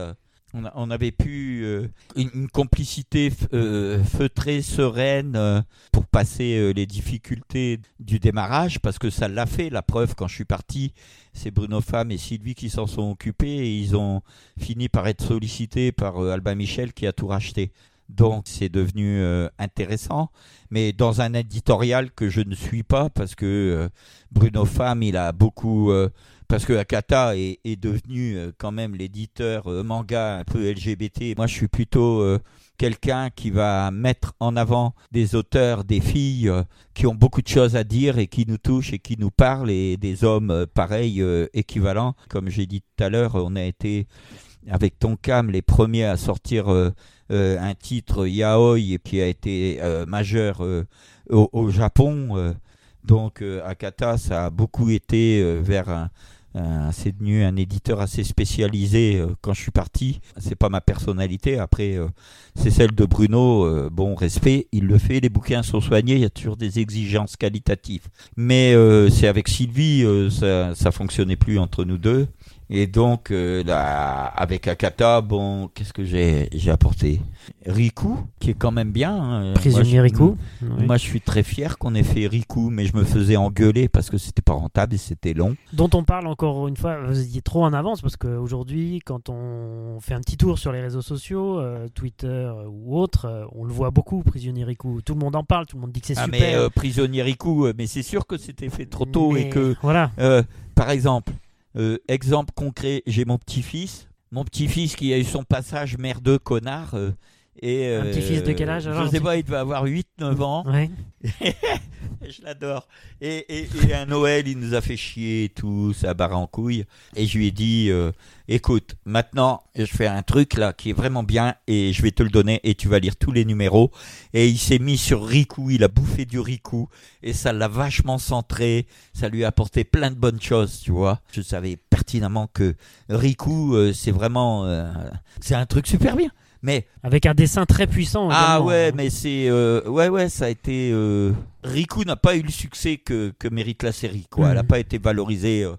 On, avait pu euh, une, complicité euh, feutrée, sereine euh, pour passer les difficultés du démarrage parce que ça l'a fait. La preuve, quand je suis parti, c'est Bruno Femme et Sylvie qui s'en sont occupés et ils ont fini par être sollicités par Albin Michel qui a tout racheté. Donc c'est devenu intéressant, mais dans un éditorial que je ne suis pas parce que Bruno Femme, il a beaucoup parce que Akata est, devenu euh, quand même l'éditeur euh, manga un peu LGBT. Moi, je suis plutôt euh, quelqu'un qui va mettre en avant des auteurs, des filles qui ont beaucoup de choses à dire et qui nous touchent et qui nous parlent, et des hommes pareils, équivalents. Comme j'ai dit tout à l'heure, on a été avec Tonkam les premiers à sortir un titre yaoi qui a été majeur au, Japon. donc Akata, ça a beaucoup été vers un- c'est devenu un éditeur assez spécialisé euh, quand je suis parti. C'est pas ma personnalité. Après, euh, c'est celle de Bruno. euh, bon, respect, il le fait. Les bouquins sont soignés. Il y a toujours des exigences qualitatives. Mais euh, c'est avec Sylvie, euh, ça, ça fonctionnait plus entre nous deux. Et donc, euh, là, avec Akata, bon, qu'est-ce que j'ai j'ai apporté? Riku, qui est quand même bien. hein. Prisonnier Moi, je- Riku. Oui. Moi, je suis très fier qu'on ait fait Riku, mais je me faisais engueuler parce que c'était pas rentable et c'était long. dont on parle encore une fois, vous étiez trop en avance parce qu'aujourd'hui, quand on fait un petit tour sur les réseaux sociaux, euh, Twitter ou autre, euh, on le voit beaucoup, Prisonnier Riku. Tout le monde en parle, tout le monde dit que c'est Ah, super. mais euh, prisonnier Riku, mais c'est sûr que c'était fait trop tôt Mais et que, Voilà. par exemple, euh, exemple concret, j'ai mon petit-fils, mon petit-fils qui a eu son passage merdeux connard. euh, et, Un euh, petit-fils de quel âge, alors, Je sais pas, il devait avoir 8-9 ans. Ouais. <laughs> je l'adore. Et, et, et un Noël, il nous a fait chier et tout, ça barre en couille. Et je lui ai dit, euh, écoute, maintenant, je fais un truc là qui est vraiment bien et je vais te le donner et tu vas lire tous les numéros. Et il s'est mis sur Riku, il a bouffé du Riku et ça l'a vachement centré. Ça lui a apporté plein de bonnes choses, tu vois. Je savais pertinemment que Riku, euh, c'est vraiment, euh, c'est un truc super bien. Mais Avec un dessin très puissant. ah ouais, hein. mais c'est euh, ouais ouais, ça a été euh, Riku n'a pas eu le succès que, que mérite la série quoi. Mhm. Elle n'a pas été valorisée. euh.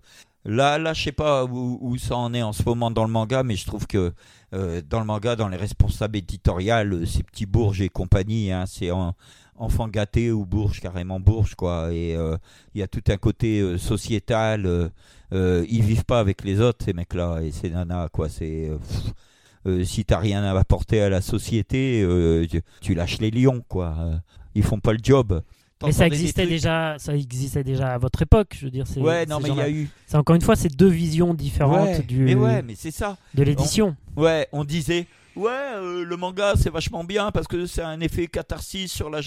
Là, là, je sais pas où, ça en est en ce moment dans le manga, mais je trouve que euh, dans le manga, dans les responsables éditoriales, euh, ces petits Bourges et compagnie, hein, c'est en, enfant gâté ou Bourges, carrément Bourges, quoi. Et euh, il y a tout un côté sociétal. ils vivent pas avec les autres, ces mecs-là, et ces nanas, quoi. C'est. Si t'as rien à apporter à la société, tu, tu, lâches les lions, quoi. ils font pas le job. Mais ça existait déjà, ça existait déjà à votre époque, je veux dire. Ouais, non, mais il y a eu. C'est encore une fois, c'est deux visions différentes du. Mais ouais, mais c'est ça. De l'édition. Ouais, on disait. Ouais, euh, le manga c'est vachement bien parce que c'est un effet catharsis sur la,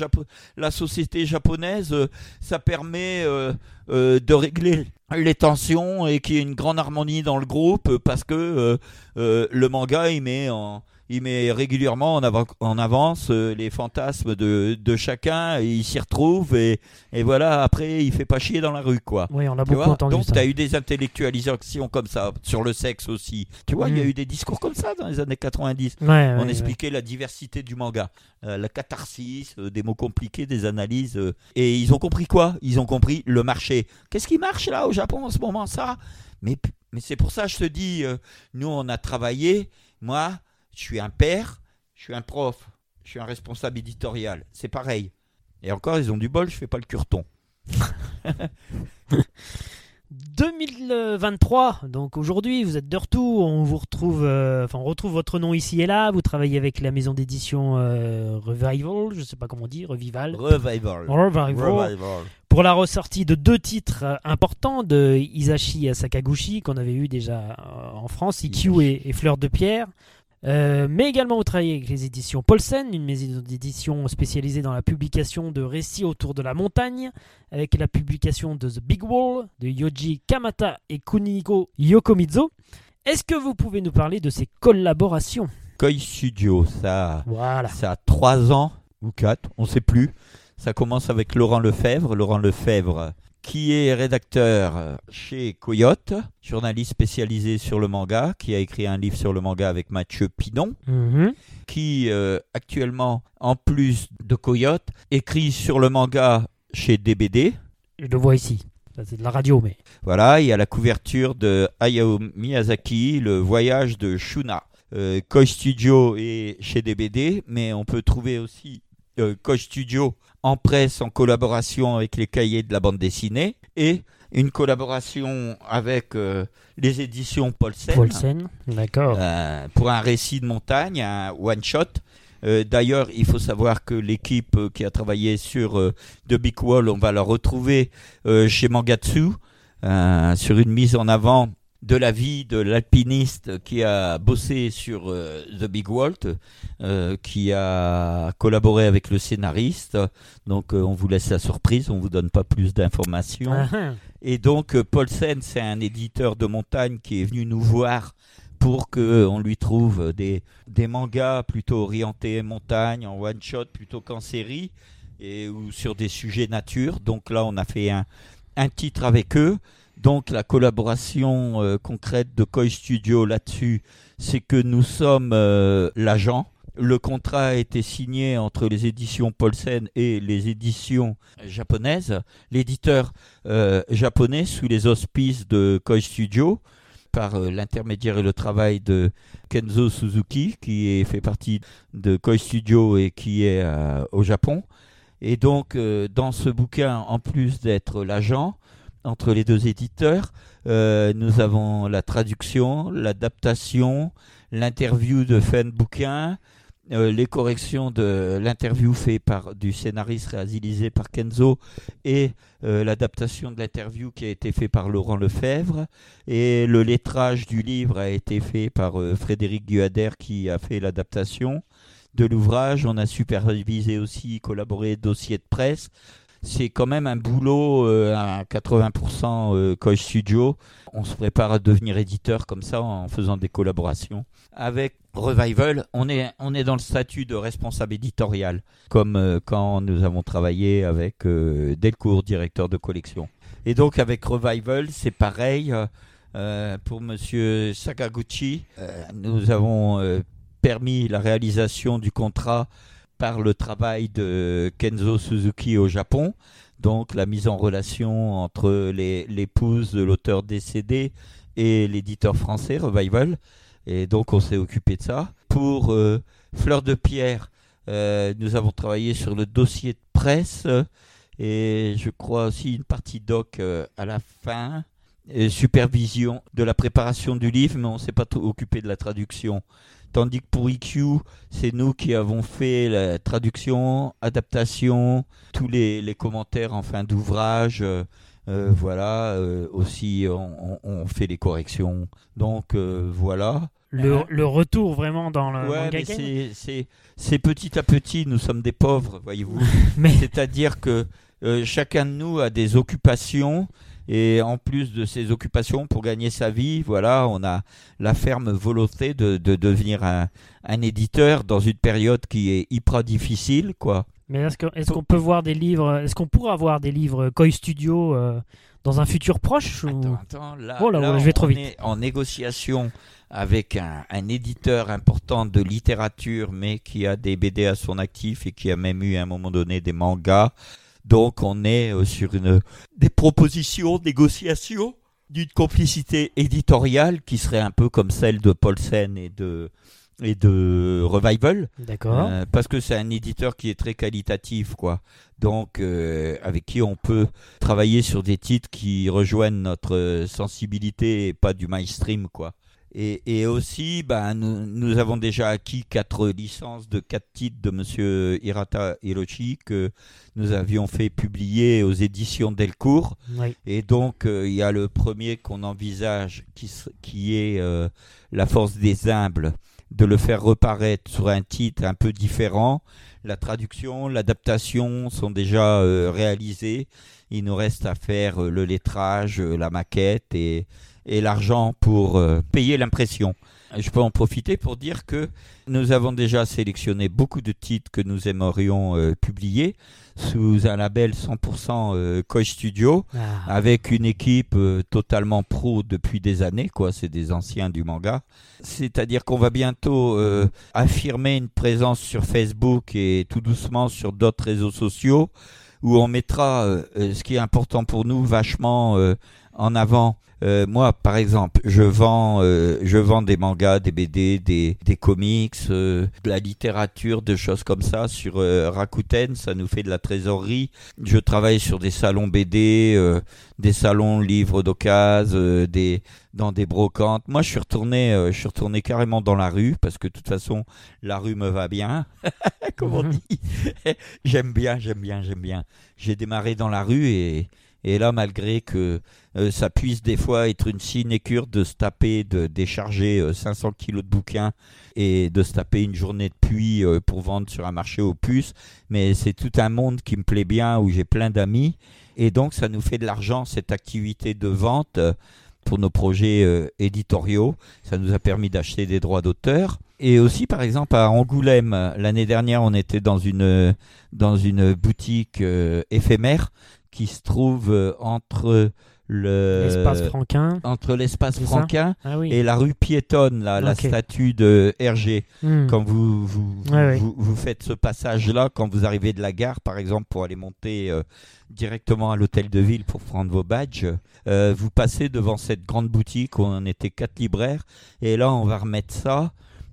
la société japonaise. Euh, ça permet euh, de régler les tensions et qu'il y ait une grande harmonie dans le groupe parce que le manga il met en, il met régulièrement en, avance euh, les fantasmes de, chacun, et il s'y retrouve, et, voilà, après, il fait pas chier dans la rue, quoi. Oui, on a beaucoup entendu Donc, tu as eu des intellectualisations comme ça, sur le sexe aussi. Tu vois, il y a mm. eu des discours comme ça dans les années 90. on expliquait la diversité du manga, euh, la catharsis, euh, des mots compliqués, des analyses. et ils ont compris quoi? Ils ont compris le marché. Qu'est-ce qui marche là au Japon en ce moment, ça? Mais, mais c'est pour ça, je te dis, nous, on a travaillé, moi je suis un père, je suis un prof, je suis un responsable éditorial. C'est pareil. Et encore, ils ont du bol, je fais pas le curton. <laughs> 2023, donc aujourd'hui, vous êtes de retour, on vous retrouve, euh, enfin on retrouve votre nom ici et là. Vous travaillez avec la maison d'édition euh, Revival, je sais pas comment on dit, Revival. Revival. Revival. Pour la ressortie de deux titres euh, importants de Isashi Sakaguchi qu'on avait eu déjà en France, IQ et, et Fleur de Pierre. Euh, mais également vous travaillez avec les éditions Paulsen, une maison d'édition spécialisée dans la publication de récits autour de la montagne, avec la publication de The Big Wall de Yoji Kamata et Kuniko Yokomizo. Est-ce que vous pouvez nous parler de ces collaborations? Koi Studio, ça, voilà. ça a 3 ans ou 4, on ne sait plus. Ça commence avec Laurent Lefebvre. Laurent Lefebvre, qui est rédacteur chez Coyote, journaliste spécialisé sur le manga, qui a écrit un livre sur le manga avec Mathieu Pinon, mhm. qui euh, actuellement, en plus de Coyote, écrit sur le manga chez DBD. Je le vois ici. C'est de la radio, mais. Voilà, il y a la couverture de Hayao Miyazaki, le voyage de Shuna. Euh, Koi Studio est chez DBD, mais on peut trouver aussi euh, Koi Studio en presse en collaboration avec les cahiers de la bande dessinée et une collaboration avec euh, les éditions Paulsen. Paulsen, d'accord. Euh, pour un récit de montagne, un one shot. Euh, d'ailleurs, il faut savoir que l'équipe qui a travaillé sur The Big Wall, on va la retrouver chez Mangatsu sur une mise en avant de la vie de l'alpiniste qui a bossé sur euh, The Big Walt, euh, qui a collaboré avec le scénariste. Donc euh, on vous laisse la surprise, on vous donne pas plus d'informations. Ah, ah. Et donc Paulsen, c'est un éditeur de montagne qui est venu nous voir pour qu'on lui trouve des, des mangas plutôt orientés montagne, en one shot plutôt qu'en série, et, ou sur des sujets nature. Donc là, on a fait un, un titre avec eux. Donc la collaboration euh, concrète de Koi Studio là-dessus, c'est que nous sommes euh, l'agent. Le contrat a été signé entre les éditions Paulsen et les éditions japonaises. L'éditeur euh, japonais sous les auspices de Koi Studio par l'intermédiaire et le travail de Kenzo Suzuki qui fait partie de Koi Studio et qui est au Japon. Et donc dans ce bouquin, en plus d'être l'agent, entre les deux éditeurs. Euh, nous avons la traduction, l'adaptation, l'interview de fin bouquin, euh, les corrections de l'interview fait par du scénariste réalisé par Kenzo et euh, l'adaptation de l'interview qui a été fait par Laurent Lefebvre et le lettrage du livre a été fait par Frédéric Guader qui a fait l'adaptation de l'ouvrage. On a supervisé aussi, collaboré dossier de presse c'est quand même un boulot euh, à 80% euh, Studio. On se prépare à devenir éditeur comme ça en faisant des collaborations. Avec Revival, on est, on est dans le statut de responsable éditorial, comme euh, quand nous avons travaillé avec euh, Delcourt, directeur de collection. Et donc avec Revival, c'est pareil. pour Monsieur Sakaguchi, nous avons permis la réalisation du contrat par le travail de Kenzo Suzuki au Japon. donc la mise en relation entre l'épouse de l'auteur décédé et l'éditeur français Revival. Et donc on s'est occupé de ça. Pour euh, Fleur de Pierre, euh, nous avons travaillé sur le dossier de presse et je crois aussi une partie doc euh, à la fin. Supervision de la préparation du livre, mais on ne s'est pas occupé de la traduction. Tandis que pour IQ, c'est nous qui avons fait la traduction, adaptation, tous les, commentaires en fin d'ouvrage. Euh, euh, voilà, euh, aussi on, fait les corrections. Donc voilà. Le, retour vraiment dans le ouais, c'est petit à petit, nous sommes des pauvres, voyez-vous. <laughs> C'est-à-dire que chacun de nous a des occupations et en plus de ses occupations pour gagner sa vie, voilà, on a la ferme volonté de, devenir un, éditeur dans une période qui est hyper difficile, quoi. Mais est-ce qu'on peut voir des livres, est-ce qu'on pourra avoir des livres Koi Studio euh, dans un futur proche Attends, attends, là, oh là, je vais trop on vite. Est en négociation avec un, un, éditeur important de littérature, mais qui a des BD à son actif et qui a même eu à un moment donné des mangas. Donc on est euh, sur une, des propositions, négociations d'une complicité éditoriale qui serait un peu comme celle de Paulsen et de, et de Revival. D'accord. Euh, parce que c'est un éditeur qui est très qualitatif, quoi. Donc, euh, avec qui on peut travailler sur des titres qui rejoignent notre sensibilité et pas du mainstream, quoi. Et, aussi, ben, nous, avons déjà acquis quatre licences de quatre titres de Monsieur Hirata Hiroshi que nous avions fait publier aux éditions Delcourt. Et donc, euh, il y a le premier qu'on envisage qui, qui est euh, La force des humbles, de le faire reparaître sur un titre un peu différent. La traduction, l'adaptation sont déjà euh, réalisées. Il nous reste à faire le lettrage, la maquette et et l'argent pour euh, payer l'impression. Je peux en profiter pour dire que nous avons déjà sélectionné beaucoup de titres que nous aimerions euh, publier sous un label 100% euh, Studio ah. avec une équipe euh, totalement pro depuis des années quoi, c'est des anciens du manga. C'est-à-dire qu'on va bientôt affirmer une présence sur Facebook et tout doucement sur d'autres réseaux sociaux où on mettra ce qui est important pour nous vachement en avant euh, moi, par exemple, je vends, euh, je vends des mangas, des BD, des, des comics, euh, de la littérature, de choses comme ça sur Rakuten. Ça nous fait de la trésorerie. Je travaille sur des salons BD, des salons livres d'occasion, des dans des brocantes. Moi, je suis retourné, je suis retourné carrément dans la rue parce que de toute façon, la rue me va bien. <laughs> Comme on dit, <laughs> j'aime bien, j'aime bien, j'aime bien. J'ai démarré dans la rue et et là, malgré que euh, ça puisse des fois être une sinécure de se taper, de décharger 500 euh, kilos de bouquins et de se taper une journée de pluie euh, pour vendre sur un marché aux puces, mais c'est tout un monde qui me plaît bien, où j'ai plein d'amis. Et donc, ça nous fait de l'argent, cette activité de vente pour nos projets éditoriaux. Ça nous a permis d'acheter des droits d'auteur. Et aussi, par exemple, à Angoulême, l'année dernière, on était dans une, dans une boutique éphémère qui se trouve euh, entre le l'espace franquin. entre l'espace franquin ah et la rue piétonne là, la statue de Hergé hmm. quand vous vous, vous, faites ce passage là quand vous arrivez de la gare par exemple pour aller monter euh, directement à l'hôtel de ville pour prendre vos badges euh, vous passez devant cette grande boutique où on était quatre libraires. Et là on va remettre ça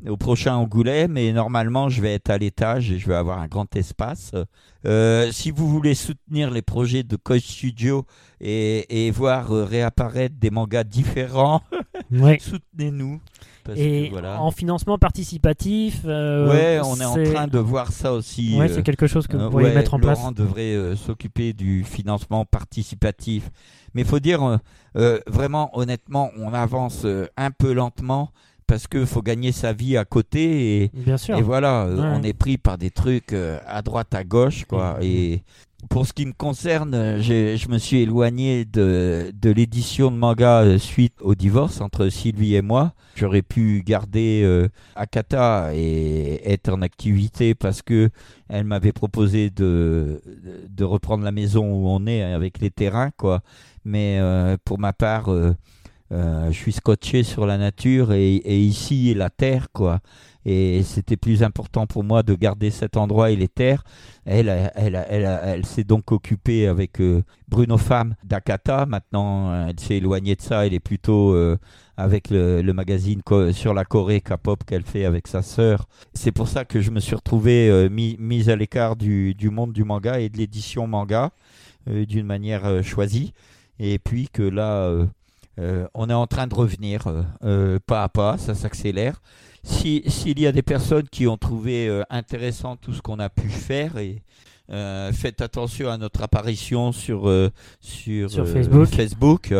au prochain Angoulême et normalement je vais être à l'étage et je vais avoir un grand espace. Euh, si vous voulez soutenir les projets de Coach Studio et, voir euh, réapparaître des mangas différents, <laughs> soutenez-nous. Et en financement participatif. Euh, ouais, on est, en train de voir ça aussi. Ouais, c'est quelque chose que vous pourriez mettre en place. Laurent devrait s'occuper du financement participatif. Mais il faut dire, vraiment, honnêtement, on avance un peu lentement parce qu'il faut gagner sa vie à côté et, Bien sûr. et voilà, euh, on est pris par des trucs euh, à droite à gauche quoi. Et pour ce qui me concerne, je me suis éloigné de, de l'édition de manga euh, suite au divorce entre Sylvie et moi. J'aurais pu garder Akata et être en activité parce que elle m'avait proposé de, de reprendre la maison où on est avec les terrains quoi. Mais pour ma part euh, je suis scotché sur la nature et, ici la terre quoi. et c'était plus important pour moi de garder cet endroit et les terres. Elle, elle, elle, elle, s'est donc occupée avec Bruno Femme d'Akata. Maintenant, elle s'est éloignée de ça. Elle est plutôt avec le, magazine sur la Corée K-pop qu'elle fait avec sa sœur. C'est pour ça que je me suis retrouvé mis, mis, à l'écart du, du, monde du manga et de l'édition manga d'une manière choisie. Et puis que là euh, on est en train de revenir euh, euh, pas à pas, ça s'accélère. S'il y a des personnes qui ont trouvé intéressant tout ce qu'on a pu faire et faites attention à notre apparition sur sur, Facebook. Facebook.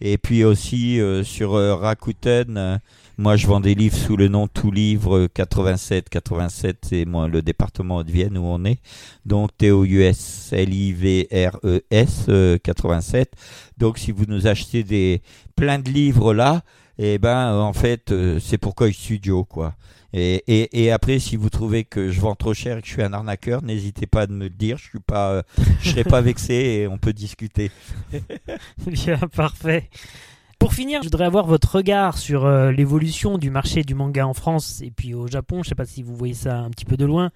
et puis aussi sur Rakuten moi, je vends des livres sous le nom Tout Livre 87. 87, c'est moi le département de Vienne où on est. Donc T-O-U-S-L-I-V-R-E-S 87. Donc, si vous nous achetez des plein de livres là, eh ben, en fait, euh, c'est pourquoi je studio, quoi. Et, et, et, après, si vous trouvez que je vends trop cher et que je suis un arnaqueur, n'hésitez pas à me le dire. Je suis pas, euh, je serai pas <laughs> vexé et on peut discuter. <laughs> Bien, parfait. Pour finir, je voudrais avoir votre regard sur euh, l'évolution du marché du manga en France et puis au Japon. Je ne sais pas si vous voyez ça un petit peu de loin.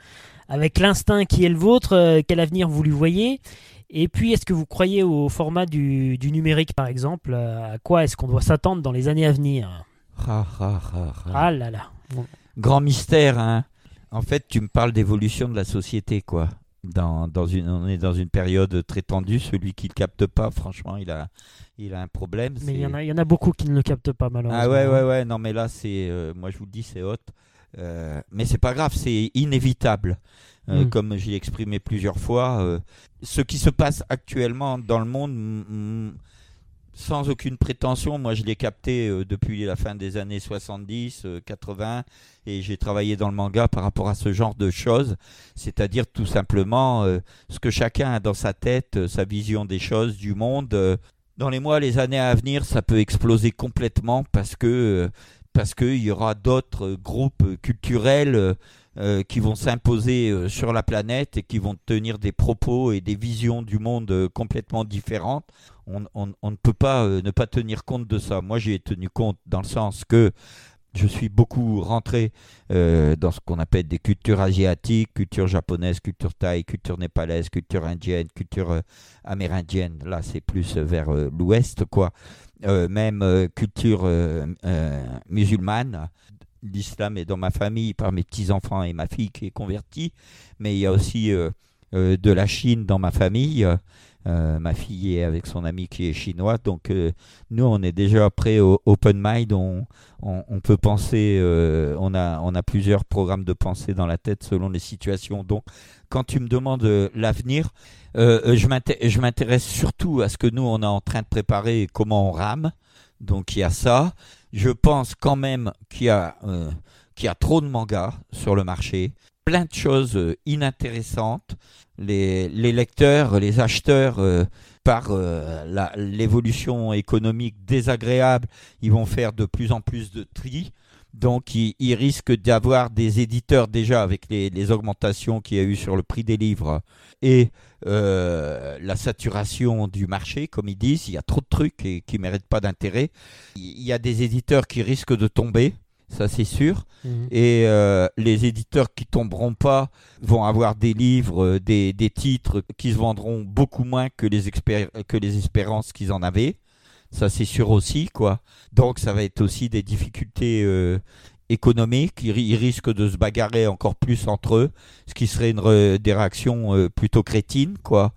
Avec l'instinct qui est le vôtre, euh, quel avenir vous lui voyez? Et puis, est-ce que vous croyez au format du, numérique, par exemple? Euh, À quoi est-ce qu'on doit s'attendre dans les années à venir? Ah là là. Grand mystère, hein En fait, tu me parles d'évolution de la société, quoi. Dans, dans une, on est dans une période très tendue. Celui qui ne capte pas, franchement, il a, il a un problème. Mais il y, en a, y en a beaucoup qui ne le captent pas malheureusement. Ah ouais, ouais, ouais. Non, mais là, c'est, euh, moi je vous le dis, c'est hot. Euh, mais c'est pas grave, c'est inévitable. Euh, mm. Comme j'ai exprimé plusieurs fois, ce qui se passe actuellement dans le monde, sans aucune prétention, moi je l'ai capté depuis la fin des années 70, 80, et j'ai travaillé dans le manga par rapport à ce genre de choses, c'est-à-dire tout simplement ce que chacun a dans sa tête, sa vision des choses, du monde, dans les mois, les années à venir, ça peut exploser complètement parce que euh, parce qu'il y aura d'autres groupes culturels euh, qui vont s'imposer euh, sur la planète et qui vont tenir des propos et des visions du monde complètement différentes. On, ne peut pas ne pas tenir compte de ça. Moi, j'ai tenu compte dans le sens que je suis beaucoup rentré euh, dans ce qu'on appelle des cultures asiatiques, culture japonaise, culture thaï, culture népalaise, culture indienne, culture euh, amérindienne. Là, c'est plus vers euh, l'ouest, quoi. même culture musulmane. L'islam est dans ma famille par mes petits-enfants et ma fille qui est convertie. Mais il y a aussi de la Chine dans ma famille. Euh, ma fille est avec son ami qui est chinois. Donc euh, nous, on est déjà prêt au open mind. On, on, peut penser, euh, on, a, on a plusieurs programmes de pensée dans la tête selon les situations. Donc quand tu me demandes l'avenir, je m'intéresse surtout à ce que nous, on est en train de préparer et comment on rame. Donc il y a ça. Je pense quand même qu'il y, a, qu'il y a trop de mangas sur le marché plein de choses inintéressantes les, lecteurs, les acheteurs, euh, par euh, l'évolution économique désagréable, ils vont faire de plus en plus de tri. Donc, ils, risquent d'avoir des éditeurs déjà avec les, augmentations qu'il y a eu sur le prix des livres et euh, la saturation du marché, comme ils disent. Il y a trop de trucs et, qui ne méritent pas d'intérêt. Il y a des éditeurs qui risquent de tomber ça c'est sûr. Mhm. Et euh, les éditeurs qui tomberont pas vont avoir des livres, euh, des, des titres qui se vendront beaucoup moins que les, que les espérances qu'ils en avaient. Ça c'est sûr aussi, quoi. Donc ça va être aussi des difficultés euh, économiques. Ils, risquent de se bagarrer encore plus entre eux, ce qui serait une des réactions plutôt crétines, quoi.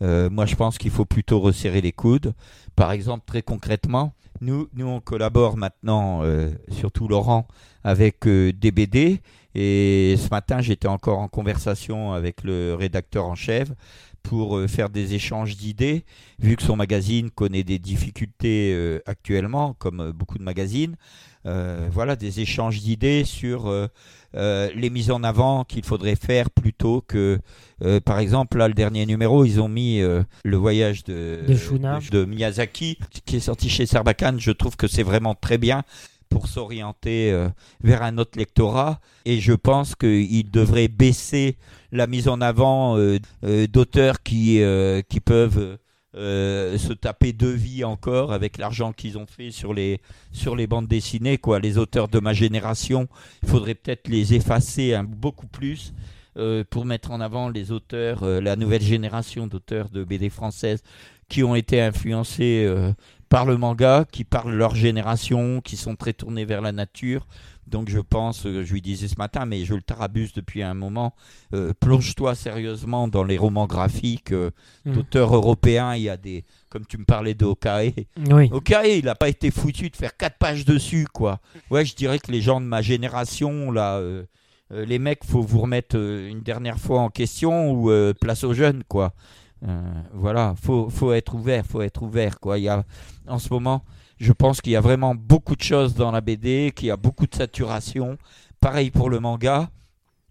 moi je pense qu'il faut plutôt resserrer les coudes. Par exemple, très concrètement, nous, nous, on collabore maintenant, euh, surtout Laurent, avec euh, DBD. Et ce matin, j'étais encore en conversation avec le rédacteur en chef pour euh, faire des échanges d'idées, vu que son magazine connaît des difficultés actuellement, comme beaucoup de magazines. voilà, des échanges d'idées sur euh, les mises en avant qu'il faudrait faire plutôt que, euh, par exemple, là, le dernier numéro, ils ont mis euh, le voyage de, de, Miyazaki qui est sorti chez Sarbacane. Je trouve que c'est vraiment très bien pour s'orienter vers un autre lectorat. Et je pense qu'il devrait baisser la mise en avant d'auteurs qui, qui peuvent se taper deux vies encore avec l'argent qu'ils ont fait sur les, sur les bandes dessinées. Quoi. Les auteurs de ma génération, il faudrait peut-être les effacer beaucoup plus pour mettre en avant les auteurs, la nouvelle génération d'auteurs de BD françaises qui ont été influencés par le manga, qui parlent leur génération, qui sont très tournés vers la nature. Donc je pense, euh, je lui disais ce matin, mais je le tarabuse depuis un moment, euh, plonge-toi sérieusement dans les romans graphiques euh, hmm. d'auteurs européens. Il y a des, comme tu me parlais de Okae. Oui. Okae, il n'a pas été foutu de faire quatre pages dessus, quoi. Ouais, je dirais que les gens de ma génération, là, les mecs, faut vous remettre une dernière fois en question ou place aux jeunes, quoi. Voilà, faut, faut être ouvert, faut être ouvert, quoi. Il y a, en ce moment, je pense qu'il y a vraiment beaucoup de choses dans la BD, qu'il y a beaucoup de saturation. Pareil pour le manga.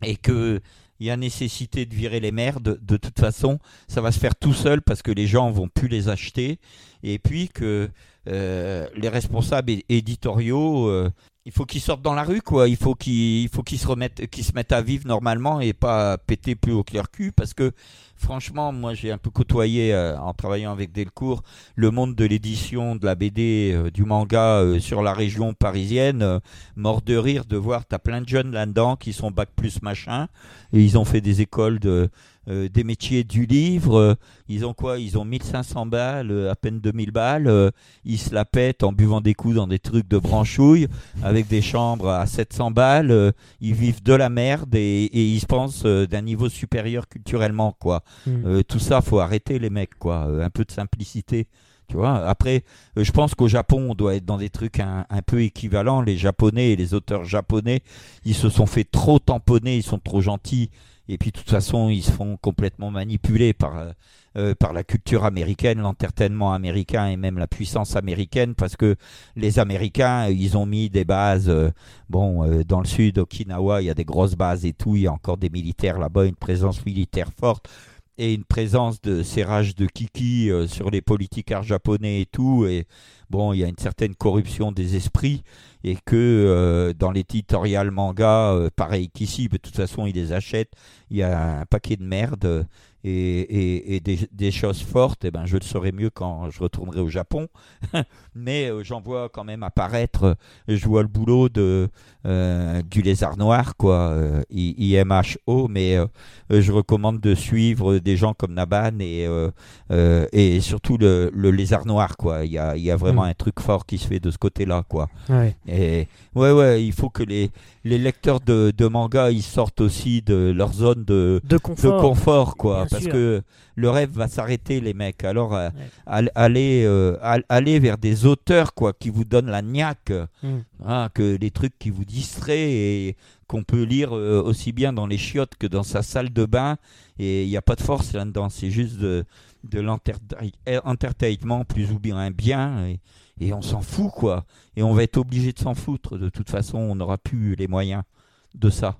Et qu'il y a nécessité de virer les merdes. De toute façon, ça va se faire tout seul parce que les gens vont plus les acheter. Et puis que euh, les responsables éditoriaux, euh, il faut qu'ils sortent dans la rue, quoi. Il faut qu'ils, faut qu'ils se remettent, qu'ils se mettent à vivre normalement et pas péter plus au clair cul, parce que franchement, moi, j'ai un peu côtoyé euh, en travaillant avec Delcourt le monde de l'édition, de la BD, euh, du manga euh, sur la région parisienne. mort de rire de voir, t'as plein de jeunes là-dedans qui sont bac plus machin, et ils ont fait des écoles de euh, des métiers du livre. Euh, ils ont quoi? Ils ont 1500 balles, euh, à peine 2000 balles. ils se la pètent en buvant des coups dans des trucs de branchouille avec des chambres à 700 balles. ils vivent de la merde et, ils se pensent d'un niveau supérieur culturellement. quoi. Hmm. tout ça, faut arrêter les mecs. quoi. un peu de simplicité. Tu vois Après, je pense qu'au Japon, on doit être dans des trucs un, un, peu équivalents. Les Japonais et les auteurs japonais, ils se sont fait trop tamponner, ils sont trop gentils. Et puis de toute façon, ils se font complètement manipuler par, euh, euh, par la culture américaine, l'entertainment américain et même la puissance américaine, parce que les Américains, ils ont mis des bases. Euh, bon, dans le sud, Okinawa, il y a des grosses bases et tout. Il y a encore des militaires là-bas, une présence militaire forte et une présence de serrage de kiki sur les politiques japonais et tout. Et bon, il y a une certaine corruption des esprits et que euh, dans l'éditorial manga, euh, pareil qu'ici, de toute façon, ils les achètent, il y a un paquet de merde et, et, des, choses fortes, eh ben, je le saurai mieux quand je retournerai au Japon. <laughs> Mais euh, j'en vois quand même apparaître, je vois le boulot de, du lézard noir, quoi, IMHO, mais je recommande de suivre des gens comme Naban et, et surtout le, le, lézard noir, quoi. Il y a, il y a vraiment mm. un truc fort qui se fait de ce côté-là, quoi. Ouais. Et ouais, ouais, il faut que les, les lecteurs de, de manga ils sortent aussi de leur zone de, de confort, quoi. Parce que le rêve va s'arrêter, les mecs. Alors, euh, allez, euh, aller vers des auteurs, quoi, qui vous donnent la niaque, hmm. hein, que les trucs qui vous distraient et qu'on peut lire euh, aussi bien dans les chiottes que dans sa salle de bain. Et il n'y a pas de force là-dedans, c'est juste de, de l'entertainment plus ou bien bien. Et, et on s'en fout, quoi. Et on va être obligé de s'en foutre. De toute façon, on n'aura plus les moyens de ça.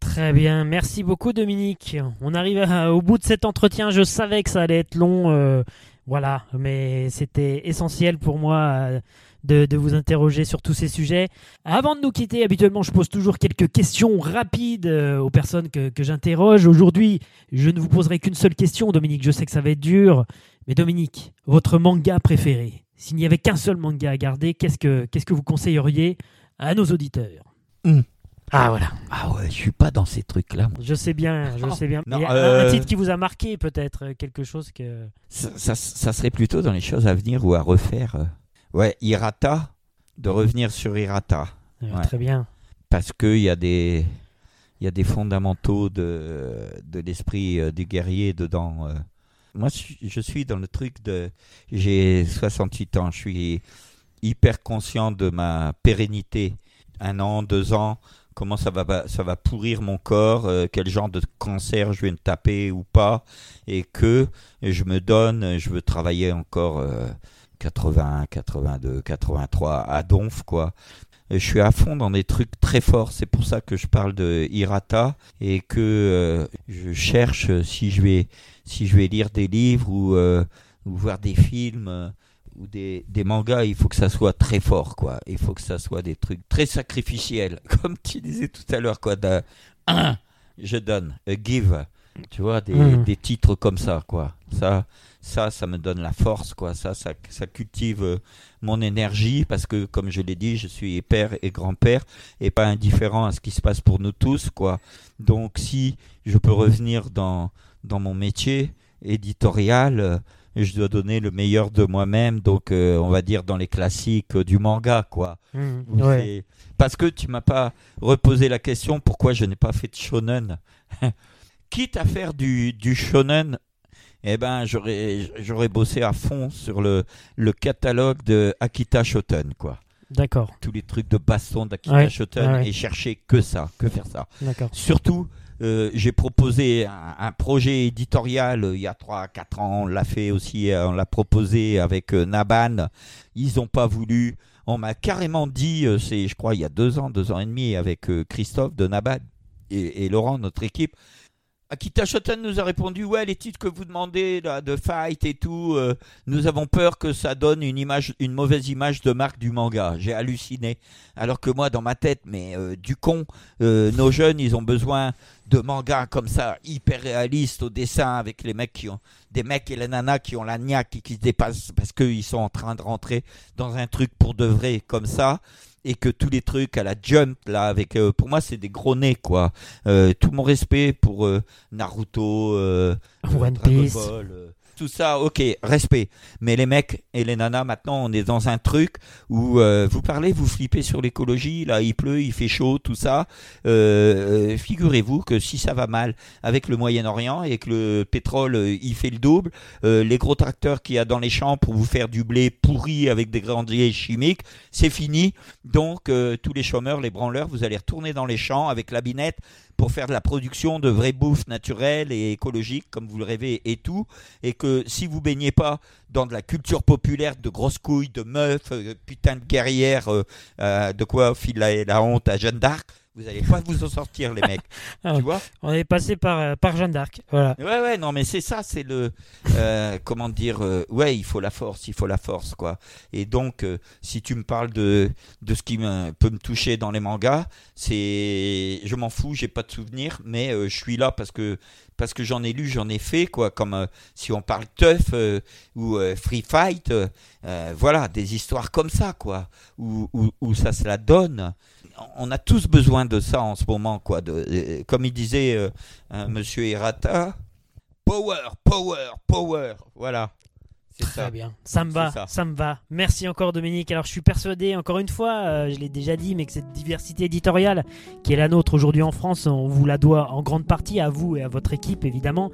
Très bien, merci beaucoup Dominique. On arrive au bout de cet entretien. Je savais que ça allait être long, euh, voilà, mais c'était essentiel pour moi euh, de, vous interroger sur tous ces sujets. Avant de nous quitter, habituellement, je pose toujours quelques questions rapides euh, aux personnes que, j'interroge. Aujourd'hui, je ne vous poserai qu'une seule question, Dominique. Je sais que ça va être dur, mais Dominique, votre manga préféré s'il n'y avait qu'un seul manga à garder, qu'est-ce que, que vous conseilleriez à nos auditeurs? Hmm. Ah voilà. Ah ouais, je suis pas dans ces trucs-là. Je sais bien, je sais bien. un, euh, titre qui vous a marqué peut-être, euh, quelque chose que. Ça, serait plutôt dans les choses à venir ou à refaire. Euh. Ouais, Hirata, de revenir sur Hirata. Très bien. Parce qu'il y a des, il y a des fondamentaux de, de l'esprit du guerrier dedans. Moi, je suis dans le truc de. J'ai 68 ans, je suis hyper conscient de ma pérennité. Un an, deux ans, comment ça va, ça va pourrir mon corps, euh, quel genre de cancer je vais me taper ou pas, et que je me donne, je veux travailler encore 80, 82, 83 à donf, quoi. Je suis à fond dans des trucs très forts, c'est pour ça que je parle de Hirata et que euh, je cherche si je vais si je vais lire des livres ou, euh, voir des films euh, ou des, mangas, il faut que ça soit très fort, quoi. Il faut que ça soit des trucs très sacrificiels, <laughs> comme tu disais tout à l'heure, quoi. un, je donne, a give. Tu vois, des, Mhm. des titres comme ça, quoi. Ça, ça, ça me donne la force, quoi. Ça, ça, ça cultive euh, mon énergie parce que, comme je l'ai dit, je suis père et grand-père et pas indifférent à ce qui se passe pour nous tous, quoi. Donc, si je peux revenir dans, dans mon métier éditorial, je dois donner le meilleur de moi-même. Donc, euh, on va dire dans les classiques euh, du manga, quoi. Ouais. c'est- Parce que tu m'as pas reposé la question pourquoi je n'ai pas fait de shonen. <laughs> Quitte à faire du, du shonen, eh ben j'aurais j'aurais bossé à fond sur le, le catalogue de Akita Shoten quoi. D'accord, Tous les trucs de baston d'Akita Ouais, Shoten ouais, et chercher que ça, que faire ça. d'accord. Surtout, euh, j'ai proposé un, projet éditorial euh, il y a 3-4 ans. On l'a fait aussi, euh, on l'a proposé avec Naban. Ils n'ont pas voulu. On m'a carrément dit, c'est je crois il y a deux ans, deux ans et demi, avec Christophe de Naban et Laurent, notre équipe. Akita Shoten nous a répondu ouais les titres que vous demandez de fight et tout euh, nous avons peur que ça donne une image une mauvaise image de marque du manga j'ai halluciné alors que moi dans ma tête mais euh, du con euh, nos jeunes, ils ont besoin de mangas comme ça, hyper réalistes au dessin, avec les mecs qui ont des mecs et les nanas qui ont la niaque et qui se dépassent parce qu'ils sont en train de rentrer dans un truc pour de vrai comme ça. Et que tous les trucs à la jump là, avec euh, pour moi c'est des gros nez quoi. Euh, tout mon respect pour euh, Naruto, euh, One Dragon Piece. Ball, euh, tout ça, ok, respect. Mais les mecs et les nanas, maintenant, on est dans un truc où euh, vous parlez, vous flippez sur l'écologie, là, il pleut, il fait chaud, tout ça. Euh, euh, Figurez-vous que si ça va mal avec le Moyen-Orient et que le pétrole, il fait le double, les gros tracteurs qu'il y a dans les champs pour vous faire du blé pourri avec des grandiers chimiques, c'est fini. Donc, tous les chômeurs, les branleurs, vous allez retourner dans les champs avec la binette pour faire de la production de vraie bouffe naturelle et écologique comme vous le rêvez et tout et que si vous baignez pas dans de la culture populaire de grosses couilles de meufs euh, putain de guerrières euh, euh, de quoi file la, la honte à Jeanne d'Arc vous allez pas vous en sortir les mecs <laughs> Ah, tu vois On est passé par, euh, par Jeanne d'Arc. Voilà. Ouais, ouais, non, mais c'est ça, c'est le. euh, <laughs> comment dire euh, Ouais, il faut la force, il faut la force, quoi. Et donc, euh, si tu me parles de, de ce qui me, peut me toucher dans les mangas, c'est. Je m'en fous, j'ai pas de souvenirs, mais je suis là parce que, parce que j'en ai lu, j'en ai fait, quoi. Comme euh, si on parle Tough euh, ou euh, Free Fight, voilà, des histoires comme ça, quoi. Où, où, où ça se la donne. On a tous besoin de ça en ce moment, quoi. De, euh, comme il disait euh, euh, Monsieur Hirata, power, power, power. Voilà. C'est Très ça. bien, ça me va, ça. ça. me va. Merci encore Dominique. Alors je suis persuadé, encore une fois, euh, je l'ai déjà dit, mais que cette diversité éditoriale qui est la nôtre aujourd'hui en France, on vous la doit en grande partie à vous et à votre équipe évidemment.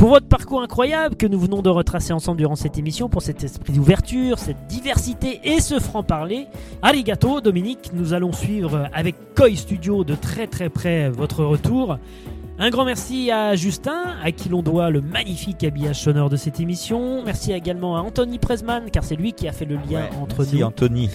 Pour votre parcours incroyable que nous venons de retracer ensemble durant cette émission, pour cet esprit d'ouverture, cette diversité et ce franc-parler. Arigato Dominique, nous allons suivre avec Koi Studio de très très près votre retour. Un grand merci à Justin, à qui l'on doit le magnifique habillage sonore de cette émission. Merci également à Anthony Presman, car c'est lui qui a fait le lien Ouais, entre merci nous. Anthony.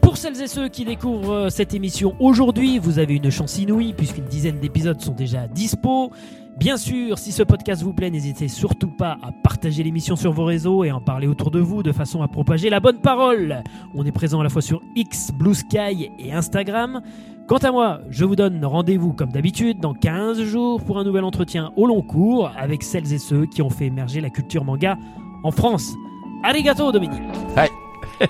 Pour celles et ceux qui découvrent euh, cette émission aujourd'hui, vous avez une chance inouïe puisqu'une dizaine d'épisodes sont déjà dispo. Bien sûr, si ce podcast vous plaît, n'hésitez surtout pas à partager l'émission sur vos réseaux et en parler autour de vous de façon à propager la bonne parole. On est présent à la fois sur X, Blue Sky et Instagram. Quant à moi, je vous donne rendez-vous comme d'habitude dans 15 jours pour un nouvel entretien au long cours avec celles et ceux qui ont fait émerger la culture manga en France. Arigato Dominique <laughs>